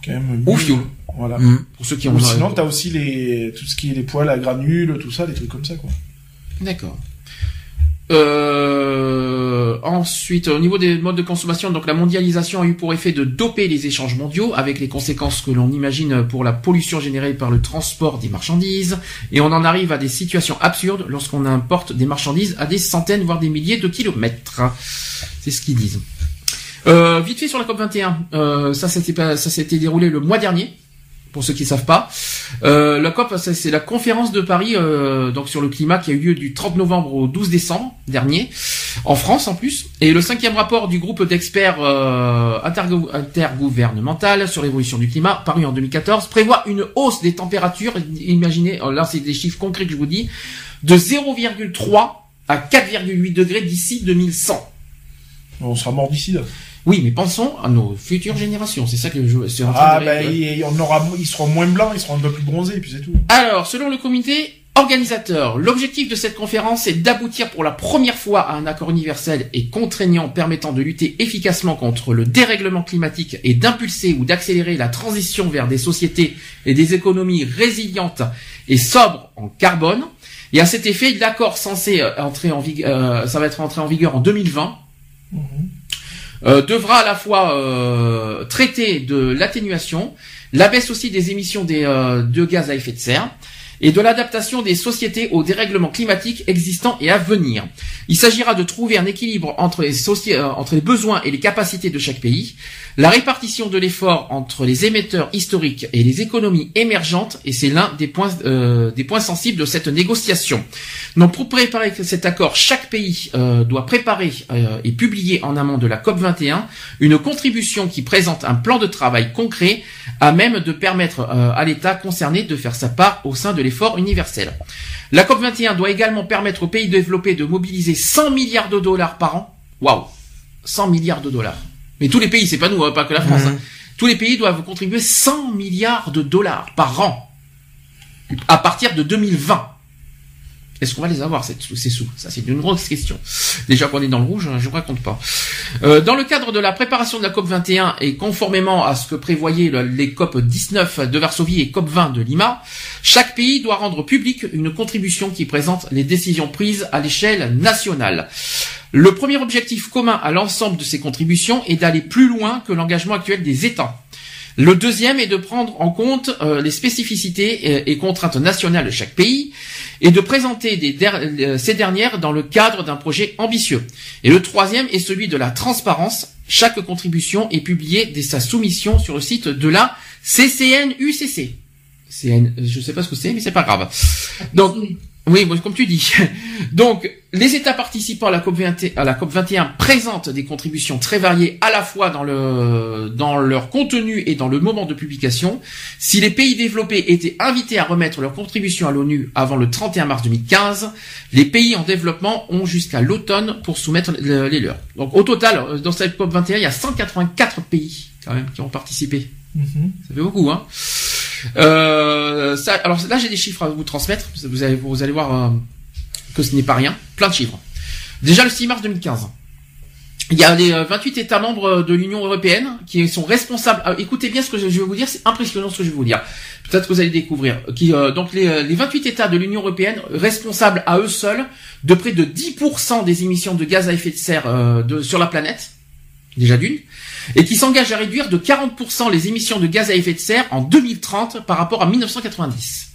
quand même. Ou fuel. Voilà. Hum. Pour ceux qui ont. Ou sinon, t'as aussi les tout ce qui est les poêles à granules, tout ça, des trucs comme ça, quoi. D'accord. Euh, ensuite, au niveau des modes de consommation, donc la mondialisation a eu pour effet de doper les échanges mondiaux, avec les conséquences que l'on imagine pour la pollution générée par le transport des marchandises, et on en arrive à des situations absurdes lorsqu'on importe des marchandises à des centaines voire des milliers de kilomètres. C'est ce qu'ils disent. Euh, vite fait sur la COP 21, euh, ça s'était ça s'était déroulé le mois dernier. pour ceux qui ne savent pas. Euh, la COP, c'est la conférence de Paris euh, donc sur le climat qui a eu lieu du 30 novembre au 12 décembre dernier, en France en plus. Et le cinquième rapport du groupe d'experts intergo- intergouvernemental sur l'évolution du climat, paru en 2014, prévoit une hausse des températures. Imaginez, euh, là c'est des chiffres concrets que je vous dis, de 0,3 à 4,8 degrés d'ici 2100. On sera mort d'ici là. Oui, mais pensons à nos futures générations. C'est ça que je suis en train Ah de ben, il- on aura, ils seront moins blancs, ils seront un peu plus bronzés, puis c'est tout. Alors, selon le comité organisateur, l'objectif de cette conférence est d'aboutir pour la première fois à un accord universel et contraignant permettant de lutter efficacement contre le dérèglement climatique et d'impulser ou d'accélérer la transition vers des sociétés et des économies résilientes et sobres en carbone. Et à cet effet, l'accord censé euh, entrer en vigueur, ça va être entré en vigueur en 2020 euh, devra à la fois euh, traiter de l'atténuation, la baisse aussi des émissions des, euh, de gaz à effet de serre et de l'adaptation des sociétés aux dérèglements climatiques existants et à venir. Il s'agira de trouver un équilibre entre les, soci- euh, entre les besoins et les capacités de chaque pays, la répartition de l'effort entre les émetteurs historiques et les économies émergentes, et c'est l'un des points, euh, des points sensibles de cette négociation. Donc pour préparer cet accord, chaque pays euh, doit préparer et publier en amont de la COP21 une contribution qui présente un plan de travail concret à même de permettre à l'État concerné de faire sa part au sein de l'effort universel. La COP21 doit également permettre aux pays développés de mobiliser 100 milliards de dollars par an. Waouh 100 milliards de dollars. Mais tous les pays, c'est pas nous, hein, pas que la France. hein. Tous les pays doivent contribuer 100 milliards de dollars par an à partir de 2020. Est-ce qu'on va les avoir ces sous Ça, c'est une grosse question. Déjà qu'on est dans le rouge, hein, je ne raconte pas. Euh, dans le cadre de la préparation de la COP 21 et conformément à ce que prévoyaient le- les COP 19 de Varsovie et COP 20 de Lima, chaque pays doit rendre public une contribution qui présente les décisions prises à l'échelle nationale. Le premier objectif commun à l'ensemble de ces contributions est d'aller plus loin que l'engagement actuel des États. Le deuxième est de prendre en compte euh, les spécificités et, et contraintes nationales de chaque pays et de présenter euh, ces dernières dans le cadre d'un projet ambitieux. Et le troisième est celui de la transparence. Chaque contribution est publiée dès sa soumission sur le site de la CCNUCC. CN, je sais pas ce que c'est, mais c'est pas grave. Donc, oui, bon, comme tu dis. Donc, les États participants à la COP 21, à la COP 21 présentent des contributions très variées à la fois dans le, dans leur contenu et dans le moment de publication. Si les pays développés étaient invités à remettre leur contribution à l'ONU avant le 31 mars 2015, les pays en développement ont jusqu'à l'automne pour soumettre le- les leurs. Donc, au total, euh, dans cette COP 21, il y a 184 pays, quand même, qui ont participé. Ça fait beaucoup, hein. Euh, ça, alors là, j'ai des chiffres à vous transmettre. Vous allez, voir euh, que ce n'est pas rien. Plein de chiffres. Déjà le 6 mars 2015. Il y a les euh, 28 États membres de l'Union européenne qui sont responsables. ah, écoutez bien ce que je vais vous dire, c'est impressionnant ce que je vais vous dire. Peut-être que vous allez découvrir. Euh, donc les, euh, les 28 États de l'Union européenne responsables à eux seuls de près de 10% des émissions de gaz à effet de serre euh, sur la planète, déjà d'une, et qui s'engagent à réduire de 40% les émissions de gaz à effet de serre en 2030 par rapport à 1990.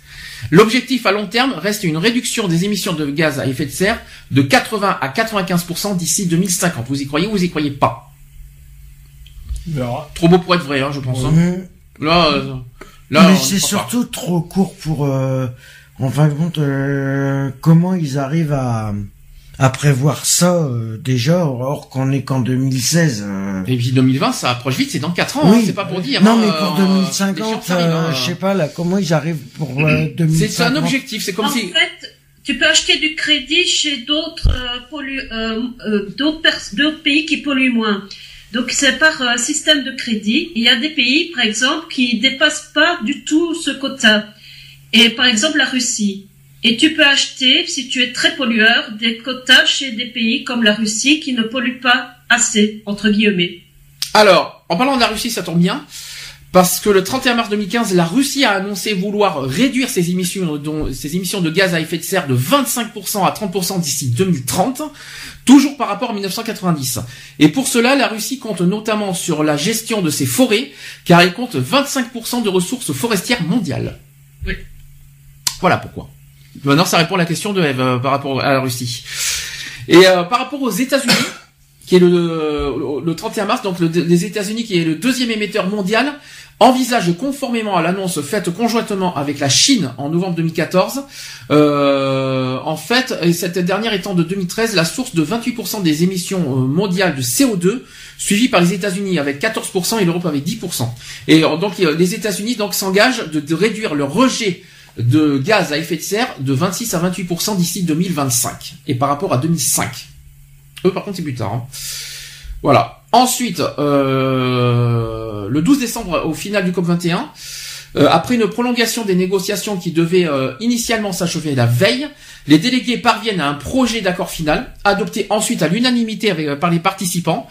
L'objectif à long terme reste une réduction des émissions de gaz à effet de serre de 80 à 95% d'ici 2050. Vous y croyez ou vous y croyez pas? Trop beau pour être vrai, hein, je pense. hein. Là, euh, là, mais c'est pas. surtout trop court pour. euh, en fin de compte, euh, comment ils arrivent à à prévoir ça euh, déjà, or qu'on est qu'en 2016. euh. Et puis 2020, ça approche vite, c'est dans 4 ans, Oui. hein, c'est pas pour dire. Non, hein, mais euh, pour les 2050, chiffres arrivent, euh, hein. je sais pas là, comment ils arrivent pour euh, 2050 C'est un objectif, c'est comme en si... fait, tu peux acheter du crédit chez euh, euh, euh, d'autres pays qui polluent moins. Donc c'est par euh, système de crédit. Il y a des pays, par exemple, qui dépassent pas du tout ce quota. Et par exemple la Russie. Et tu peux acheter, si tu es très pollueur, des quotas chez des pays comme la Russie qui ne polluent pas assez, entre guillemets. Alors, en parlant de la Russie, ça tombe bien. Parce que le 31 mars 2015, la Russie a annoncé vouloir réduire ses émissions, dont- ses émissions de gaz à effet de serre de 25% à 30% d'ici 2030, toujours par rapport à 1990. Et pour cela, la Russie compte notamment sur la gestion de ses forêts, car elle compte 25% de ressources forestières mondiales. Oui. Voilà pourquoi. Maintenant, ça répond à la question de Eve euh, par rapport à la Russie. Et euh, par rapport aux États-Unis, qui est le, le 31 mars, donc le- les États-Unis qui est le deuxième émetteur mondial, envisage conformément à l'annonce faite conjointement avec la Chine en novembre 2014, euh, en fait, et cette dernière étant de 2013 la source de 28% des émissions euh, mondiales de CO2, suivie par les États-Unis avec 14% et l'Europe avec 10%. Et euh, donc euh, les États-Unis s'engagent de, de réduire leur rejet de gaz à effet de serre de 26 à 28% d'ici 2025 et par rapport à 2005. Eux par contre c'est plus tard. hein. Voilà. Ensuite, euh, le 12 décembre, au final du COP 21, euh, après une prolongation des négociations qui devaient euh, initialement s'achever la veille, les délégués parviennent à un projet d'accord final, adopté ensuite à l'unanimité par les participants.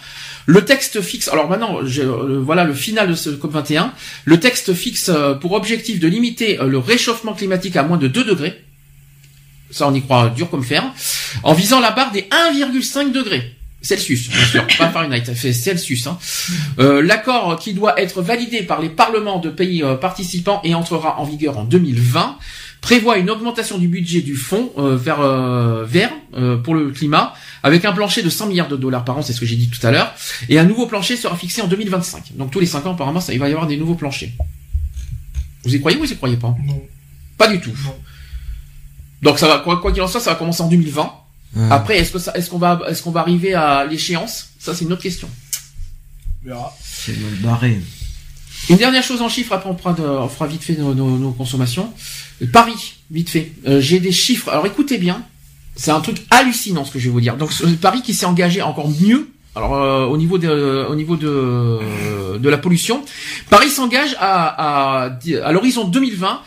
Le texte fixe, alors maintenant, je- euh, voilà le final de ce COP 21. Le texte fixe euh, pour objectif de limiter euh, le réchauffement climatique à moins de 2 degrés. Ça, on y croit dur comme fer. En visant la barre des 1,5 degrés. Celsius, bien sûr, pas Fahrenheit, fait Celsius. Hein. Euh, L'accord qui doit être validé par les parlements de pays euh, participants et entrera en vigueur en 2020 prévoit une augmentation du budget du fonds euh, vers euh, vert euh, pour le climat avec un plancher de 100 milliards de dollars par an, c'est ce que j'ai dit tout à l'heure, et un nouveau plancher sera fixé en 2025. Donc tous les 5 ans apparemment ça, il va y avoir des nouveaux planchers. Vous y croyez ou vous y croyez pas? Non. Pas du tout. Non. Donc ça va quoi quoi qu'il en soit, ça va commencer en 2020. Après, est-ce que ça, est-ce qu'on va, est-ce qu'on va arriver à l'échéance? Ça, c'est une autre question. On verra. C'est mal barré. Une dernière chose en chiffres, après on fera, vite fait nos, consommations. Paris, vite fait. Euh, J'ai des chiffres. Alors écoutez bien, c'est un truc hallucinant ce que je vais vous dire. Donc Paris qui s'est engagé encore mieux. Alors euh, au niveau de, au niveau de, de la pollution, Paris s'engage à, à, à l'horizon 2020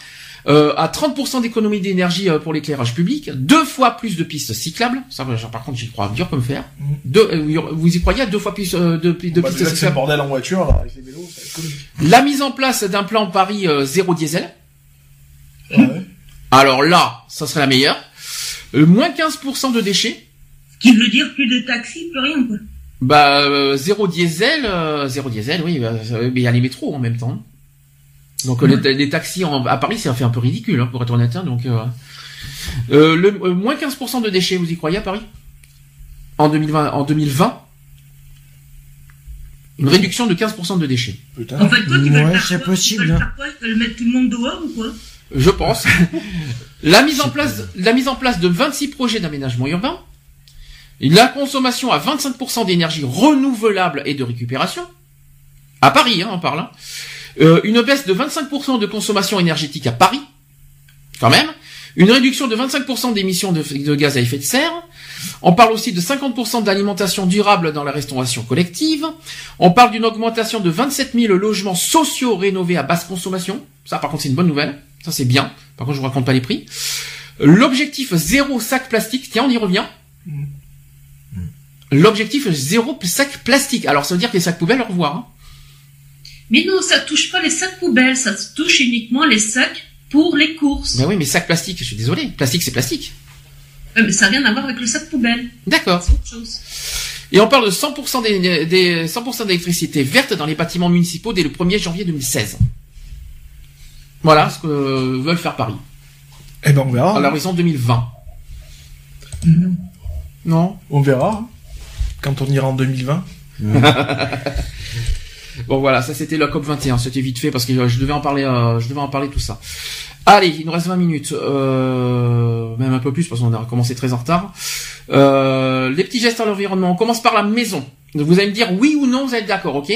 euh, à 30% d'économie d'énergie euh, pour l'éclairage public, deux fois plus de pistes cyclables. Ça, genre, par contre, j'y crois dur comme fer. Mhm. Deux, euh, vous y croyez à deux fois plus euh, de, de Bah, pistes c'est le cyclables bordel en voiture, là, avec les vélos, ça va être comique. La mise en place d'un plan Paris euh, zéro diesel. Ouais. Alors là, ça serait la meilleure. Euh, moins 15% de déchets. Ce qui veut dire plus de taxis, plus rien, quoi. Bah euh, zéro diesel, euh, zéro diesel, oui. bah, mais il y a les métros en même temps. Donc euh, les, les taxis en- à Paris, ça fait un peu ridicule, hein, pour être honnête. hein, donc euh, euh, le euh, moins 15% de déchets, vous y croyez à Paris? En 2020, en 2020, une réduction de 15% de déchets. Putain. En fait, quoi, tu veux Ouais, le faire c'est quoi? Possible, Tu veux hein. le faire quoi? Tu veux le mettre tout le monde dehors ou quoi? Je pense. la mise en place, la mise en place de 26 projets d'aménagement urbain. La consommation à 25% d'énergie renouvelable et de récupération. À Paris, hein, on parle. hein. Euh, une baisse de 25% de consommation énergétique à Paris. Quand même. Une réduction de 25% d'émissions de, de gaz à effet de serre. On parle aussi de 50% d'alimentation durable dans la restauration collective. On parle d'une augmentation de 27 000 logements sociaux rénovés à basse consommation. Ça, par contre, c'est une bonne nouvelle. Ça, c'est bien. Par contre, je vous raconte pas les prix. L'objectif zéro sac plastique. Tiens, on y revient. L'objectif zéro sac plastique. Alors, ça veut dire que les sacs poubelles, au revoir. hein. Mais non, ça touche pas les sacs poubelles, ça touche uniquement les sacs pour les courses. Ben oui, mais sac plastique, je suis désolé. Plastique, c'est plastique. Mais ça n'a rien à voir avec le sac poubelle. D'accord. C'est autre chose. Et on parle de 100% des, des 100% d'électricité verte dans les bâtiments municipaux dès le 1er janvier 2016. Voilà ce que veulent faire Paris. Eh ben, on verra. À l'horizon 2020. Non On verra. hein. Quand on ira en 2020. Bon voilà, ça c'était la COP 21, c'était vite fait parce que euh, je devais en parler, euh, je devais en parler tout ça. Allez, il nous reste 20 minutes, euh, même un peu plus parce qu'on a commencé très en retard. Euh, les petits gestes à l'environnement, on commence par la maison. Vous allez me dire oui ou non, vous êtes d'accord, ok?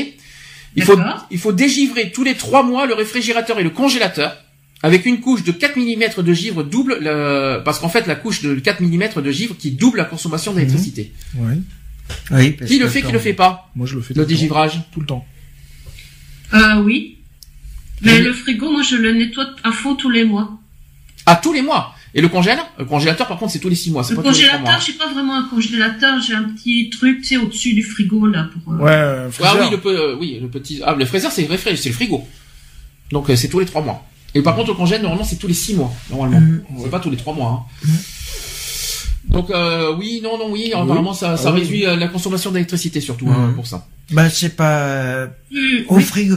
Il faut, il faut dégivrer tous les trois mois le réfrigérateur et le congélateur avec une couche de 4 mm de givre double, le- parce qu'en fait la couche de 4 mm de givre qui double la consommation d'électricité. Ouais. Oui, parce Qui le fait, qui le fait pas? Moi, je le fais tout Le temps. dégivrage Tout le temps. Euh, oui. Mais le frigo, moi, je le nettoie à fond tous les mois. À tous les mois? Et le congélateur Le congélateur, par contre, c'est tous les six mois. C'est Le pas congélateur, j'ai pas vraiment un congélateur, j'ai un petit truc, tu sais, au-dessus du frigo, là, pour... euh, Ouais, euh, Ah oui, le, pe- euh, oui, le petit. Ah, le freezer, c'est le réfrigérateur, c'est le frigo. Donc, euh, c'est tous les trois mois. Et par contre, le congèle, normalement, c'est tous les six mois, normalement. Mhm. C'est pas tous les trois mois. Hein. Donc, euh, oui, non, non, oui. Apparemment, ça, ça Ah oui. réduit euh, la consommation d'électricité, surtout, hein, Mhm. pour ça. Bah c'est pas euh, hum, au frigo.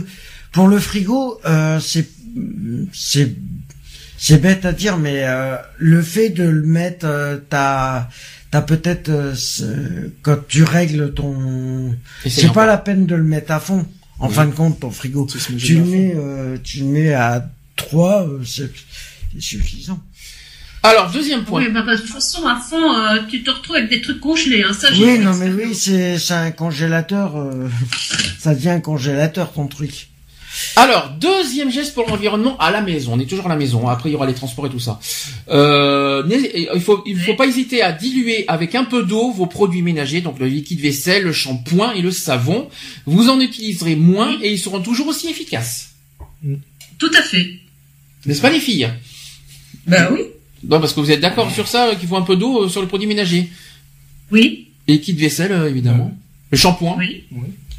Pour le frigo, euh, c'est c'est c'est bête à dire, mais euh, le fait de le mettre, euh, t'as t'as peut-être euh, quand tu règles ton, c'est pas la peine de le mettre à fond. En fin de compte, ton frigo, tu le mets, euh, tu le mets à 3, euh, c'est c'est suffisant. Alors, deuxième point. Oui, bah, bah, de toute façon, à fond, euh, tu te retrouves avec des trucs congelés. Hein. Ça, Oui, non, mais oui, c'est c'est un congélateur. euh, ça devient un congélateur ton truc. Alors, deuxième geste pour l'environnement à la maison. On est toujours à la maison. Après, il y aura les transports et tout ça. Euh, il faut, il faut pas hésiter à diluer avec un peu d'eau vos produits ménagers, donc le liquide vaisselle, le shampoing et le savon. Vous en utiliserez moins et ils seront toujours aussi efficaces. Tout à fait. N'est-ce pas les filles? Bah oui. Non, parce que vous êtes d'accord sur ça, euh, qu'il faut un peu d'eau euh, sur le produit ménager. Oui. Et liquide vaisselle, euh, évidemment. Le shampoing. Oui.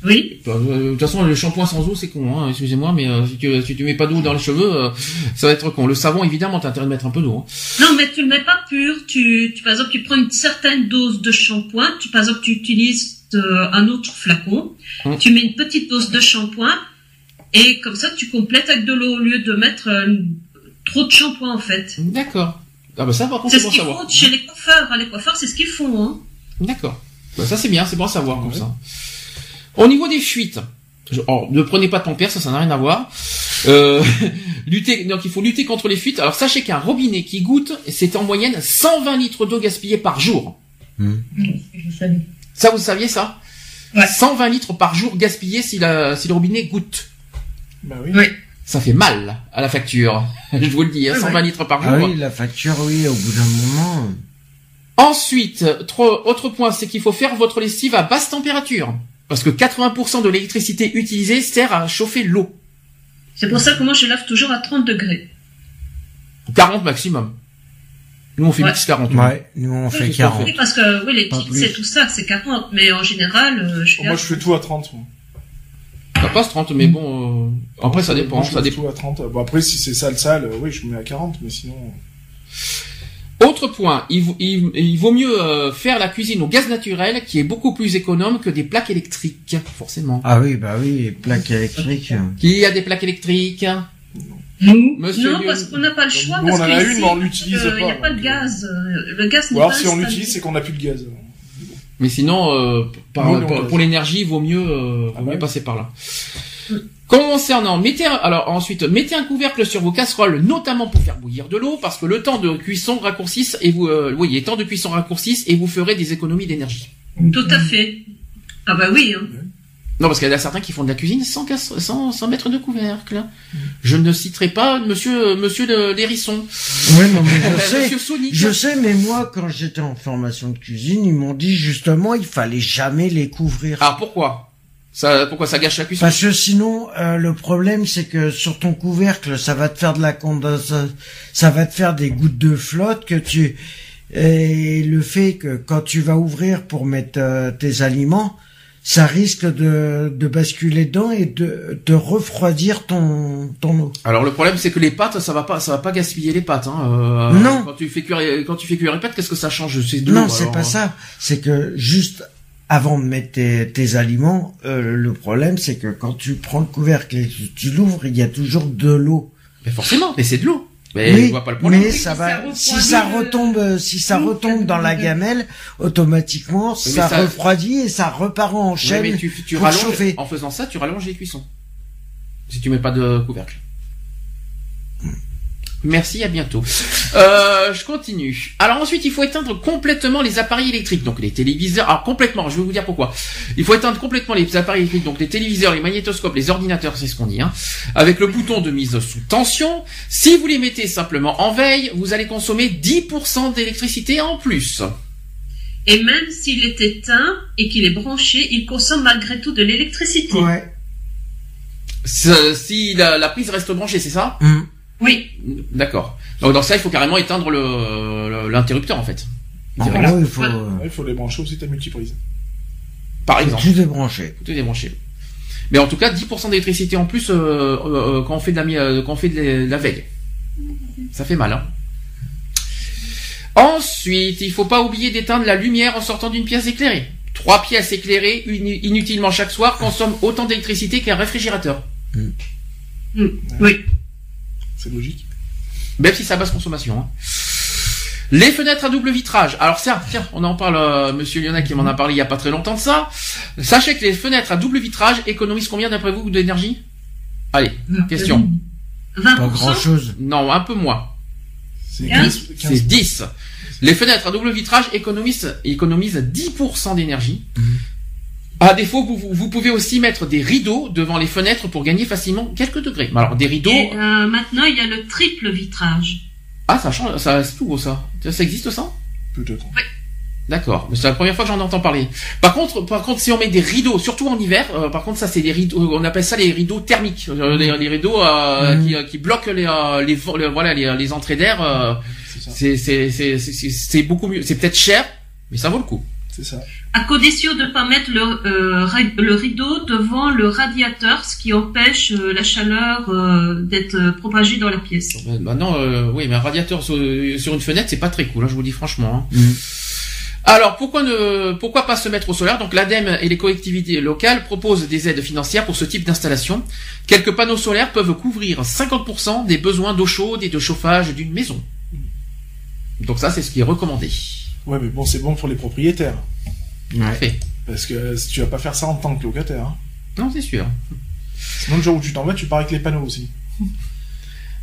Oui. Euh, De toute façon, le shampoing sans eau, c'est con, hein, excusez-moi, mais euh, si, tu, si tu mets pas d'eau dans les cheveux, euh, ça va être con. Le savon, évidemment, t'as intérêt de mettre un peu d'eau. hein. Non, mais tu le mets pas pur. Tu, tu, par exemple, tu prends une certaine dose de shampoing. Tu, par exemple, tu utilises euh, un autre flacon. Hum. Tu mets une petite dose de shampoing. Et comme ça, tu complètes avec de l'eau au lieu de mettre euh, trop de shampoing, en fait. D'accord. Ah bah ça, par contre, C'est ce bon qu'ils savoir. font chez les coiffeurs. hein. Les coiffeurs, c'est ce qu'ils font. Hein. D'accord. Bah, ça, c'est bien, c'est bon à savoir comme Ouais. ça. Au niveau des fuites, je- oh, ne prenez pas de pampers, ça, ça n'a rien à voir. Euh, lutter, donc il faut lutter contre les fuites. Alors sachez qu'un robinet qui goûte, c'est en moyenne 120 litres d'eau gaspillée par jour. Je savais. Ça, vous saviez ça? Ouais. 120 litres par jour gaspillés si, la, si le robinet goûte. Bah oui. Oui. Ça fait mal à la facture. Je vous le dis, hein, Ouais, 120 litres par jour. Ah oui, la facture, oui, au bout d'un moment. Ensuite, trop- autre point, c'est qu'il faut faire votre lessive à basse température. Parce que 80% de l'électricité utilisée sert à chauffer l'eau. C'est pour ça que moi, je lave toujours à 30 degrés. 40 maximum. Nous, on fait Ouais. plus 40. Ouais, nous on fait qu'est-ce qu'on 40. Oui, parce que oui, les plus. c'est tout ça, c'est 40. Mais en général, euh, je fais Moi, je fais tout à 30. moi. Passe 30, mais bon, euh, après, ça dépend, Moi, je ça dépend. à 30. Bon, après, si c'est sale, sale, euh, oui, je me mets à 40, mais sinon... Autre point, il, vaut- il- il vaut mieux euh, faire la cuisine au gaz naturel, qui est beaucoup plus économe que des plaques électriques, forcément. Ah oui, bah oui, plaque électrique. euh. Qui a des plaques électriques? Nous? Monsieur Non, parce qu'on n'a pas le choix. Nous, on en a une, mais on l'utilise euh, Il n'y a pas, pas de gaz. euh, Le gaz Ou n'est alors, pas si on l'utilise, c'est qu'on n'a plus de gaz. Mais sinon, euh, par- pour, l'énergie, il vaut mieux, euh, Ah vaut bah mieux oui. passer par là. Concernant, mettez un- alors ensuite, mettez un couvercle sur vos casseroles, notamment pour faire bouillir de l'eau, parce que le temps de cuisson raccourcisse et vous, euh, oui, les temps de cuisson raccourcissent et vous ferez des économies d'énergie. Tout à fait. Ah bah oui. Hein. Non, parce qu'il y en a certains qui font de la cuisine sans, sans, sans mettre de couvercle. Je ne citerai pas Monsieur, Monsieur l'hérisson. Ouais, non, mais je sais. Je sais, mais moi, quand j'étais en formation de cuisine, ils m'ont dit justement, il fallait jamais les couvrir. Alors pourquoi? Ça, pourquoi ça gâche la cuisson Parce que sinon, euh, le problème, c'est que sur ton couvercle, ça va te faire de la condensation, ça va te faire des gouttes de flotte que tu, et le fait que quand tu vas ouvrir pour mettre euh, tes aliments, ça risque de, de basculer dedans et de, de refroidir ton, ton eau. Alors le problème c'est que les pâtes ça va pas ça va pas gaspiller les pâtes hein. Euh, Non. Quand tu fais cuire quand tu fais cuire les pâtes qu'est-ce que ça change? C'est Non, c'est pas hein. ça. C'est que juste avant de mettre tes, tes aliments, euh, le problème, c'est que quand tu prends le couvercle et que tu l'ouvres, il y a toujours de l'eau. Mais forcément, mais c'est de l'eau. Mais je vois pas le problème. mais ça si va, ça si ça retombe, euh, si ça retombe dans la gamelle, automatiquement, mais ça, ça- refroidit et ça repart en chaîne. mais tu, tu pour rallonges, chauffer. en faisant ça, tu rallonges les cuissons. Si tu mets pas de couvercle. Merci, à bientôt. Euh, je continue. Alors ensuite, il faut éteindre complètement les appareils électriques, donc les téléviseurs. Alors complètement, je vais vous dire pourquoi. Il faut éteindre complètement les appareils électriques, donc les téléviseurs, les magnétoscopes, les ordinateurs, c'est ce qu'on dit, hein, avec le bouton de mise sous tension. Si vous les mettez simplement en veille, vous allez consommer 10% d'électricité en plus. Et même s'il est éteint et qu'il est branché, il consomme malgré tout de l'électricité. Ouais. Si la, la prise reste branchée, c'est ça? Hum. Oui. D'accord. Donc dans ça, il faut carrément éteindre le le- l'interrupteur en fait. Il faut, Voilà. euh, Ouais, il faut les brancher aussi ta multiprise. Par exemple, tout débrancher. tout est débranché. Mais en tout cas, 10% d'électricité en plus euh, euh, quand on fait de la quand on fait de la- de la veille. Ça fait mal. Hein. Ensuite, il faut pas oublier d'éteindre la lumière en sortant d'une pièce éclairée. Trois pièces éclairées inutilement chaque soir consomment autant d'électricité qu'un réfrigérateur, Mm. Oui. C'est logique. même si c'est à basse consommation. hein. Les fenêtres à double vitrage. Alors ça, tiens, on en parle, euh, Monsieur Lionel qui m'en a parlé il y a pas très longtemps de ça. Sachez que les fenêtres à double vitrage économisent combien d'après vous d'énergie? Allez, question. 20%. Pas grand chose. Non, un peu moins. C'est Quinze. 15, C'est 10. Les fenêtres à double vitrage économisent, économisent 10% d'énergie. À défaut, vous, vous- vous pouvez aussi mettre des rideaux devant les fenêtres pour gagner facilement quelques degrés. Alors, des rideaux... Et euh, maintenant, il y a le triple vitrage. Ah, ça change, ça, c'est tout ça. Ça existe ça? Peut-être. D'accord, mais c'est la première fois que j'en entends parler. Par contre, par contre, si on met des rideaux, surtout en hiver, euh, par contre, ça c'est des rideaux, on appelle ça les rideaux thermiques, euh, les, les rideaux euh, Mhm. qui, euh, qui bloquent les, euh, les, vo- le- voilà, les, les entrées d'air. euh, C'est ça. c'est, c'est, c'est, c'est, c'est- c'est beaucoup mieux. C'est peut-être cher, mais ça vaut le coup. C'est ça. À condition de ne pas mettre le, euh, le rideau devant le radiateur, ce qui empêche euh, la chaleur euh, d'être euh, propagée dans la pièce. Euh, Maintenant, euh, oui, mais un radiateur sur, sur une fenêtre, c'est pas très cool, hein, je vous dis franchement. hein. Mhm. Alors, pourquoi ne, pourquoi pas se mettre au solaire? Donc, l'ADEME et les collectivités locales proposent des aides financières pour ce type d'installation. Quelques panneaux solaires peuvent couvrir 50% des besoins d'eau chaude et de chauffage d'une maison. Donc ça, c'est ce qui est recommandé. Ouais, mais bon, c'est bon pour les propriétaires. Parfait. Parce que euh, tu vas pas faire ça en tant que locataire. Hein. Non, c'est sûr. Sinon, le jour où tu t'en vas, tu pars avec les panneaux aussi. Ah.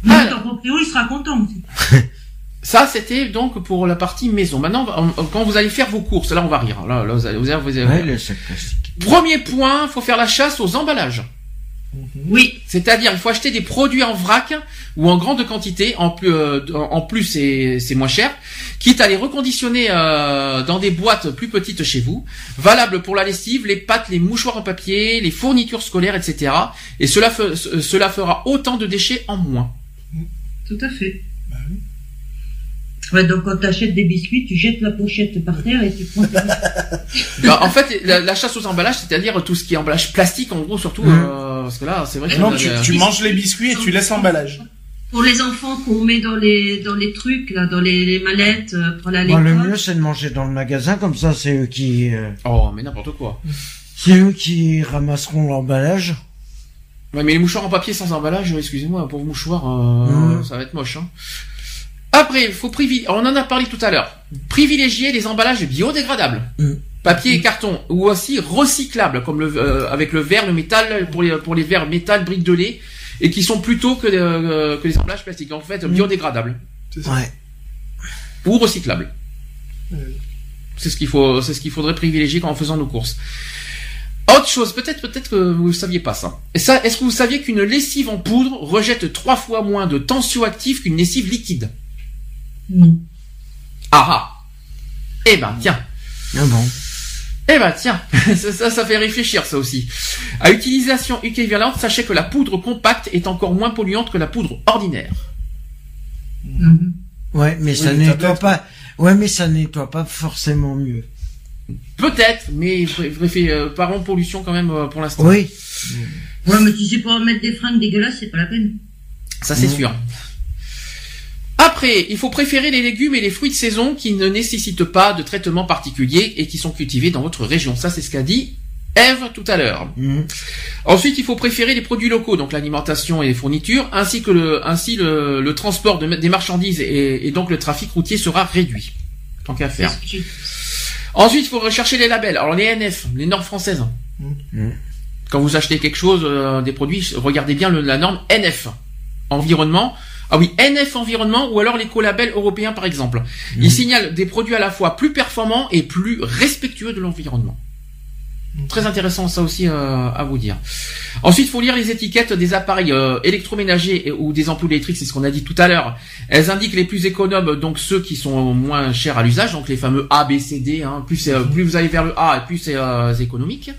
Mais ton proprio, il sera content aussi. Ça, c'était donc pour la partie maison. Maintenant, on- quand vous allez faire vos courses, là, on va rire. Là, là, vous allez, vous allez- vous allez- Ouais, le sac plastique. Premier point, faut faire la chasse aux emballages. Oui, C'est-à-dire, il faut acheter des produits en vrac ou en grande quantité. En plus, euh, en plus, c'est c'est moins cher. Quitte à les reconditionner euh, dans des boîtes plus petites chez vous, valables pour la lessive, les pâtes, les mouchoirs en papier, les fournitures scolaires, etc. Et cela, fe- cela fera autant de déchets en moins. tout à fait. Ouais, donc quand t'achètes des biscuits, tu jettes la pochette par terre et tu prends tes Bah, en fait, la, la chasse aux emballages, c'est-à-dire tout ce qui est emballage plastique, en gros, surtout, Mhm. euh, parce que là, c'est vrai que Non, tu, tu manges les biscuits et tu laisses l'emballage. Pour les enfants qu'on met dans les dans les trucs là, dans les, les mallettes euh, pour à Bon, le mieux, c'est de manger dans le magasin, comme ça, c'est eux qui, euh, Oh, mais n'importe quoi. c'est eux qui ramasseront l'emballage. Ouais, mais les mouchoirs en papier sans emballage, excusez-moi, pour vos mouchoirs, euh, Mhm. ça va être moche. Hein. Après, il faut privilégier, on en a parlé tout à l'heure, privilégier les emballages biodégradables, Mhm. papier et carton, ou aussi recyclables, comme le, euh, avec le verre, le métal, pour les, pour les verres métal, briques de lait, et qui sont plutôt que, euh, que les emballages plastiques, en fait, biodégradables, C'est ça. Ouais. ou recyclables. C'est ce qu'il faut, c'est ce qu'il faudrait privilégier quand en faisant nos courses. Autre chose, peut-être, peut-être que vous ne saviez pas ça. Et ça, est-ce que vous saviez qu'une lessive en poudre rejette trois fois moins de tensioactifs qu'une lessive liquide? Non. Ah ah Eh ben, tiens. Ah bon. Eh ben, tiens. ça, ça, ça fait réfléchir, ça aussi. À utilisation équivalente, sachez que la poudre compacte est encore moins polluante que la poudre ordinaire. Mhm. Ouais, mais ça nettoie pas. Ouais, mais ça nettoie pas forcément mieux. Peut-être, mais euh, parlons pollution quand même euh, pour l'instant. Oui. Ouais, mais tu sais pas mettre des fringues dégueulasses, c'est pas la peine. Ça c'est sûr. Après, il faut préférer les légumes et les fruits de saison qui ne nécessitent pas de traitement particulier et qui sont cultivés dans votre région. Ça, c'est ce qu'a dit Eve tout à l'heure. Mhm. Ensuite, il faut préférer les produits locaux, donc l'alimentation et les fournitures, ainsi que le, ainsi le, le transport de- des marchandises et, et donc le trafic routier sera réduit. Tant qu'à faire. Ensuite, il faut rechercher les labels. Alors les NF, les normes françaises. Mhm. Quand vous achetez quelque chose, euh, des produits, regardez bien le- la norme NF. Environnement. Ah oui, NF environnement ou alors l'écolabel européen par exemple. Il signale des produits à la fois plus performants et plus respectueux de l'environnement. Très intéressant ça aussi euh, à vous dire. Ensuite, il faut lire les étiquettes des appareils euh, électroménagers et- ou des ampoules électriques, c'est ce qu'on a dit tout à l'heure. Elles indiquent les plus économes, donc ceux qui sont moins chers à l'usage, donc les fameux A, B, C, D. Hein. Plus, c'est, euh, plus vous allez vers le A, plus c'est euh, c'est économique.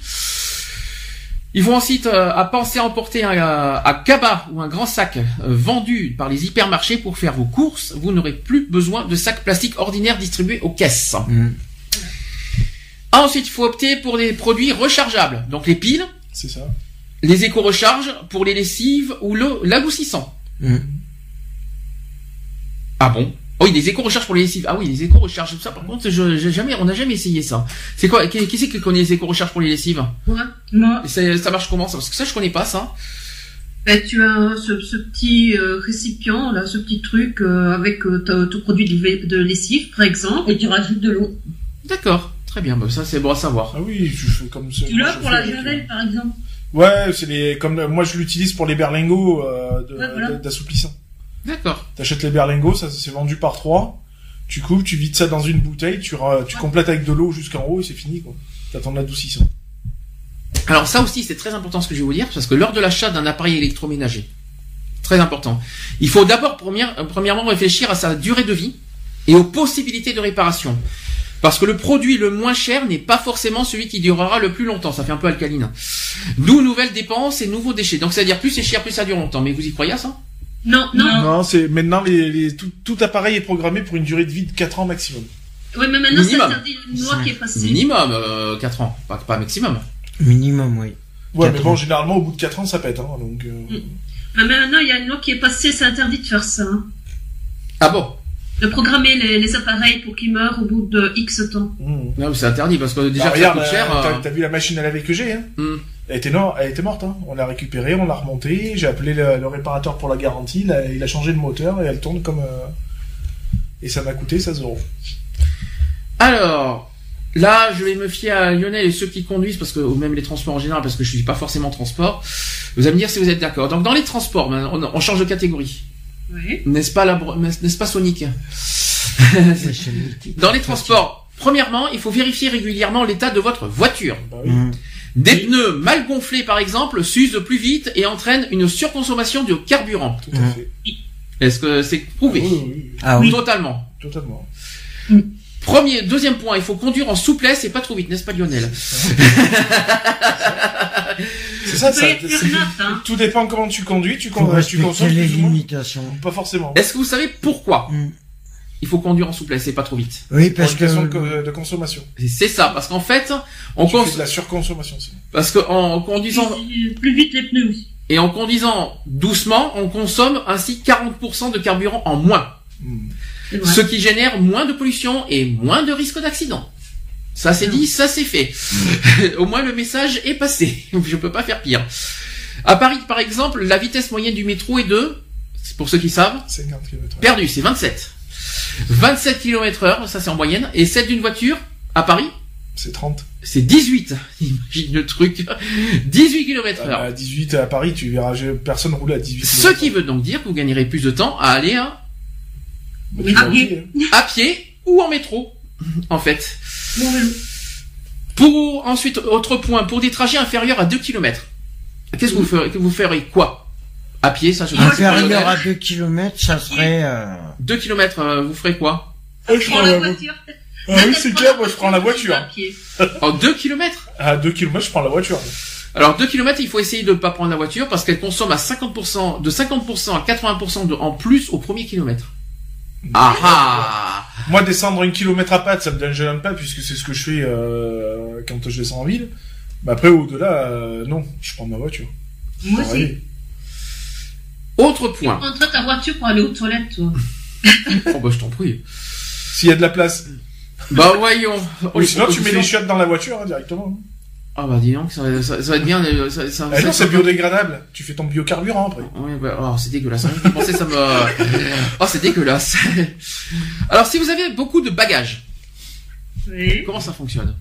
Ils vont ensuite euh, à penser à emporter un, euh, cabas ou un grand sac euh, vendu par les hypermarchés pour faire vos courses. Vous n'aurez plus besoin de sacs plastiques ordinaires distribués aux caisses. Mhm. Ensuite, il faut opter pour des produits rechargeables, donc les piles, C'est ça. les éco-recharges pour les lessives ou l'adoucissant. Mhm. Ah bon? Oh oui, des éco-recharges pour les lessives. Ah oui, les éco-recharges. Ça, par contre, je, jamais, on n'a jamais essayé ça. C'est quoi Qui, qui c'est qui connaît les éco-recharges pour les lessives Moi, Et c'est- Ça marche comment ça? Parce que ça, je connais pas ça. Ben, tu as ce, ce petit euh, récipient, là, ce petit truc euh, avec euh, ton produit de lessive, par exemple. Et tu rajoutes de l'eau. D'accord, très bien. Bah, ça c'est bon à savoir. Ah oui, tu fais comme ça. Tu moi, l'as je pour la javel, par exemple? Ouais, c'est les comme moi je l'utilise pour les berlingots euh, Ouais, voilà. d'assouplissant. D'accord. T'achètes les berlingots, ça c'est vendu par trois. Tu coupes, tu vides ça dans une bouteille, tu complètes avec de l'eau jusqu'en haut et c'est fini quoi. T'as ton adoucissant. Alors ça aussi c'est très important ce que je vais vous dire parce que lors de l'achat d'un appareil électroménager, très important, il faut d'abord euh, premièrement réfléchir à sa durée de vie et aux possibilités de réparation. Parce que le produit le moins cher n'est pas forcément celui qui durera le plus longtemps. Ça fait un peu alcaline. D'où nouvelles dépenses et nouveaux déchets. Donc c'est-à-dire plus c'est cher, plus ça dure longtemps. Mais vous y croyez à ça? Non, non. Non, c'est maintenant les, les- tout, tout appareil est programmé pour une durée de vie de 4 ans maximum. Oui, mais maintenant, c'est interdit. Une loi qui est passée. Minimum euh, 4 ans, pas, pas maximum. Minimum, oui. Ouais, mais bon, ans. généralement au bout de 4 ans ça pète hein, donc euh, Mais maintenant, il y a une loi qui est passée, c'est interdit de faire ça. hein. Ah bon? De programmer les, les appareils pour qu'ils meurent au bout de X temps. hmm. Non, mais c'est interdit parce que déjà Bah, que ça regarde, coûte cher. euh, t'as euh, vu la machine à laver que j'ai hein hmm. Elle était, no- elle était morte, hein. on l'a récupérée, on l'a remontée, j'ai appelé le, le réparateur pour la garantie, il a, il a changé le moteur et elle tourne comme... euh, Et ça m'a coûté 16 euros. Alors, là, je vais me fier à Lionel et ceux qui conduisent, parce que, ou même les transports en général, parce que je suis pas forcément transport. Vous allez me dire si vous êtes d'accord. Donc, dans les transports, maintenant, on, on change de catégorie. Oui. N'est-ce pas, la, bro- n'est-ce pas Sonic? Dans les transports, premièrement, il faut vérifier régulièrement l'état de votre voiture. Bah oui. Des pneus mal gonflés, par exemple, s'usent plus vite et entraînent une surconsommation de carburant. Tout à fait. Est-ce que c'est prouvé Oui, oui, oui, Ah oui. Totalement. totalement. Premier, deuxième point, il faut conduire en souplesse et pas trop vite, n'est-ce pas Lionel C'est ça, ça hein. tout dépend comment tu conduis, tu, Faut con- tu consommes les plus ou moins. limitations. Pas forcément. Est-ce que vous savez pourquoi Mm. Il faut conduire en souplesse et pas trop vite Oui, Pour parce que de, co- de consommation. C'est ça, parce qu'en fait, on cons- de la surconsommation aussi. parce que en conduisant Plus, plus vite les pneus et en conduisant doucement, on consomme ainsi 40% de carburant en moins. C'est ce qui génère moins de pollution et moins de risque d'accident. Ça c'est dit, ça c'est fait. Au moins le message est passé. Je peux pas faire pire. À Paris, par exemple, la vitesse moyenne du métro est de, c'est pour ceux qui savent, 50 km. perdu, c'est 27. 27 km heure, ça c'est en moyenne, et celle d'une voiture, à Paris, C'est 30. c'est 18. Imagine le truc. 18 km À heure. à 18 à Paris, tu verras personne rouler à 18 Ce qui veut donc dire que vous gagnerez plus de temps à aller Bah, à pied. oublier, hein. à pied ou en métro, en fait. Mon vélo. Pour ensuite, autre point, pour des trajets inférieurs à 2 km. Qu'est-ce que vous ferez, que vous ferez quoi? À pied, ça je inférieur à 2 km, ça serait... Euh... 2 km, vous ferez quoi? Ah, je Prends la voiture. Ah oui, c'est clair, moi je prends la voiture. En 2 km À 2 km, je prends la voiture. Alors 2 km, il faut essayer de ne pas prendre la voiture parce qu'elle consomme à 50%, de 50% à 80% de, en plus au premier kilomètre. Ah ah Moi, descendre un kilomètre à patte, ça me gêne pas puisque c'est ce que je fais euh, quand je descends en ville. Mais après, au-delà, euh, non, je prends ma voiture. Moi aussi. Autre Tu point. prendras ta voiture pour aller aux toilettes, toi. Oh bah je t'en prie. S'il y a de la place. Bah voyons. Ou sinon, tu mets les chiottes dans la voiture hein, directement. Ah bah dis donc, ça, ça- ça va être bien. euh, Ça, ça, Ah ça- non, c'est biodégradable. Tu fais ton biocarburant après. Ouais, bah, oh, c'est dégueulasse. Rien que penser, ça me. Oh, c'est dégueulasse. Alors, si vous avez beaucoup de bagages, Oui. comment ça fonctionne?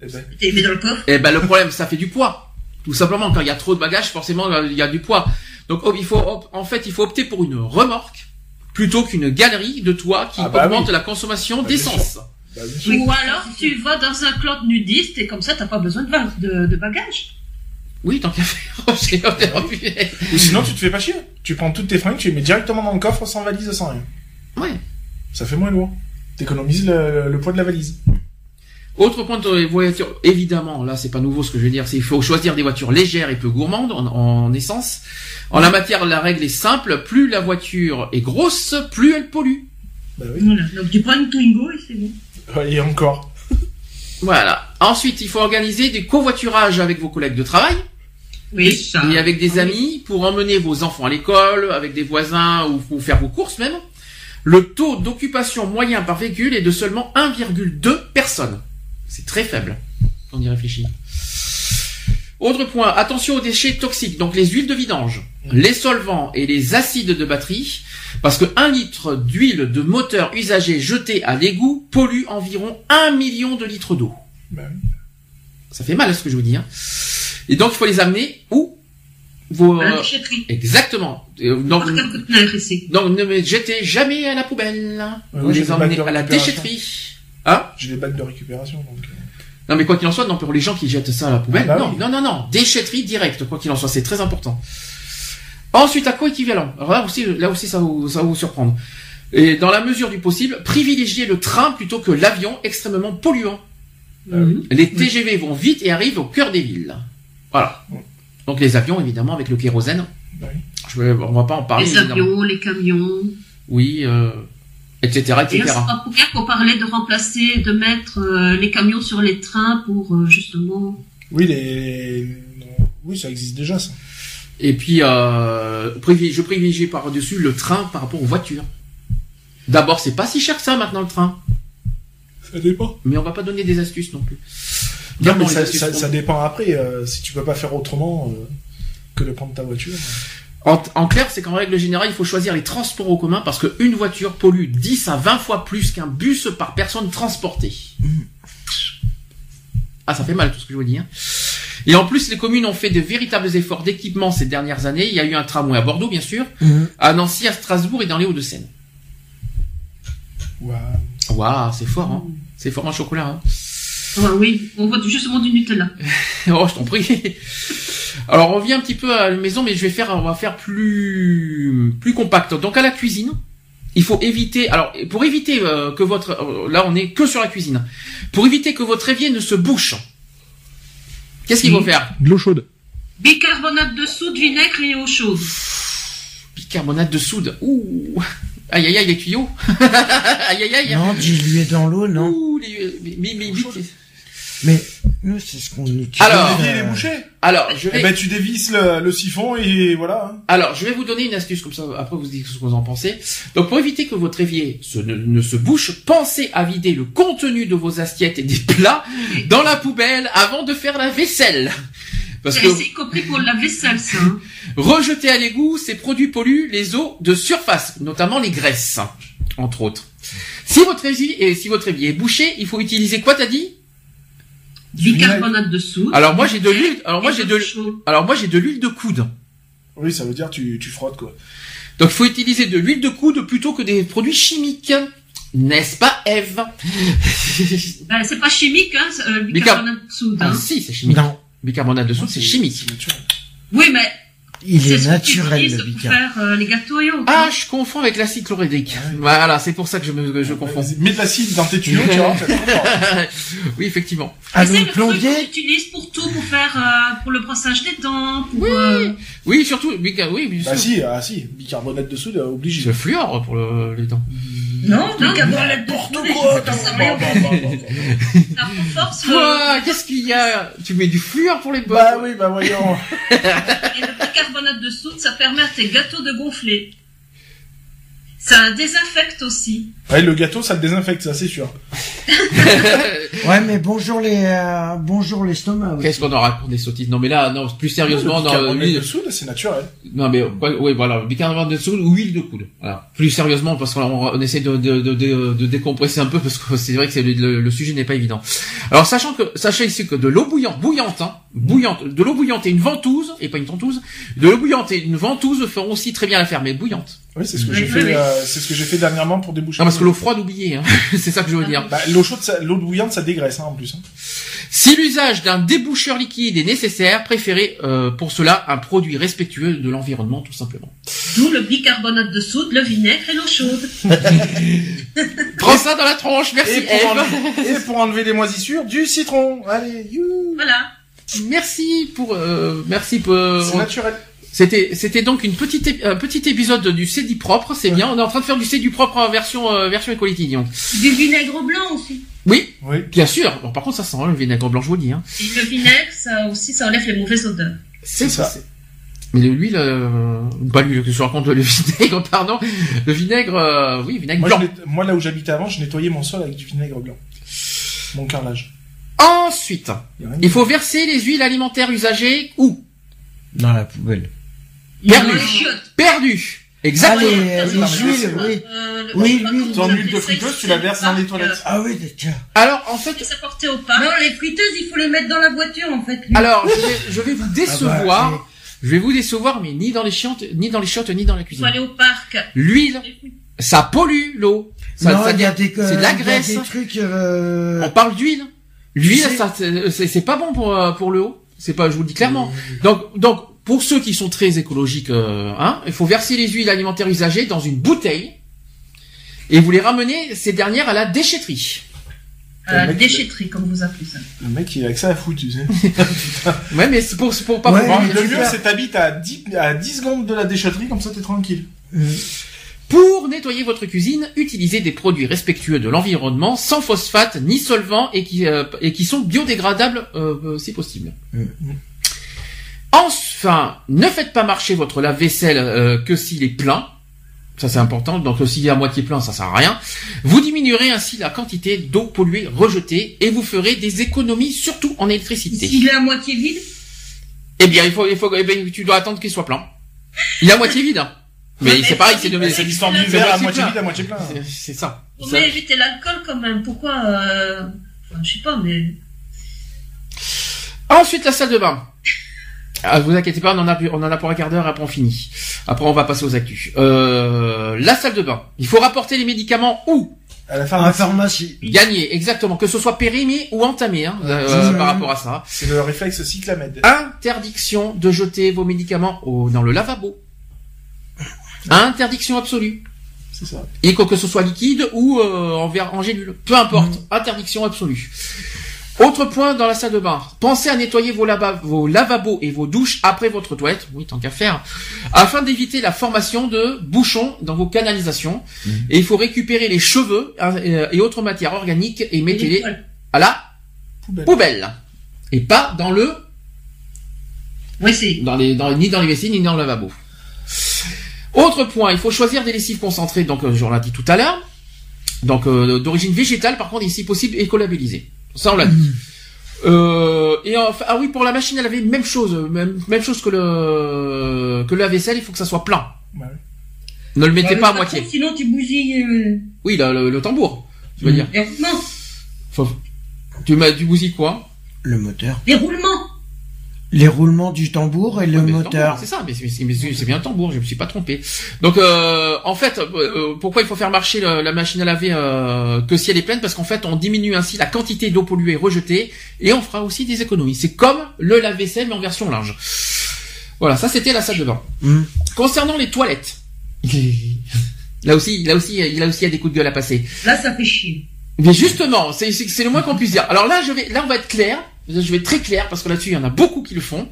Eh ben, T'es mis dans le coffre? Eh ben, le problème, ça fait du poids. Tout simplement, quand il y a trop de bagages, forcément, il y a du poids. Donc, oh, il faut, op- en fait, il faut opter pour une remorque plutôt qu'une galerie de toit qui Ah bah augmente oui. la consommation Bah, d'essence. bah. Ou alors, tu vas dans un club nudiste et comme ça, t'as pas besoin de, de, de bagages. Oui, tant qu'à faire. Ou sinon, tu te fais pas chier. Tu prends toutes tes fringues, tu les mets directement dans le coffre sans valise, sans rien. ouais. Ça fait moins lourd. T'économises le, le poids de la valise. Autre point de les voitures, évidemment, là c'est pas nouveau ce que je veux dire, c'est qu'il faut choisir des voitures légères et peu gourmandes en, en essence. En la matière, la règle est simple, plus la voiture est grosse, plus elle pollue. Bah oui. Voilà. Donc, tu prends une Twingo et c'est bon. Ouais, Et encore. Voilà. Ensuite, il faut organiser des covoiturages avec vos collègues de travail Oui, ça. et avec des amis pour emmener vos enfants à l'école, avec des voisins ou pour faire vos courses même. Le taux d'occupation moyen par véhicule est de seulement 1,2 personnes. C'est très faible quand on y réfléchit. Autre point, attention aux déchets toxiques, donc les huiles de vidange, les solvants et les acides de batterie, parce que un litre d'huile de moteur usagée jetée à l'égout pollue environ un million de litres d'eau. Oui. Ça fait mal, ce que je vous dis. Hein. Et donc, il faut les amener où? Vos, À la euh, déchetterie. Exactement. Euh, Donc, ici donc, ne me jetez jamais à la poubelle. Vous les emmenez à la déchetterie. Hein J'ai des bacs de récupération, donc. euh, Non, mais quoi qu'il en soit, non, pour les gens qui jettent ça à la poubelle, Ah bah non, oui. non, non, non, déchetterie directe, quoi qu'il en soit, c'est très important. Ensuite, à coéquivalent. Alors là aussi, là aussi, ça va vous, ça va vous surprendre. Et dans la mesure du possible, privilégiez le train plutôt que l'avion extrêmement polluant. Mhm. Les TGV vont vite et arrivent au cœur des villes. Voilà. Donc les avions, évidemment, avec le kérosène. Bah oui. Je on va pas en parler. Les évidemment. avions, les camions. Oui, euh, etc., Et etc. là, c'est pas pour rien qu'on parlait de remplacer, de mettre euh, les camions sur les trains pour euh, justement. Oui, les... Oui, ça existe déjà, ça. Et puis, euh, je privilégie par-dessus le train par rapport aux voitures. D'abord, c'est pas si cher que ça maintenant le train. Ça dépend. Mais on va pas donner des astuces non plus. Non, mais ça dépend après. euh, si tu peux pas faire autrement euh, que de prendre ta voiture. En, en clair, c'est qu'en règle générale, il faut choisir les transports en commun parce qu'une voiture pollue 10 à 20 fois plus qu'un bus par personne transportée. Ah, ça fait mal tout ce que je vous dis. Hein. Et en plus, les communes ont fait de véritables efforts d'équipement ces dernières années. Il y a eu un tramway à Bordeaux, bien sûr, Mhm. à Nancy, à Strasbourg et dans les Hauts-de-Seine. Waouh, c'est fort, hein. C'est fort en chocolat, hein. Ah oui, on voit justement du Nutella. Oh, je t'en prie. Alors, on vient un petit peu à la maison, mais je vais faire, on va faire plus, plus compact. Donc, à la cuisine, il faut éviter, alors, pour éviter euh, que votre, euh, là, on est que sur la cuisine. Pour éviter que votre évier ne se bouche. Qu'est-ce qu'il faut faire? De l'eau chaude. Bicarbonate de soude, vinaigre et eau chaude. Bicarbonate de soude. Ouh. Aïe, aïe, aïe, les tuyaux. aïe, aïe, aïe. Non, dilué dans l'eau, non? Ouh, les, mi- mi- mi- Mais nous, c'est ce qu'on utilise. Alors, euh, alors, je vais, Eh ben, tu dévisses le, le siphon et voilà. hein. Alors, je vais vous donner une astuce comme ça. Après, vous dites ce que vous en pensez. Donc, pour éviter que votre évier se, ne, ne se bouche, pensez à vider le contenu de vos assiettes et des plats dans la poubelle avant de faire la vaisselle. Parce que c'est y compris pour la vaisselle, ça. hein. rejeter à l'égout, ces produits polluent les eaux de surface, notamment les graisses, entre autres. Si votre évier, si votre évier est bouché, il faut utiliser quoi, t'as dit? Bicarbonate de soude. Alors moi j'ai de l'huile. Alors moi j'ai de. Alors moi j'ai de l'huile de coude. Oui, ça veut dire tu, tu frottes quoi. Donc il faut utiliser de l'huile de coude plutôt que des produits chimiques. N'est-ce pas, Eve? Ben, c'est pas chimique, hein, euh, Bicar- bicarbonate de soude. Ah Hein. si, c'est chimique. Non, Bicarbonate de soude, c'est chimique. Oui, mais il est naturel, le pour faire euh, les gâteaux et autres. Ah, je confonds avec l'acide chlorhydrique. Voilà, c'est pour ça que je, me, que je confonds. Vas-y, Mets de l'acide dans tes tuyaux, tu vois. oui, effectivement. Ah, c'est le le truc plombier, utilise pour tout, pour faire, euh, pour le brossage des dents, pour, euh, Oui, surtout, bica- oui, bien Bah sûr. si, ah si, bicarbonate de soude, euh, obligé. C'est fluor pour le- les dents. Non, bicarbonate de N'importe quoi, Quoi Qu'est-ce qu'il y a? Tu mets du fluor pour les bottes Bah oui, bah voyons. et le bicarbonate de soude, ça permet à tes gâteaux de gonfler. Ça désinfecte aussi. Ouais, le gâteau, ça le désinfecte, ça c'est sûr. ouais, mais bonjour les, euh, bonjour l'estomac. aussi. Qu'est-ce qu'on en raconte des sottises Non, mais là, non, plus sérieusement, non, bicarbonate lui- de soude, c'est naturel. Non mais ouais, ouais, voilà, bicarbonate de soude ou huile de coude. Voilà. Plus sérieusement parce qu'on on essaie de, de, de, de, de décompresser un peu parce que c'est vrai que c'est le, le- le sujet n'est pas évident. Alors sachant que sachez ici que de l'eau bouillante, bouillante, hein, bouillante, de l'eau bouillante et une ventouse et pas une tentouse, de l'eau bouillante et une ventouse feront aussi très bien l'affaire, mais bouillante. Oui, c'est ce que Oui, j'ai oui, fait, oui. euh, c'est ce que j'ai fait dernièrement pour déboucher. Non parce que l'eau froide oubliez, hein. c'est ça que je veux dire. Bah, l'eau chaude, l'eau bouillante, ça dégraisse, hein, en plus. hein. Si l'usage d'un déboucheur liquide est nécessaire, préférez euh, pour cela un produit respectueux de l'environnement tout simplement. D'où le bicarbonate de soude, le vinaigre et l'eau chaude. Prends ça dans la tronche, merci Et pour, Eve. enlever, et pour enlever les moisissures, du citron. Allez, you. Voilà. Merci pour euh, merci pour C'est naturel. C'était c'était donc une petite un petit épisode du du propre, c'est bien. On est en train de faire du du propre en version euh, version Equality. Donc. Du vinaigre blanc aussi. Oui, Oui. bien sûr. Bon, par contre ça sent hein, le vinaigre blanc, je vous le dis. Hein. Et le vinaigre, ça aussi, ça enlève les mauvaises odeurs. C'est ça. c'est- Mais l'huile, euh, pas l'huile que je raconte, le vinaigre, pardon. Le vinaigre, euh, oui, vinaigre Moi, blanc. moi, là où j'habitais avant, je nettoyais mon sol avec du vinaigre blanc. Mon carrelage. Ensuite, rien. il faut verser les huiles alimentaires usagées où? Dans la poubelle. Perdu. Les. Perdu. Exactement. Allez, euh, non, les huiles, oui. Euh, le- Oui, l'huile. comme Ton huile de friteuse, tu la verses dans les toilettes. Ah oui, tiens. Alors, en fait, Ça portait au parc. Non, les friteuses, il faut les mettre dans la voiture, en fait. lui. alors, je vais, je vais vous décevoir. Ah bah, Je vais vous décevoir, mais ni dans les chiottes, ni dans les chiottes, ni dans la Il faut cuisine. aller au parc. L'huile, ça pollue l'eau. Ça, non, ça il y a dé- des, c'est de la graisse. Il y a des trucs, euh... On parle d'huile. L'huile, ça, c'est c'est- c'est pas bon pour euh, pour le haut. C'est pas, je vous le dis clairement. Donc, donc, pour ceux qui sont très écologiques, euh, hein, il faut verser les huiles alimentaires usagées dans une bouteille et vous les ramenez ces dernières à la déchetterie. À la déchetterie, comme vous appelez ça. Le mec, il a que ça à foutre, tu sais. Ouais, mais c'est pour, c'est pour pas Ouais, pouvoir- le mieux, c'est t'habites à 10, à 10 secondes de la déchetterie, comme ça t'es tranquille. Pour nettoyer votre cuisine, utilisez des produits respectueux de l'environnement, sans phosphate ni solvant et qui, euh, et qui sont biodégradables euh, si possible. Enfin, ne faites pas marcher votre lave-vaisselle euh, que s'il est plein. Ça c'est important. Donc s'il est à moitié plein, ça sert à rien. Vous diminuerez ainsi la quantité d'eau polluée rejetée et vous ferez des économies surtout en électricité. S'il est à moitié vide, Eh bien, il faut, il faut, eh bien, tu dois attendre qu'il soit plein. Il est à moitié vide. hein. Mais c'est mais pareil, c'est- de, mais C'est l'histoire c'est du verre à moitié vide, à moitié plein. c'est- ça. Faut Ça- mieux éviter l'alcool quand même. Pourquoi euh... enfin, Je sais pas, mais... Ensuite, la salle de bain. Ah, vous inquiétez pas, on en a, on en a pour un quart d'heure, après on finit. Après, on va passer aux actus. Euh, la salle de bain. Il faut rapporter les médicaments où? À la pharmacie, pharmacie. Gagner, exactement. Que ce soit périmé ou entamé, hein, euh, Mmh. par rapport à ça. c'est le réflexe cyclamède. Interdiction de jeter vos médicaments au, dans le lavabo. Interdiction absolue. C'est ça. Et quoi que ce soit liquide ou euh, en, verre, en gélule. Peu importe. Interdiction absolue. Autre point dans la salle de bain. Pensez à nettoyer vos, lava- vos lavabos et vos douches après votre toilette. Oui, tant qu'à faire. Afin d'éviter la formation de bouchons dans vos canalisations. Et il faut récupérer les cheveux hein, et, et autres matières organiques et les mettez-les à la Poubelle. poubelle. Et pas dans le Oui, c'est... dans les, dans, ni dans les WC, ni dans le lavabo. Autre point, il faut choisir des lessives concentrées, donc euh, j'en l'ai dit tout à l'heure. Donc euh, d'origine végétale, par contre, et si possible, écolabellisée. Ça, on l'a dit. Euh, et enfin, ah oui, pour la machine à laver, même chose, même, même chose que le que le lave-vaisselle, il faut que ça soit plein. Ouais. Ne le mettez Bah, pas à moitié. contre, Sinon, tu bousilles euh, Oui, le, le, le tambour, tu veux dire. Faut- tu du bousilles quoi? Le moteur. Les roulements. Les roulements du tambour et le Ouais, moteur. tambour, C'est ça, mais c'est- bien le tambour, je me suis pas trompé. Donc euh, en fait, euh, pourquoi il faut faire marcher le- la machine à laver euh, que si elle est pleine Parce qu'en fait, on diminue ainsi la quantité d'eau polluée rejetée et on fera aussi des économies. C'est comme le lave-vaisselle mais en version linge. Voilà, ça c'était la salle de bain. Hmm. Concernant les toilettes, là aussi, là aussi, il a aussi il y a des coups de gueule à passer. Là, ça fait chier. Mais justement, c'est le moins qu'on puisse dire. Alors là, je vais, là, on va être clair. Je vais être très clair parce que là-dessus, il y en a beaucoup qui le font.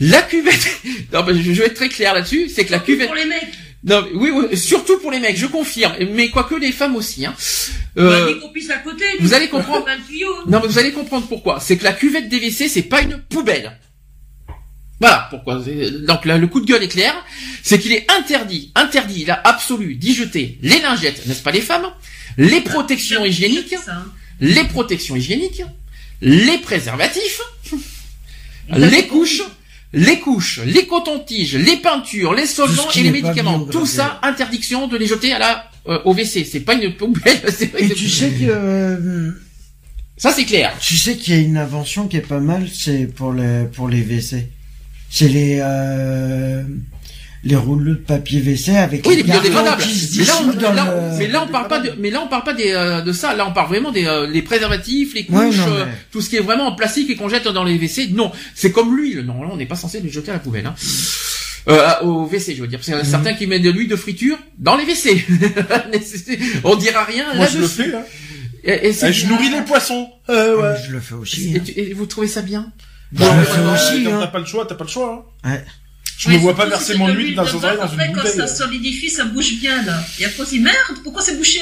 La cuvette. Non, mais je vais être très clair là-dessus. C'est que la cuvette. Pour les mecs. Non, mais oui, oui, surtout pour les mecs, je confirme. Mais quoique les femmes aussi. Hein. Euh, à côté. vous allez comprendre. Non, mais vous allez comprendre pourquoi. C'est que la cuvette WC, c'est pas une poubelle. Voilà pourquoi. Donc là, le coup de gueule est clair. C'est qu'il est interdit, interdit, a absolu d'y jeter les lingettes, n'est-ce pas les femmes, les protections J'ai- hygiéniques, hein. les protections hygiéniques, les préservatifs, les couches, les couches, les cotons-tiges, les peintures, les solvants et les médicaments. Tout ça, interdiction de les jeter à la euh, au WC. C'est pas une poubelle. Et tu sais que euh, Ça c'est clair. tu sais qu'il y a une invention qui est pas mal, c'est pour les pour les WC. C'est les euh, les rouleaux de papier WC avec Oui, les biodégradables. qui se Mais là, on, le- mais là, on parle pas de, mais là, on parle pas des, euh, de ça. Là, on parle vraiment des, euh, les préservatifs, les couches, Ouais, non, euh, mais- tout ce qui est vraiment en plastique et qu'on jette dans les WC. Non, c'est comme l'huile. Non, là, on n'est pas censé le jeter à la poubelle. Hein. Euh, au WC, je veux dire. Parce qu'il y en a Mhm. certains qui mettent de l'huile de friture dans les WC. on dira rien. Moi, je le fais, hein. Et, et Eh, je nourris les poissons. Euh, ouais. Je le fais aussi. et, hein. et vous trouvez ça bien? Bah, Ouais, je le fais ouais, aussi. Hein. t'as pas le choix, t'as pas le choix. hein. Ouais. Je Ouais, me vois pas verser mon c'est huile dans dans après, une quand bouteille. ça solidifie, ça bouge bien, là. Et après, on se dit, merde, pourquoi c'est bouché?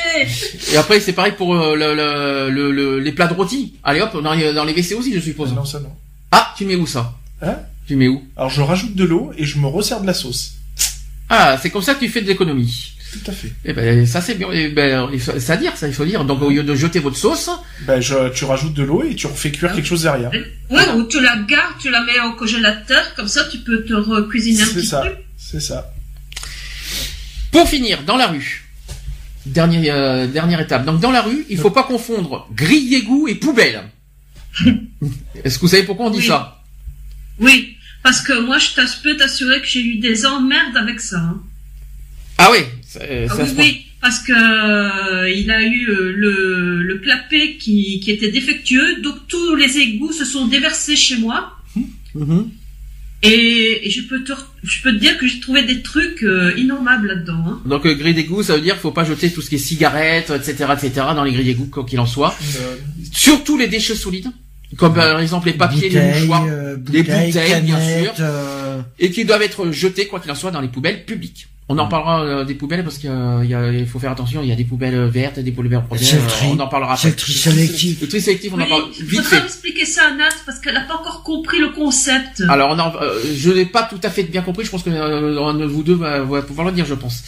Et après, c'est pareil pour euh, le, le, le- le- les plats de rôti. Allez hop, dans les, dans les WC aussi, je suppose. Ah, Non, ça non. Ah, tu mets où ça? Hein? Tu mets où? Alors je rajoute de l'eau et je me resserre de la sauce. Ah, c'est comme ça que tu fais de l'économie. Tout à fait. Eh ben, ça c'est bien. Eh ben, il faut- c'est à dire, ça, il faut dire. Donc, au lieu de jeter votre sauce, Ben, je, tu rajoutes de l'eau et tu refais cuire quelque chose derrière. Ouais, ou tu la gardes, tu la mets au congélateur, comme ça tu peux te recuisiner un C'est petit ça. peu. C'est ça. pour finir, dans la rue. Dernière, euh, dernière étape. Donc, dans la rue, il faut pas confondre grille d'égout et poubelle. Est-ce que vous savez pourquoi on dit Oui. ça? Oui, parce que moi je peux t'assurer que j'ai eu des emmerdes avec ça. hein. Ah oui, ça, euh, Ah ça oui, parce que euh, il a eu euh, le, le clapet qui, qui était défectueux, donc tous les égouts se sont déversés chez moi. Mhm. Et, et je peux te, je peux te dire que j'ai trouvé des trucs euh, innommables là-dedans. Hein. Donc euh, grille d'égout, ça veut dire qu'il faut pas jeter tout ce qui est cigarettes, etc., etc., dans les grilles d'égout, quoi qu'il en soit. Euh, Surtout les déchets solides, comme par exemple les papiers, les Bouteilles, mouchoirs, euh, les bouteilles, bien sûr. euh, et qui doivent être jetés, quoi qu'il en soit, dans les poubelles publiques. On en parlera euh, des poubelles parce qu'il faut faire attention, il y a des poubelles euh, vertes des poubelles rouges. C'est le tri. On en parlera c'est le tri sélectif. Le tri sélectif, on en Oui, parle il vite faudra fait. m'expliquer ça à Nat parce qu'elle n'a pas encore compris le concept. Alors, on en- euh, je n'ai pas tout à fait bien compris. Je pense que euh, un de vous deux va, va pouvoir le dire, je pense.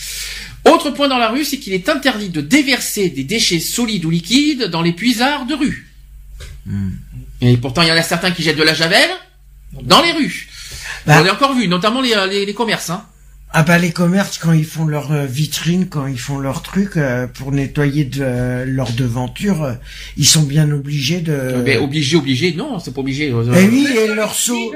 Autre point dans la rue, c'est qu'il est interdit de déverser des déchets solides ou liquides dans les puisards de rue. Hmm. Et pourtant, il y en a certains qui jettent de la javel dans les rues. Bah. On l'a encore vu, notamment les, euh, les, les commerces. Hein. Ah bah les commerces quand ils font leur euh, vitrine, quand ils font leur truc euh, pour nettoyer de, euh, leur devanture, euh, ils sont bien obligés de. Euh, ben, obligé, obligé, non, c'est pas obligé. euh, Eh oui, et leur seau,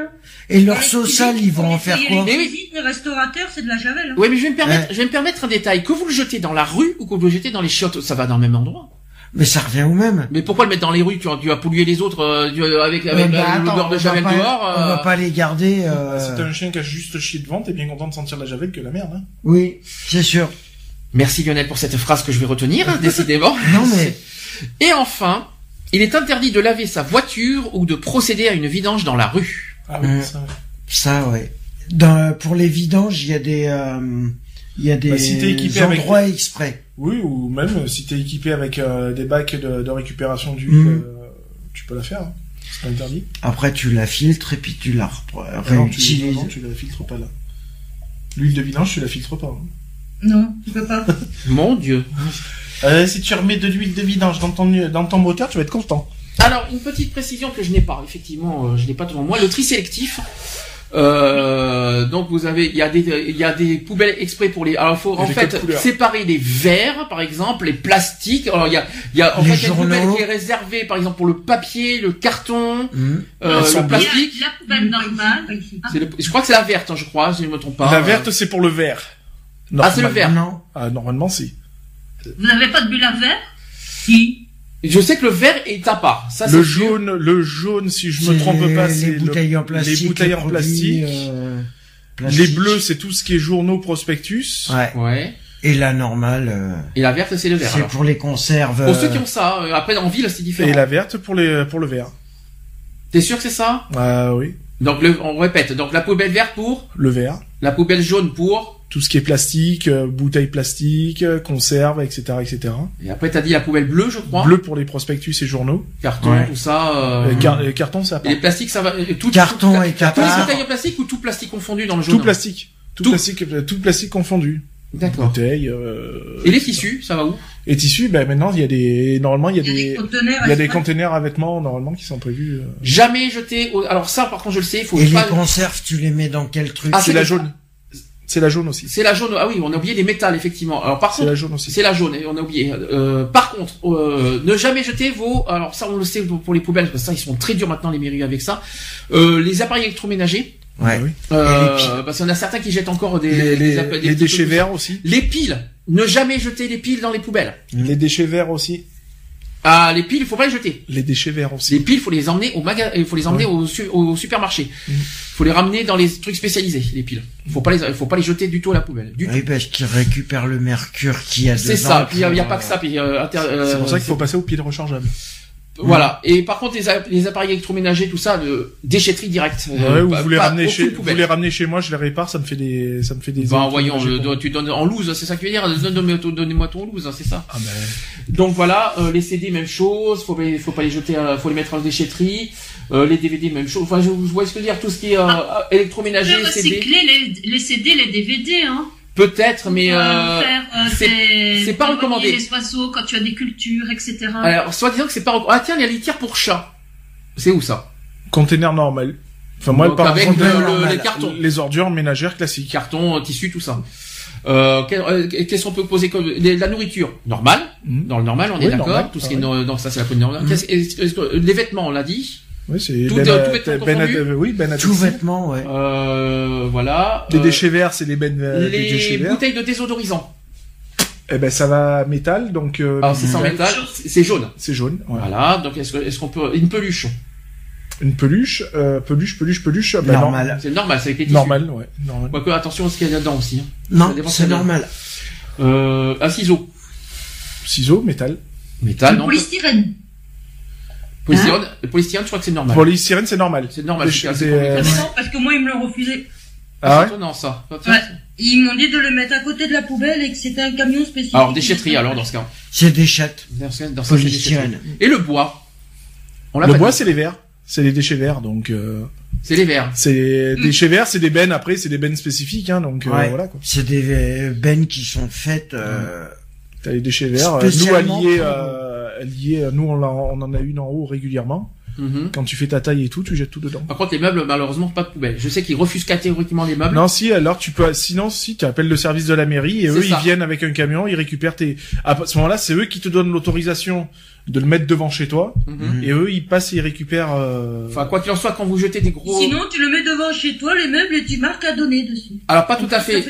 et leur seau sale, ils vont en faire quoi Mais Les oui. restaurateurs, c'est de la javel. Hein. Ouais, mais je vais me permettre, Ouais. je vais me permettre un détail. Que vous le jetez dans la rue ou que vous le jetez dans les chiottes, ça va dans le même endroit. Mais ça revient au même. Mais pourquoi le mettre dans les rues Tu vas, tu vas polluer les autres euh, tu- avec, avec Euh, bah, euh, attends, l'odeur on de javel pas- dehors. On euh, va pas les garder. euh, Si t'as un chien qui a juste chié devant, t'es bien content de sentir la javel que la merde. Hein. Oui, c'est sûr. Merci Lionel pour cette phrase que je vais retenir, hein, décidément. Non mais Et enfin, il est interdit de laver sa voiture ou de procéder à une vidange dans la rue. Ah oui, ça. ouais. ça, ouais. Dans, pour les vidanges, il y a des, euh, il y a des Bah, si t'es équipé avec- endroits exprès. Oui, ou même euh, si t'es équipé avec euh, des bacs de, de récupération d'huile, Mm. euh, tu peux la faire. hein. C'est pas interdit. Après, tu la filtres et puis tu la repre- Ah non, tu, réutilises. non, tu la filtres pas là. L'huile de vidange, tu la filtres pas. hein. Non, tu peux pas. Mon Dieu. Euh, si tu remets de l'huile de vidange dans ton, dans ton moteur, tu vas être content. Alors, une petite précision que je n'ai pas, effectivement, euh, je n'ai pas devant moi, le tri sélectif. Euh, donc vous avez, il y a des, il y a des poubelles exprès pour les. Alors il faut en fait séparer les verres, par exemple, les plastiques. Alors il y a, il y a en Les fait il y a une poubelle qui est réservée, par exemple pour le papier, le carton, Hmm. euh, le plastique. La, la poubelle normale. C'est le- je crois que c'est la verte, hein, je crois, si je ne me trompe pas. la Euh, verte, c'est pour le verre. Ah, c'est le. Non. Ah, normalement, si. Vous n'avez pas de bulle à verre? Si. Je sais que le vert est à part. Ça, le jaune, le jaune, si je me trompe pas, les c'est le- bouteilles en plastique. les bouteilles en plastique. euh, Les bleus, c'est tout ce qui est journaux, prospectus. Ouais. Ouais. Et la normale, euh, Et la verte, c'est le vert. c'est pour les conserves. Pour euh, ceux qui ont ça, euh, après en ville, c'est différent. Et la verte pour les, pour le verre. T'es sûr que c'est ça? Ah oui. Donc le, on répète. Donc la poubelle verte pour, Le verre. la poubelle jaune pour, Tout ce qui est plastique, euh, bouteilles plastiques, euh, conserves, etc., etc. et après t'as dit la poubelle bleue, je crois. Bleu pour les prospectus et journaux. Carton, Ouais. tout ça. Euh... Euh, car- euh, carton, ça Et les plastiques, ça va. Tout, Carton tout, et Tous les en plastique ou tout plastique confondu dans le jaune Tout plastique. Tout, Tout. plastique, tout plastique confondu. D'accord. Bouteilles. Euh, Et les tissus, ça va où Et tissus, ben maintenant il y a des, normalement il y a des conteneurs. il y a des containers à vêtements normalement qui sont prévus. euh. Jamais jeter. Au... Alors ça, par contre, je le sais. Il faut Et les pas. conserves, tu les mets dans quel truc? Ah, C'est la jaune. C'est la jaune aussi. C'est la jaune. Ah oui, on a oublié les métals effectivement. Alors par C'est contre, la jaune aussi. C'est la jaune, et on a oublié. Euh, par contre, euh, ne jamais jeter vos. Alors ça, on le sait pour les poubelles, parce que ça, ils sont très durs maintenant les mairies avec ça. Euh, les appareils électroménagers. Ouais. Ah oui. Euh, parce qu'il y en a certains qui jettent encore des, Les, les, des des les déchets verts aussi. Les piles. Ne jamais jeter les piles dans les poubelles. Les déchets verts aussi. Ah, les piles, il faut pas les jeter. Les déchets verts Les aussi. piles, faut les emmener au magasin, il faut les emmener au, su- au supermarché. Mm. Faut les ramener dans les trucs spécialisés, les piles. Faut pas les, faut pas les jeter du tout à la poubelle. Du Oui, parce qu'ils récupèrent le mercure qu'il y a tout. C'est ça. Puis il y, a- y pas que ça. Puis, euh, inter- C'est pour euh, ça qu'il faut passer aux piles rechargeables. Voilà. Et par contre, les, appareils électroménagers, tout ça, de déchetterie directe. Ouais, Euh, ou pas- vous les pas ramenez chez, vous les ramenez chez moi, je les répare, ça me fait des, ça me fait des. Ben, voyons, j'ai euh, tu donnes en loose, c'est ça que tu veux dire? Donne-moi ton, donnez-moi ton loose, hein, c'est ça. Ah ben, Donc voilà, euh, les CD, même chose, faut, pas- faut pas les jeter, à- faut les mettre en déchetterie. Euh, les DVD, même chose. Enfin, je, je vois ce que je veux dire, tout ce qui est euh, électroménager, CD. recycler les, les CD, les DVD, hein. Peut-être, mais Euh, euh, euh, c'est- pas recommandé. les oiseaux quand tu as des cultures, etc. alors soit disant que c'est pas ah tiens il y a les litières pour chats. C'est où ça? Container normal. Enfin, moi, Donc, par avec exemple, le- euh, le- normal. les cartons, les ordures ménagères classiques. cartons, tissus, tout ça. Euh, euh, Qu'est-ce qu'on peut poser comme les- la nourriture? Normale Mhm. Dans le normal, on est Oui, d'accord. Tout ce qui est no- donc ça c'est la première. Que- les vêtements, on l'a dit. Oui, c'est Tout- ben, tout ben confondus oui, ben Tout vêtement, ouais. Euh, voilà. Les Euh, déchets verts, c'est les bennes, euh, des déchets les verts. bouteilles de désodorisant. Eh ben, ça va métal, donc, euh, Alors c'est sans métal, c'est jaune. C'est jaune, ouais. Voilà. Donc est-ce est-ce qu'on peut une peluche Une peluche, euh, peluche, peluche, peluche, ah, ben non. Normal. C'est normal, c'est avec les tissus. Normal, ouais, normal. Quoique attention à ce qu'il y a dedans aussi. hein. Non, c'est normal. Euh, un ciseau. Ciseaux, métal. Métal, Le non. polystyrène. Polystyrène, le polystyrène, je crois que c'est normal. Polystyrène, c'est normal. C'est normal. C'est- euh. Non, parce que moi, ils me l'ont refusé. Ah ouais? étonnant ça. Ouais. Ils m'ont dit de le mettre à côté de la poubelle et que c'était un camion spécifique. Alors déchetterie alors dans ce cas. C'est des chattes. Dans ce cas, dans ce cas, c'est Polystyrène. Et le bois. On l'a Le bois, dit. c'est les verts. C'est les déchets verts, donc, euh, c'est les verts. c'est Mm. déchets verts, c'est des bennes, après, c'est des bennes spécifiques, hein, donc, euh, voilà, quoi. C'est des euh, bennes qui sont faites. euh, T'as les déchets verts. Nous, Spécialement alliés, pour- euh, euh, nous, on, on en a une en haut régulièrement. Mhm. Quand tu fais ta taille et tout, tu jettes tout dedans. Par contre, les meubles, malheureusement, pas de poubelle. Je sais qu'ils refusent catégoriquement les meubles. Non, si, alors tu peux, sinon, si, tu appelles le service de la mairie et eux, ça. ils viennent avec un camion, ils récupèrent tes, à ce moment-là, c'est eux qui te donnent l'autorisation de le mettre devant chez toi, Mhm. et eux, ils passent et ils récupèrent, euh... Enfin, quoi qu'il en soit, quand vous jetez des gros... Sinon, tu le mets devant chez toi, les meubles, et tu marques à donner dessus. Alors, pas tout à fait.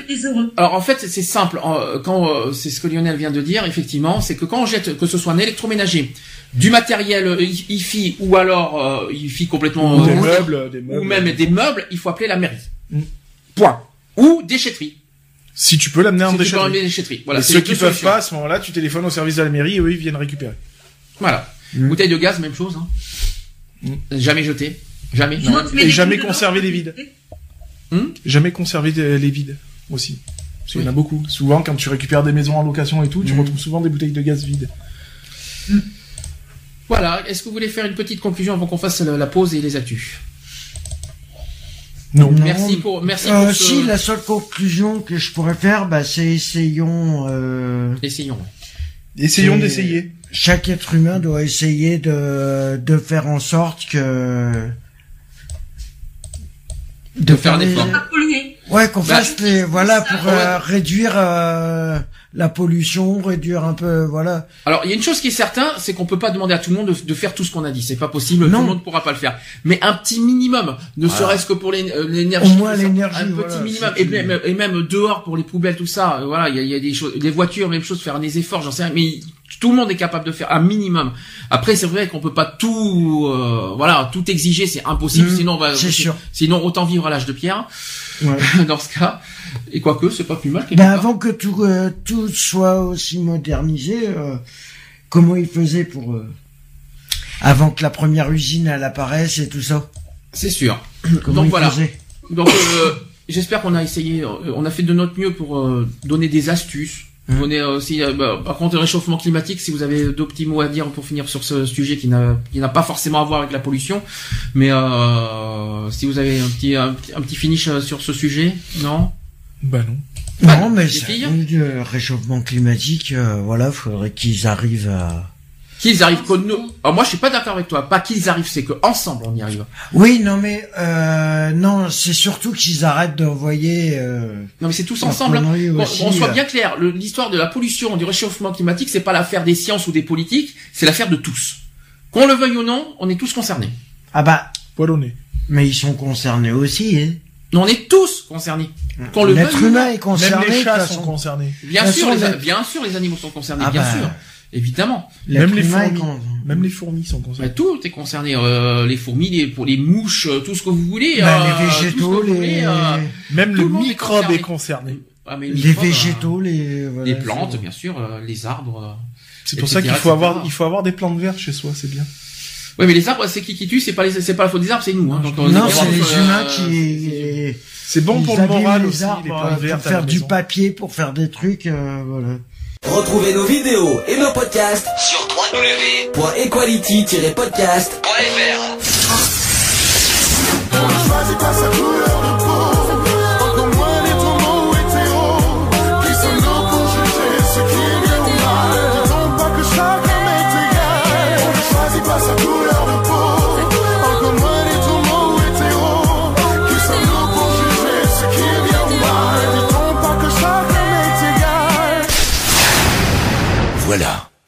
Alors en fait c'est- simple. Quand euh, c'est ce que Lionel vient de dire, effectivement, c'est que quand on jette, que ce soit un électroménager, du matériel euh, hi-fi ou alors euh, hi-fi complètement des euh, meubles, des meubles. ou même des meubles, il faut appeler la mairie. Mm. Point. Ou déchetterie. Si tu peux l'amener en Si tu peux déchetterie. enlever déchetterie. Voilà. et ceux qui peuvent solutions. pas, à ce moment-là, tu téléphones au service de la mairie et eux, ils viennent récupérer. Voilà. Mm. Bouteille de gaz, même chose. Hein. Mm. Jamais jeté. Jamais. Tu Et jamais conserver les tu- vides. Hum Jamais conserver les vides, aussi. Parce qu'il y en a beaucoup. Souvent, quand tu récupères des maisons en location et tout, tu Mhm. retrouves souvent des bouteilles de gaz vides. Voilà. Est-ce que vous voulez faire une petite conclusion avant qu'on fasse la la pause et les actus? Non. Merci pour merci Euh, pour ce... Si, la seule conclusion que je pourrais faire, bah, c'est essayons. Euh, Essayons. Essayons d'essayer. chaque être humain doit essayer de de faire en sorte que De faire les- effort. Pas polluer. Ouais, qu'on Bah, fasse les, voilà pour euh, réduire euh, la pollution, réduire un peu, voilà. Alors, il y a une chose qui est certain, c'est qu'on peut pas demander à tout le monde de, de faire tout ce qu'on a dit. C'est pas possible. Non. Tout le monde pourra pas le faire. Mais un petit minimum, ne Voilà. serait-ce que pour euh, l'énergie. Au moins l'énergie, Un voilà, petit minimum. Et même, et même dehors pour les poubelles, tout ça. euh, Voilà, il y a, il y a des choses, les voitures, même chose, faire des efforts, j'en sais rien. Mais tout le monde est capable de faire un minimum. Après, c'est vrai qu'on peut pas tout, euh, voilà, tout exiger, c'est impossible. Mm, sinon, on va. Sinon, autant vivre à l'âge de pierre. Ouais. dans ce cas. Et quoique, c'est pas plus mal. Ben avant que tout euh, tout soit aussi modernisé, euh, comment ils faisaient pour euh, avant que la première usine elle apparaisse et tout ça? C'est sûr. Comment Donc ils voilà. faisaient? Donc j'espère qu'on a essayé, on a fait de notre mieux pour donner des astuces. Mhm. Donner aussi, bah, par contre, le réchauffement climatique, si vous avez deux petits mots à dire pour finir sur ce sujet qui n'a pas forcément à voir avec la pollution, mais si vous avez un petit un, petit- un petit finish sur ce sujet, non? Bah non. Non, mais les ça, le réchauffement climatique, euh, voilà, faudrait qu'ils arrivent à. Qu'ils arrivent que nous. Alors moi, je suis pas d'accord avec toi. Pas qu'ils arrivent, c'est que ensemble on y arrive. Oui, non, mais euh, non, c'est surtout qu'ils arrêtent d'envoyer. Euh, Non, mais c'est tous ensemble. hein. connerie Bon, aussi, on soit euh. bien clair, l'histoire de la pollution, du réchauffement climatique, c'est pas l'affaire des sciences ou des politiques, c'est l'affaire de tous. Qu'on le veuille ou non, on est tous concernés. Ah bah, Poilonné. mais ils sont concernés aussi. Hein. On est tous concernés. Qu'on le L'être veuille ou humain est concerné. Même les de chats toute sont façon. concernés. Bien sûr, les, bien sûr, les animaux sont concernés, Ah bien bah, sûr, évidemment. l'être Même les humain est fourmis. con- Même les fourmis sont Ouais, concernés. tout est concerné, euh, les fourmis, les, pour les mouches, euh, tout ce que vous voulez. Bah, euh, les tout ce que végétaux, les, voulez, euh, Même tout le le monde est microbe concerné. est concerné. ah, mais les microbes, euh, végétaux, les, voilà, les plantes, c'est- bien sûr, euh, les arbres. euh. C'est pour etc., ça qu'il faut etc. avoir, il faut avoir des plantes vertes chez soi, c'est bien. Ouais, mais les arbres, c'est qui qui tue, c'est pas les, c'est pas la faute des arbres, c'est nous. Hein. Non, est c'est les euh, humains qui. C'est bon pour le moral les aussi, arbres les euh, pour faire du papier, pour faire des trucs, euh, voilà. Retrouvez nos vidéos et nos podcasts sur www.equality-podcast.fr.